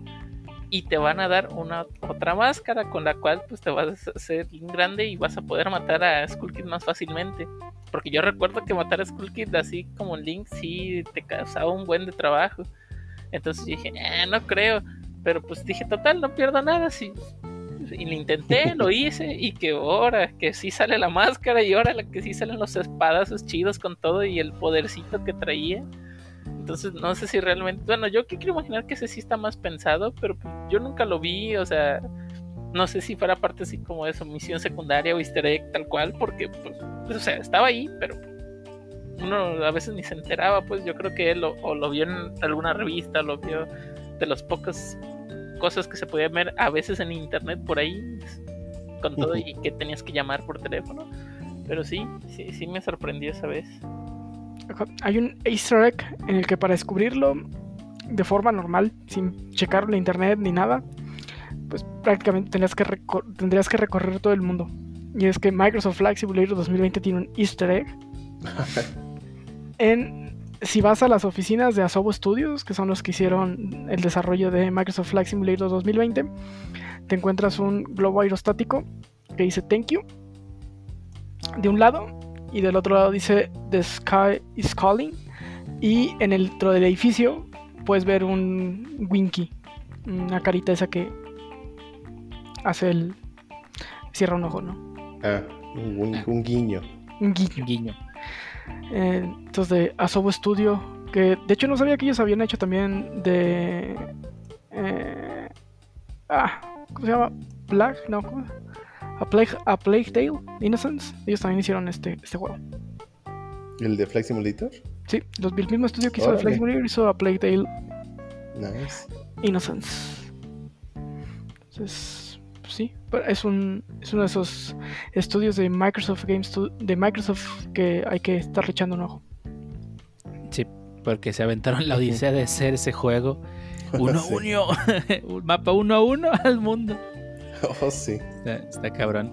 y te van a dar una otra máscara con la cual pues te vas a hacer grande y vas a poder matar a Skull Kid más fácilmente. Porque yo recuerdo que matar a Skull Kid así como Link sí te causaba un buen de trabajo. Entonces dije, eh, no creo. Pero pues dije, total, no pierdo nada. Si... Y lo intenté, lo hice. Y que ahora que sí sale la máscara y ahora que sí salen los espadazos chidos con todo y el podercito que traía. Entonces no sé si realmente... Bueno, yo quiero imaginar que ese sí está más pensado, pero pues, yo nunca lo vi. O sea, no sé si fuera parte así como de su misión secundaria o easter egg tal cual, porque, pues, pues, o sea, estaba ahí, pero uno a veces ni se enteraba, pues yo creo que él lo, o lo vio en alguna revista, lo vio de las pocas cosas que se podían ver a veces en internet por ahí, con todo y que tenías que llamar por teléfono. Pero sí, sí, sí me sorprendió esa vez. Hay un easter egg en el que para descubrirlo de forma normal, sin checar la internet ni nada, pues prácticamente tendrías que, tendrías que recorrer todo el mundo. Y es que Microsoft Flight Simulator 2020 tiene un easter egg. en, si vas a las oficinas de Asobo Studios, que son los que hicieron el desarrollo de Microsoft Flight Simulator 2020, te encuentras un globo aerostático que dice thank you de un lado y del otro lado dice the sky is calling y en el dentro del edificio puedes ver un winky, una carita esa que hace el. Cierra un ojo, ¿no? Ah, un, un guiño. Un guiño. guiño. Eh, entonces, de Asobo Studio, que de hecho no sabía que ellos habían hecho también de. Eh, ah, ¿cómo se llama? Plague, no, ¿cómo? A Plague, a Plague Tale Innocence. Ellos también hicieron este, este juego. ¿El de Flight Simulator? Sí, los, el mismo estudio que hizo el Flight Simulator hizo a Plague Tale nice. Innocence. Entonces sí, es, un, es uno de esos estudios de Microsoft Games de Microsoft que hay que estar echando un ojo. Sí, porque se aventaron la odisea de hacer ese juego uno a uno, un mapa uno a uno al mundo. Oh, sí. Está, cabrón.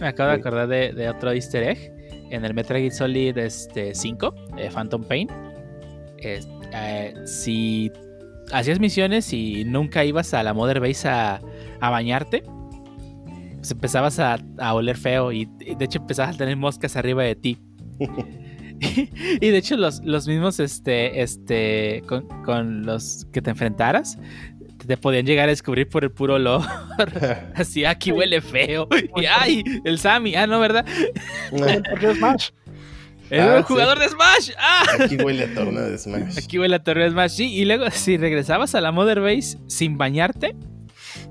me acabo de acordar de, otro easter egg. En el Metal Gear Solid este, 5, eh, Phantom Pain. Eh, si hacías misiones y nunca ibas a la Mother Base a, a bañarte, pues empezabas a, a oler feo y, y de hecho empezabas a tener moscas arriba de ti. y de hecho los, los mismos este este con, con los que te enfrentaras te podían llegar a descubrir por el puro olor. Así, aquí huele feo. Y ay, el Sammy. Ah, no, ¿verdad? Porque es Smash. Es Ah, un sí. jugador de Smash. Ah. Aquí huele a torneo de Smash. Aquí huele a torre de Smash. Sí, y luego si regresabas a la Mother Base sin bañarte,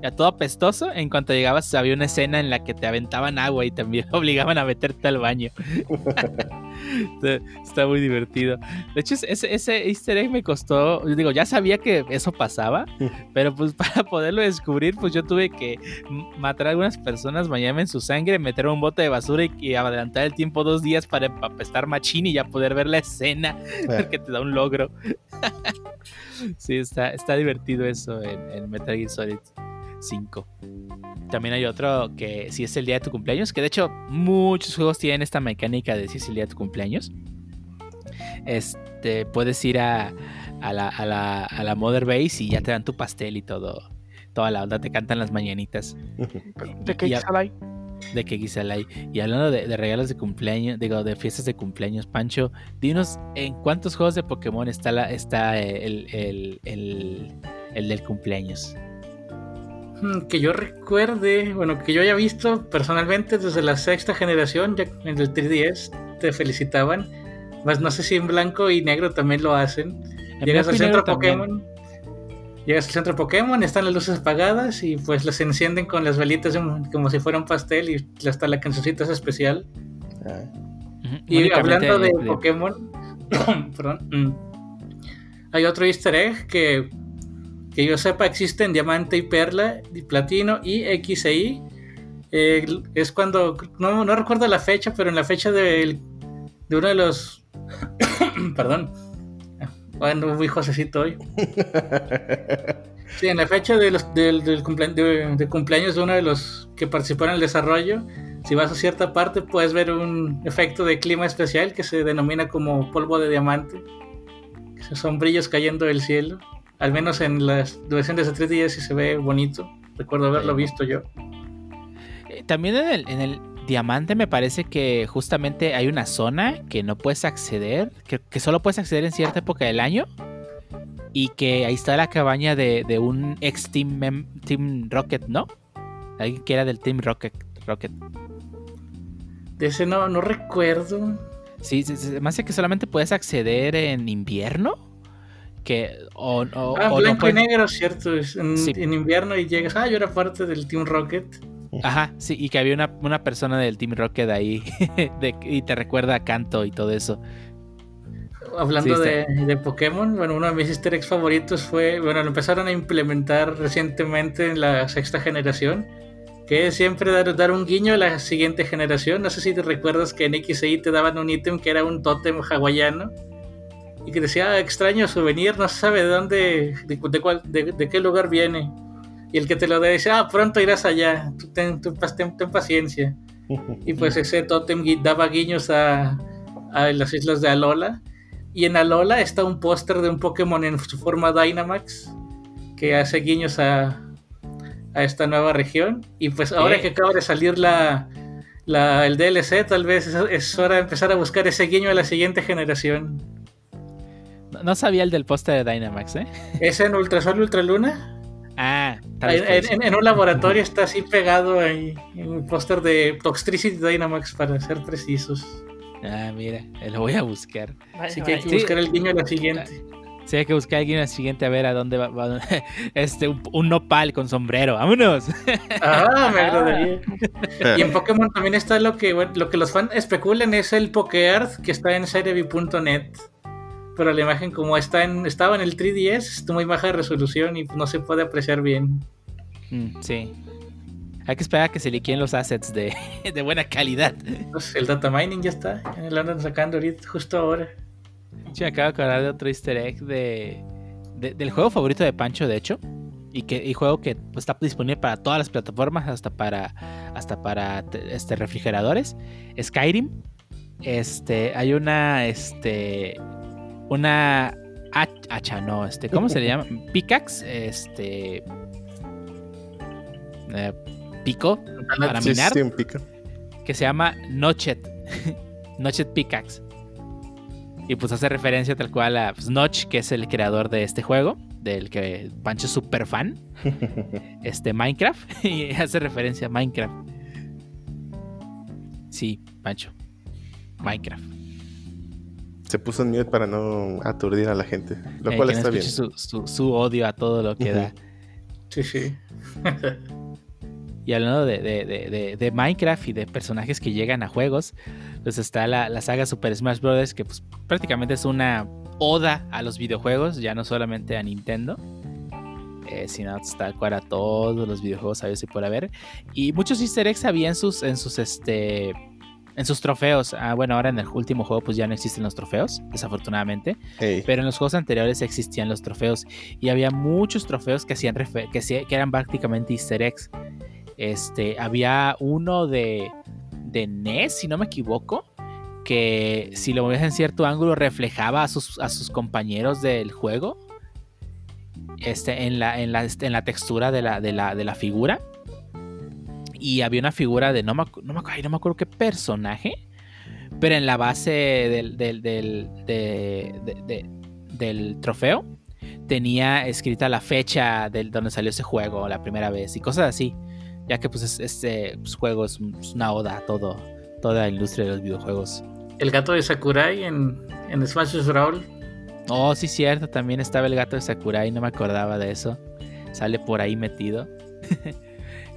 ya todo apestoso, en cuanto llegabas había una escena en la que te aventaban agua y también obligaban a meterte al baño. está, está muy divertido. De hecho, ese, ese easter egg me costó, yo digo, ya sabía que eso pasaba, pero pues para poderlo descubrir, pues yo tuve que matar a algunas personas, bañarme en su sangre, meter un bote de basura y, y adelantar el tiempo dos días para apestar machín y ya poder ver la escena porque te da un logro. sí, está, está divertido eso en, en Metal Gear Solid 5. También hay otro que si es el día de tu cumpleaños, que de hecho muchos juegos tienen esta mecánica de si es el día de tu cumpleaños. Este, puedes ir a, a la, a, la, a la Mother Base y ya te dan tu pastel y todo. Toda la onda, te cantan las mañanitas De que Ya. Salai. de que Kisalai. Y hablando de, de regalos de cumpleaños, digo, de fiestas de cumpleaños, Pancho, dinos en cuántos juegos de Pokémon está, la, está el, el, el, el del cumpleaños. Mm, Que yo recuerde, bueno, que yo haya visto personalmente desde la sexta generación, ya en el 3DS, te felicitaban. Más no sé si en blanco y negro también lo hacen. En Llegas al centro también. Pokémon. Llegas al centro Pokémon, están las luces apagadas y pues las encienden con las velitas como si fuera un pastel y hasta la cancioncita es especial. Ah, Y hablando de, de- Pokémon, perdón, mm, hay otro easter egg que, que yo sepa existe en Diamante y Perla, y Platino y X e. Eh, es cuando, no, no recuerdo la fecha, pero en la fecha del- de uno de los... perdón. Bueno, muy josecito hoy. Sí, en la fecha de los, del, del cumplea- de- de cumpleaños de uno de los que participaron en el desarrollo, si vas a cierta parte puedes ver un efecto de clima especial que se denomina como polvo de diamante. Que Son brillos cayendo del cielo. Al menos en las versiones de 3DS sí se ve bonito. Recuerdo haberlo Sí. visto yo. Eh, También en el, en el diamante me parece que justamente hay una zona que no puedes acceder, que, que solo puedes acceder en cierta época del año. Y que ahí está la cabaña de, de un ex Team, team Rocket, ¿no? Alguien que era del Team Rocket. Rocket. De ese no, no recuerdo. Sí, sí, más que solamente puedes acceder en invierno. Que, o, o- Ah, o no blanco puedes- y negro, cierto. es en, Sí. en invierno y llegas. Ah, yo era parte del Team Rocket. Ajá, sí, y que había una, una persona del Team Rocket ahí de- y te recuerda a Canto y todo eso. Hablando Sí, de, de Pokémon, bueno, uno de mis easter eggs favoritos fue, bueno, lo empezaron a implementar recientemente en la sexta generación, que es siempre dar, dar un guiño a la siguiente generación. No sé si te recuerdas que en XI te daban un ítem que era un tótem hawaiano y que decía, "Ah, extraño souvenir, no se sabe de dónde, de, de cuál- de- de qué lugar viene. Y el que te lo da dice, ah, pronto irás allá, tú ten, tú ten- ten paciencia. Y pues ese tótem daba guiños a, a las islas de Alola. Y en Alola está un póster de un Pokémon en su forma Dynamax que hace guiños a, a esta nueva región. Y pues ahora que acaba de salir la, la- el DLC, tal vez es, es hora de empezar a buscar ese guiño a la siguiente generación. No, sabía el del poste de Dynamax, ¿eh? ¿Es en Ultrasol Ultraluna? Ah, tal vez En, en- en un laboratorio está así pegado ahí, en un póster de Toxtricity Dynamax para ser precisos. Ah, mira, eh, lo voy a buscar. Así que hay que Sí. buscar el guiño a la siguiente. Sí, hay que buscar a alguien al siguiente a ver a dónde va. va- este, un, un nopal con sombrero. ¡Vámonos! Ah, me agradaría. Y en Pokémon también está lo que, bueno, lo que los fans especulan es el Pokeart que está en Cerebi.net. Pero la imagen como está en, estaba en el 3DS, está muy baja resolución y no se puede apreciar bien. Mm, sí. Hay que esperar a que se liqueen los assets de, de buena calidad. Pues el data mining ya está, ya lo andan sacando ahorita, justo ahora. Sí, me acabo de acordar de otro easter egg de, de- del juego favorito de Pancho, de hecho. Y que y juego que pues, está disponible para todas las plataformas, hasta para hasta para te- este, refrigeradores. Skyrim. Este, hay una este una hach- hacha, no, este, ¿cómo se le llama? Pickaxe, este eh, pico para Sí, minar sí, un pico. que se llama Notchet. Notchet Pickaxe. Y pues hace referencia tal cual a pues, Notch, que es el creador de este juego, del que Pancho es súper fan, este Minecraft, y hace referencia a Minecraft. Sí, Pancho. Minecraft. Se puso en mute para no aturdir a la gente, lo Eh, cual no está bien. Su, su- su odio a todo lo que da. Sí, sí. Y hablando de, de- de- de- de Minecraft y de personajes que llegan a juegos, pues está la, la saga Super Smash Bros. que pues prácticamente es una oda a los videojuegos, ya no solamente a Nintendo, eh, sino tal cual a todos los videojuegos sabios y por haber. Y muchos easter eggs había en sus, en sus, este, en sus trofeos. Ah, bueno, ahora en el último juego pues ya no existen los trofeos, desafortunadamente. Pero en los juegos anteriores existían los trofeos y había muchos trofeos que hacían que, se- que eran prácticamente easter eggs. Este, había uno de, de NES, si no me equivoco, que si lo movías en cierto ángulo reflejaba a sus, a sus compañeros del juego. Este, en la, en la, en la textura de la, de, la, de la figura. Y había una figura de no me, no me, ay, no me acuerdo qué personaje. Pero en la base del, del, del, de- de- de- del trofeo tenía escrita la fecha del donde salió ese juego la primera vez y cosas así. Ya que pues es- este pues, juego es, un- es una oda a todo, toda la industria de los videojuegos. El gato de Sakurai en, en Smash Brawl. Oh, sí, cierto, también estaba el gato de Sakurai, no me acordaba de eso. Sale por ahí metido.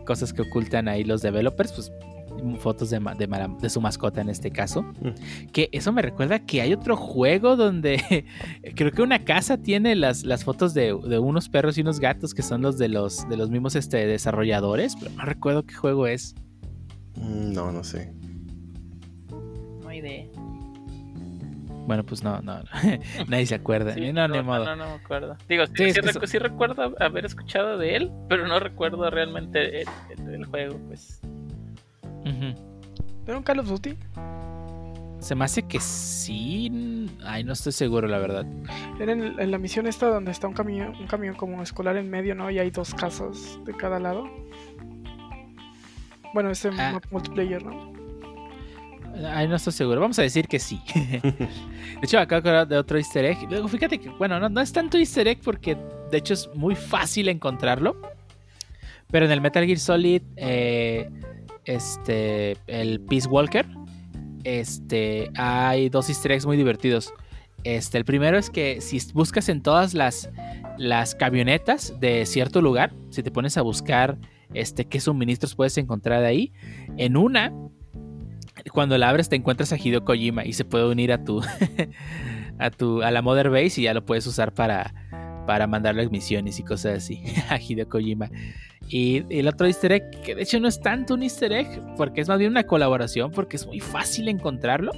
Cosas que ocultan ahí los developers, pues fotos de, de, su mascota en este caso. Mm. Que eso me recuerda que hay otro juego donde creo que una casa tiene las, las fotos de, de unos perros y unos gatos que son los de los, de los mismos este, desarrolladores, pero no recuerdo qué juego es. mm, no, no sé. No hay idea. Bueno, pues no, no, no. nadie se acuerda. Sí, no, ni no, modo. no, no me acuerdo. Digo, sí, Sí, es sí que recu- eso- sí recuerdo haber escuchado de él, pero no recuerdo realmente el, el- el juego, pues. ¿Era un Call of Duty? Se me hace que sí. Ay, no estoy seguro, la verdad. Era en, en la misión esta donde está un camión, un camión como escolar en medio, ¿no? Y hay dos casas de cada lado. Bueno, este Ah. multiplayer, ¿no? Ay, no estoy seguro. Vamos a decir que sí. de hecho, acá acabo de otro easter egg. Luego, fíjate que, bueno, no, no es tanto easter egg porque de hecho es muy fácil encontrarlo. Pero en el Metal Gear Solid, eh, este, el Peace Walker, este, hay dos easter eggs muy divertidos. Este, el primero es que si buscas en todas las, las camionetas de cierto lugar, si te pones a buscar este, qué suministros puedes encontrar ahí, en una cuando la abres te encuentras a Hideo Kojima y se puede unir a tu a tu a la Mother Base y ya lo puedes usar para para mandarle misiones y cosas así a Hideo Kojima. Y el otro easter egg, que de hecho no es tanto un easter egg, porque es más bien una colaboración, porque es muy fácil encontrarlo,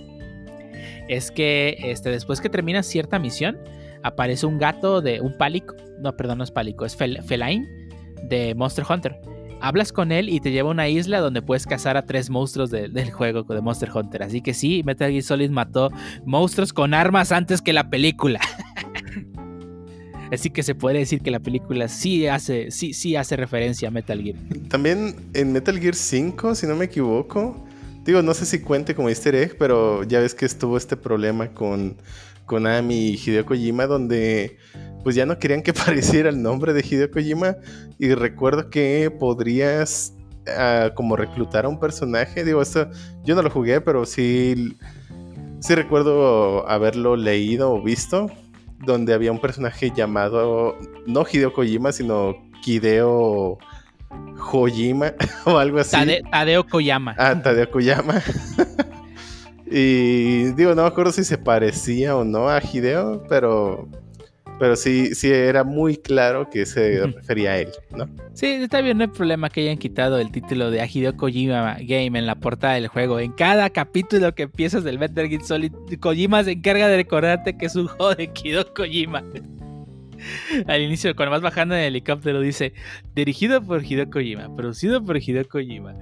es que este, después que terminas cierta misión, aparece un gato de un pálico, no, perdón, no es pálico, es fel- feline de Monster Hunter. Hablas con él y te lleva a una isla donde puedes cazar a tres monstruos de- del juego de Monster Hunter. Así que sí, Metal Gear Solid mató monstruos con armas antes que la película. Así que se puede decir que la película sí hace, sí, sí hace referencia a Metal Gear. También en Metal Gear 5, si no me equivoco, digo, no sé si cuente como easter egg, pero ya ves que estuvo este problema con Konami y Hideo Kojima, donde pues ya no querían que apareciera el nombre de Hideo Kojima. Y recuerdo que podrías ah, como reclutar a un personaje. Digo, esto yo no lo jugué, pero sí, sí recuerdo haberlo leído o visto. Donde había un personaje llamado, no Hideo Kojima, sino Kideo Hojima o algo así. Tade- Tadeo Koyama. Ah, Tadeo Koyama. y digo, no me acuerdo si se parecía o no a Hideo, pero, pero sí, sí era muy claro que se refería a él, ¿no? Sí, está bien, no hay problema que hayan quitado el título de Hideo Kojima Game en la portada del juego. En cada capítulo que empiezas del Metal Gear Solid, Kojima se encarga de recordarte que es un juego de Hideo Kojima. Al inicio, cuando vas bajando en el helicóptero, dice: dirigido por Hideo Kojima, producido por Hideo Kojima.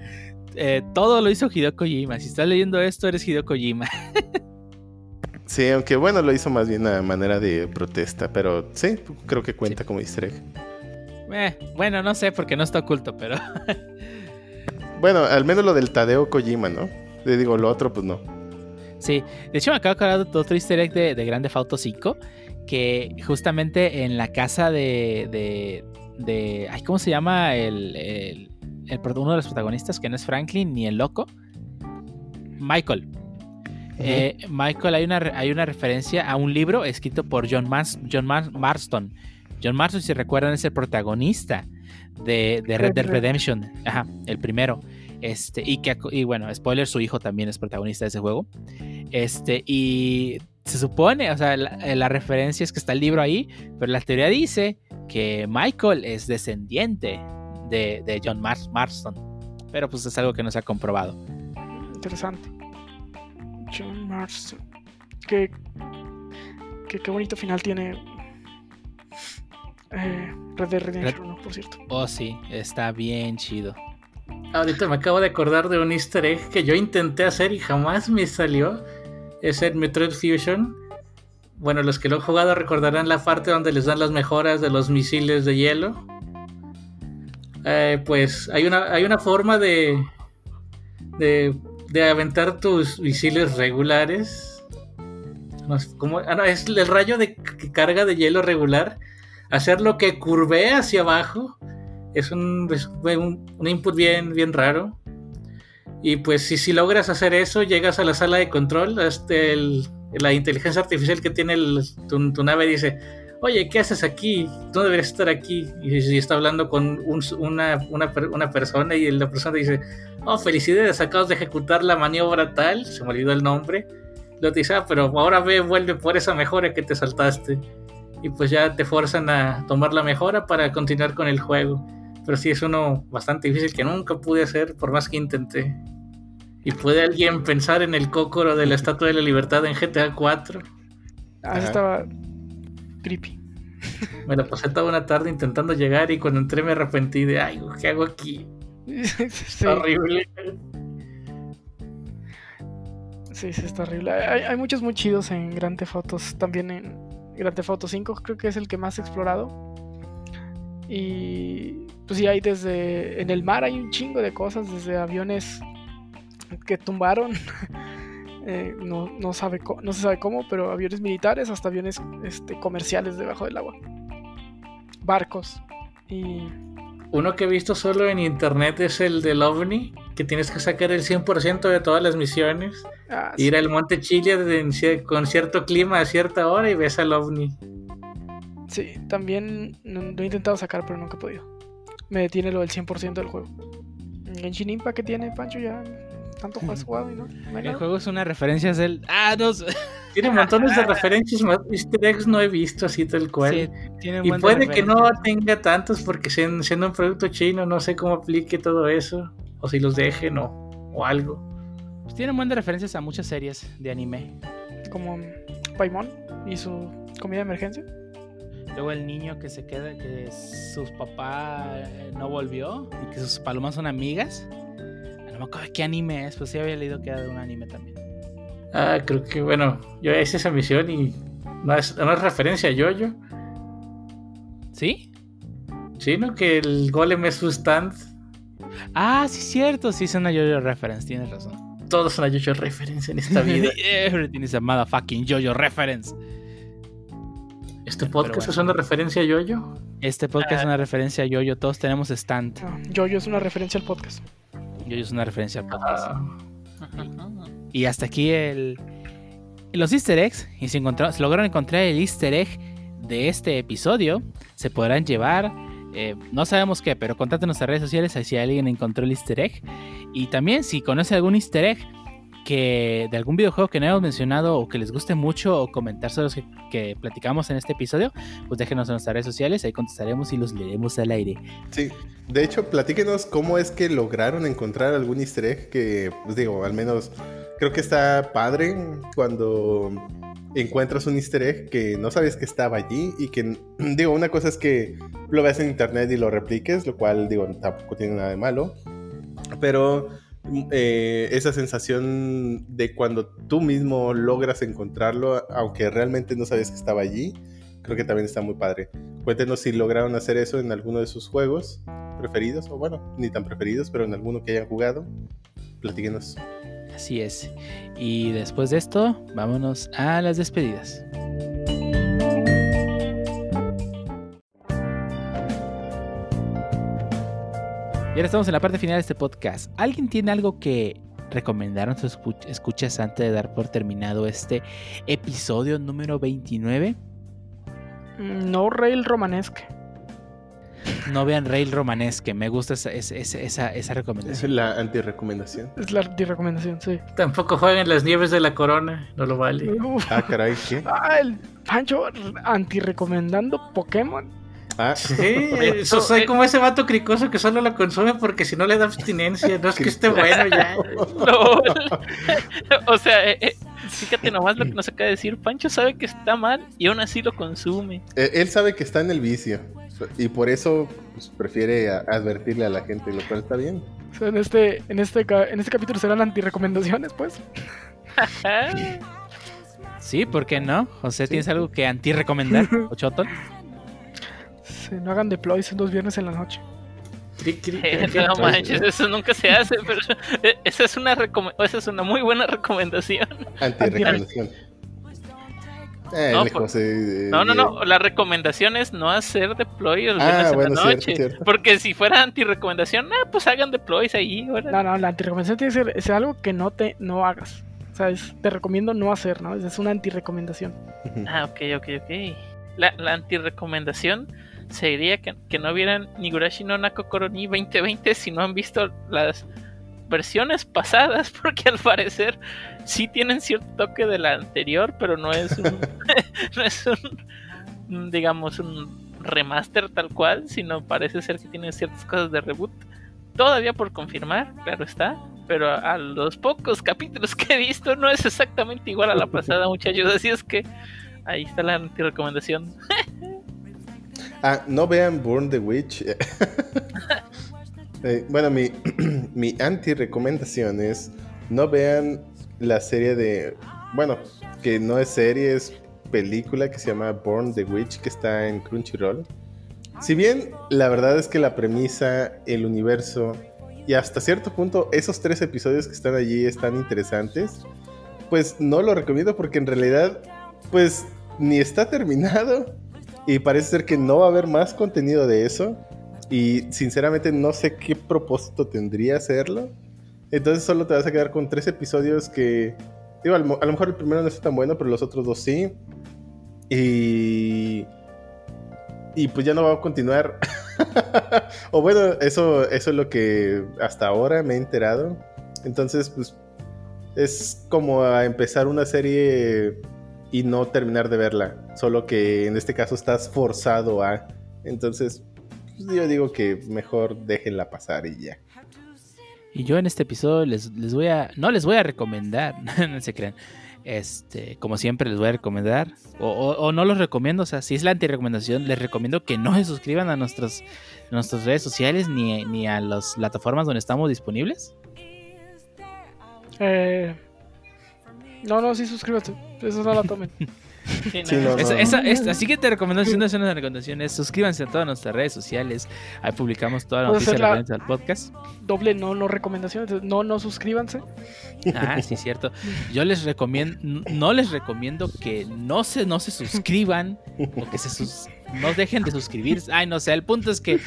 Eh, todo lo hizo Hideo Kojima. Si estás leyendo esto, eres Hideo Kojima. Sí, aunque bueno, lo hizo más bien a manera de protesta, pero sí, creo que cuenta como easter egg. Eh, bueno, no sé porque no está oculto, pero. Bueno, al menos lo del Tadeo Kojima, ¿no? Le digo, lo otro, pues no. Sí, de hecho me acabo de acordar de otro easter egg de, de Grande Auto 5, que justamente en la casa de, de, de ay, ¿cómo se llama? El, el- el uno de los protagonistas, que no es Franklin ni el loco, Michael. Eh, Michael, hay una, hay una referencia a un libro escrito por John, Mars- John Mar- Marston. John Marston, si recuerdan, es el protagonista de, Red Dead Red. Redemption. Ajá, el primero. Este, y que, y bueno, spoiler, su hijo también es protagonista de ese juego. Este, y se supone, o sea, la, la referencia es que está el libro ahí, pero la teoría dice que Michael es descendiente de, de John Mars- Marston. Pero pues es algo que no se ha comprobado. Interesante. John Marston. Qué, qué, qué bonito final tiene eh, Red Dead Redemption 1, por cierto. Oh, sí, está bien chido. Ahorita me acabo de acordar de un easter egg que yo intenté hacer y jamás me salió. Es el Metroid Fusion. Bueno, los que lo han jugado recordarán la parte donde les dan las mejoras de los misiles de hielo. Eh, pues hay una, hay una forma de, de, de aventar tus misiles regulares. Cómo- ah, no, es el rayo de carga de hielo regular. Hacerlo que curvee hacia abajo es un, un, input bien, bien raro. Y pues si, si logras hacer eso, llegas a la sala de control, este, el- la inteligencia artificial que tiene el- tu nave dice, oye, ¿qué haces aquí? Tú no deberías estar aquí. Y, si está hablando con un- una, una una persona y la persona dice, oh, felicidades, acabas de ejecutar la maniobra tal, se me olvidó el nombre. Lo te dice, ah, pero ahora ve, vuelve por esa mejora que te saltaste. Y pues ya te forzan a tomar la mejora para continuar con el juego. Pero sí es uno bastante difícil que nunca pude hacer por más que intenté. ¿Y puede alguien pensar en el cócoro de la Estatua de la Libertad en GTA 4? Ah, estaba creepy. Me la pasé toda una tarde intentando llegar y cuando entré me arrepentí de, ay, ¿qué hago aquí? sí, Horrible. sí, sí, está horrible. Hay, hay muchos muy chidos en Grand Theft Autos. También en Grand Theft Auto 5 creo que es el que más he explorado. Y pues sí, hay desde... En el mar hay un chingo de cosas, desde aviones que tumbaron. eh, no, no, sabe no se sabe cómo, pero aviones militares hasta aviones este, comerciales debajo del agua. Barcos. Y Uno que he visto solo en internet es el del OVNI, que tienes que sacar el 100% de todas las misiones. ah, sí, Ir al Monte Chile de- en con cierto clima a cierta hora y ves al OVNI. sí, también lo he intentado sacar, pero nunca he podido. Me detiene lo del 100% del juego. Genshin Impact que tiene, Pancho, ya tanto has jugado y no, El juego es una referencia del. Ah, no. Tiene montones de referencias, más easter eggs no he visto así tal cual. Sí, tiene y puede que no tenga tantos porque siendo, siendo un producto chino no sé cómo aplique todo eso. O si los dejen o, o algo. Pues tiene un buen de referencias a muchas series de anime. Como Paimon y su comida de emergencia. Luego el niño que se queda, que sus papás eh, no volvió y que sus palomas son amigas. Ah, No me acuerdo de qué anime es, pues sí había leído que era de un anime también. Ah, creo que bueno, yo hice esa misión y no es, no es referencia a Yoyo. ¿Sí? Chino, que el golem es su stand. Ah, sí, cierto, sí es una Jojo reference, tienes razón. Todos son a Yoyo referencia en esta vida. Everything is a motherfucking Jojo reference. ¿Este podcast bueno. es una referencia a Yoyo? Este podcast es una referencia a Jojo, todos tenemos stand. No, Jojo es una referencia al podcast. Jojo es una referencia al podcast. Ah, Y hasta aquí el los easter eggs. Y si, encontraron, si lograron encontrar el easter egg de este episodio, se podrán llevar. eh, no sabemos qué, pero contate en nuestras redes sociales si alguien encontró el easter egg. Y también si conoce algún easter egg que de algún videojuego que no hayamos mencionado o que les guste mucho o comentar sobre los que, que platicamos en este episodio, pues déjenos en nuestras redes sociales, ahí contestaremos y los leeremos al aire. Sí, de hecho, platíquenos cómo es que lograron encontrar algún easter egg que, pues digo, al menos creo que está padre cuando encuentras un easter egg que no sabes que estaba allí y que, digo, una cosa es que lo veas en internet y lo repliques, lo cual, digo, tampoco tiene nada de malo, pero eh, esa sensación de cuando tú mismo logras encontrarlo, aunque realmente no sabes que estaba allí, creo que también está muy padre. Cuéntenos si lograron hacer eso en alguno de sus juegos preferidos, o bueno, ni tan preferidos, pero en alguno que hayan jugado. Platíquenos. Así es. Y después de esto, vámonos a las despedidas. Ahora estamos en la parte final de este podcast. ¿Alguien tiene algo que recomendar a nuestros escuchas antes de dar por terminado este episodio número 29? No Rail Romanesque. No vean Rail Romanesque, me gusta esa, esa, esa, esa recomendación. Es la antirecomendación. Es la antirecomendación, sí. Tampoco jueguen las nieves de la corona, no lo vale. Uf. Ah, caray, ¿qué? Ah, el Pancho antirecomendando Pokémon. Ah, Sí, eso, soy como ese vato cricoso que solo lo consume porque si no le da abstinencia. No es que esté bueno ya. LOL. o sea, eh, eh, fíjate nomás lo que nos acaba de decir. Pancho sabe que está mal y aún así lo consume. Eh, Él sabe que está en el vicio y por eso pues, prefiere a- advertirle a la gente, lo cual está bien. O sea, en este, en este, en este capítulo serán antirecomendaciones, pues. Sí, ¿por qué no? José, ¿tienes algo que anti-recomendar? ¿O No hagan deploys en los viernes en la noche. Cri, cri, eh, cri, no manches, eso nunca se hace, pero eh, esa es una esa es una muy buena recomendación. Antirecomendación. Eh, No, pues- José, eh, No, no, eh, no. La recomendación es no hacer deploy el Ah, viernes bueno, en la cierto, noche. cierto. Porque si fuera anti-recomendación, ah, pues hagan deploys ahí. órale. No, no, la antirecomendación tiene que ser es algo que no te no hagas. O sea, es- te recomiendo no hacer, ¿no? Es una antirecomendación. Ah, ok, ok, ok. La, la anti-recomendación sería que, que no vieran Nigurashi no Nako Koroni 2020 si no han visto las versiones pasadas, porque al parecer sí tienen cierto toque de la anterior, pero no es un, no es un, digamos, un remaster tal cual, sino parece ser que tienen ciertas cosas de reboot. Todavía por confirmar, claro está, pero a los pocos capítulos que he visto no es exactamente igual a la pasada, muchachos, así es que ahí está la anti-recomendación. Ah, no vean Burn the Witch. Eh, bueno, mi, mi anti-recomendación es no vean la serie de. Bueno, que no es serie, es película que se llama Born the Witch, que está en Crunchyroll. Si bien la verdad es que la premisa, el universo y hasta cierto punto esos tres episodios que están allí están interesantes, pues no lo recomiendo porque en realidad, pues ni está terminado y parece ser que no va a haber más contenido de eso. Y sinceramente no sé qué propósito tendría hacerlo. Entonces solo te vas a quedar con tres episodios que... Digo, a lo, mejor el primero no está tan bueno, pero los otros dos sí. Y... Y pues ya no va a continuar. o bueno, eso, eso es lo que hasta ahora me he enterado. Entonces, pues es como a empezar una serie y no terminar de verla. Solo que en este caso estás forzado a. Entonces, pues yo digo que mejor déjenla pasar y ya. Y yo en este episodio les, les voy a. No les voy a recomendar, no se crean. Este, como siempre les voy a recomendar. O, o- o no los recomiendo. O sea, si es la antirecomendación, les recomiendo que no se suscriban a nuestros, nuestras redes sociales ni, ni a las plataformas donde estamos disponibles. Eh, no, no, sí, suscríbete. Eso no la tomen. Sí, Sí, no. no, Esa- no. esa- esta- así que te recomiendo, si no es una recomendación, es suscríbanse a todas nuestras redes sociales. Ahí publicamos toda la noticia referente al podcast. Doble no, no recomendaciones. No, no suscríbanse. Ah, sí, cierto. Yo les recomiendo, no les recomiendo que no se, no se suscriban o que se sus- no dejen de suscribirse. Ay, no sé, el punto es que,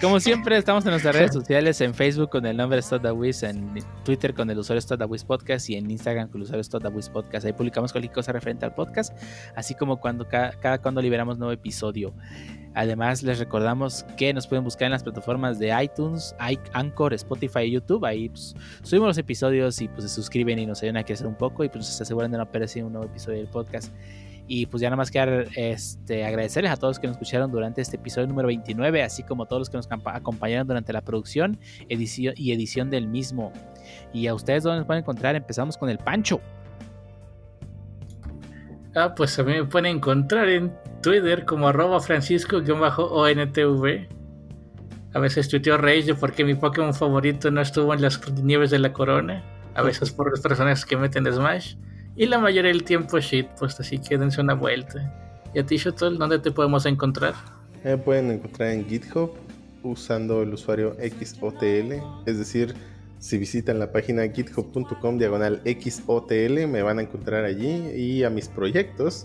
como siempre, estamos en nuestras redes sociales, en Facebook con el nombre StotDaWiz, en Twitter con el usuario StotDaWiz Podcast y en Instagram con el usuario StotDaWiz Podcast. Ahí publicamos cualquier cosa referente al podcast, así como cuando cada, cada cuando liberamos nuevo episodio. Además, les recordamos que nos pueden buscar en las plataformas de iTunes, Anchor, Spotify y YouTube. Ahí pues, subimos los episodios y pues se suscriben y nos ayudan a crecer un poco y pues se aseguran de no perderse un nuevo episodio del podcast. Y pues ya nada más quedar este, agradecerles a todos que nos escucharon durante este episodio número 29, así como a todos los que nos acompañaron durante la producción edición, y edición del mismo. Y a ustedes, ¿dónde nos pueden encontrar? Empezamos con el Pancho. Ah, pues a mí me pueden encontrar en Twitter como arroba francisco-ontv. A veces tuiteo Rage de por qué mi Pokémon favorito no estuvo en las nieves de la corona. A veces por los personajes que meten Smash. Y la mayoría del tiempo shitpost, así que dense una vuelta. ¿Y a ti, Shotol, dónde te podemos encontrar? Me pueden encontrar en GitHub usando el usuario XOTL, es decir, si visitan la página github.com diagonal XOTL me van a encontrar allí y a mis proyectos,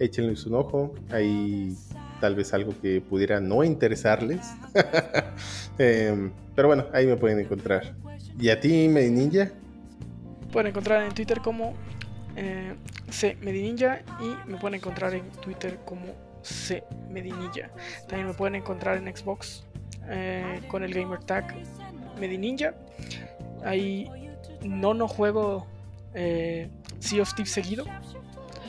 échenles un ojo, hay tal vez algo que pudiera no interesarles, Em, pero bueno, ahí me pueden encontrar. ¿Y a ti, Medinilla? Pueden encontrar en Twitter como eh, C Medininja y me pueden encontrar en Twitter como C Medinilla. También me pueden encontrar en Xbox eh, con el gamer tag Medininja. Ahí no no juego eh, Sea of Thieves seguido.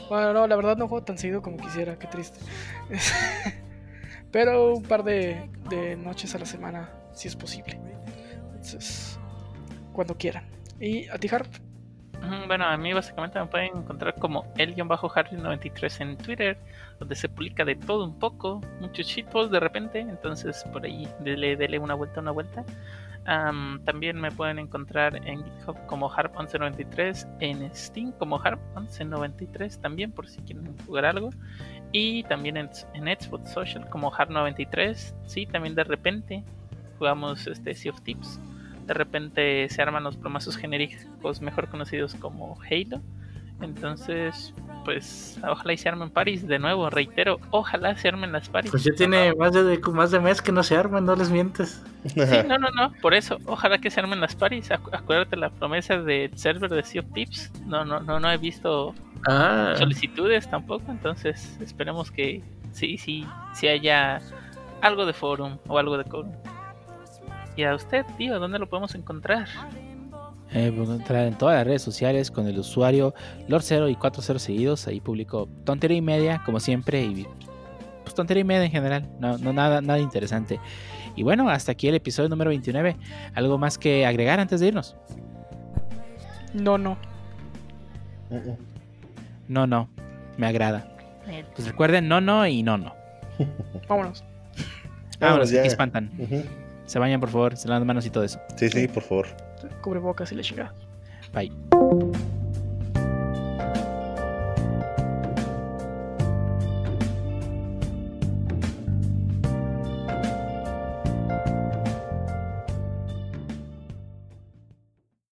Bueno, no, la verdad no juego tan seguido como quisiera, qué triste. Pero un par de, de noches a la semana, si es posible. Entonces, cuando quieran. ¿Y a ti, Harp? Bueno, a mí básicamente me pueden encontrar como el-harry93 en Twitter, donde se publica de todo un poco, muchos shitposts de repente, entonces por ahí dele, dele una vuelta, una vuelta. Am, también me pueden encontrar en GitHub como Harp1193, en Steam como Harp1193 también por si quieren jugar algo. Y también en, en Xbox Social como Harp93, sí, también de repente jugamos este Sea of Tips. De repente se arman los promazos genéricos mejor conocidos como Halo. Entonces, pues ojalá y se armen paris de nuevo, reitero, ojalá se armen las paris. Pues ya tiene más de, más de mes que no se arman, no les mientes. Sí, no, no, no, por eso, ojalá que se armen las paris. Acu- acuérdate la promesa del server de Sea of Tips. No, no, no, no he visto Ah, solicitudes tampoco, entonces esperemos que sí, sí, sí haya algo de forum o algo de quórum. Y a usted, tío, ¿dónde lo podemos encontrar? Eh, pueden encontrar en todas las redes sociales con el usuario Lord0 y 40 seguidos. Ahí publico tontería y media, como siempre, y pues tontería y media en general. No, no nada, nada interesante. Y bueno, hasta aquí el episodio número 29. ¿Algo más que agregar antes de irnos? No, no. No, no, me agrada. Pues recuerden, no, no y no, no. Vámonos. Vámonos, ya. aquí espantan. Ujú. Se bañan, por favor, se lavan las manos y todo eso. Sí, sí, por favor. Cubrebocas y la chingada. Bye.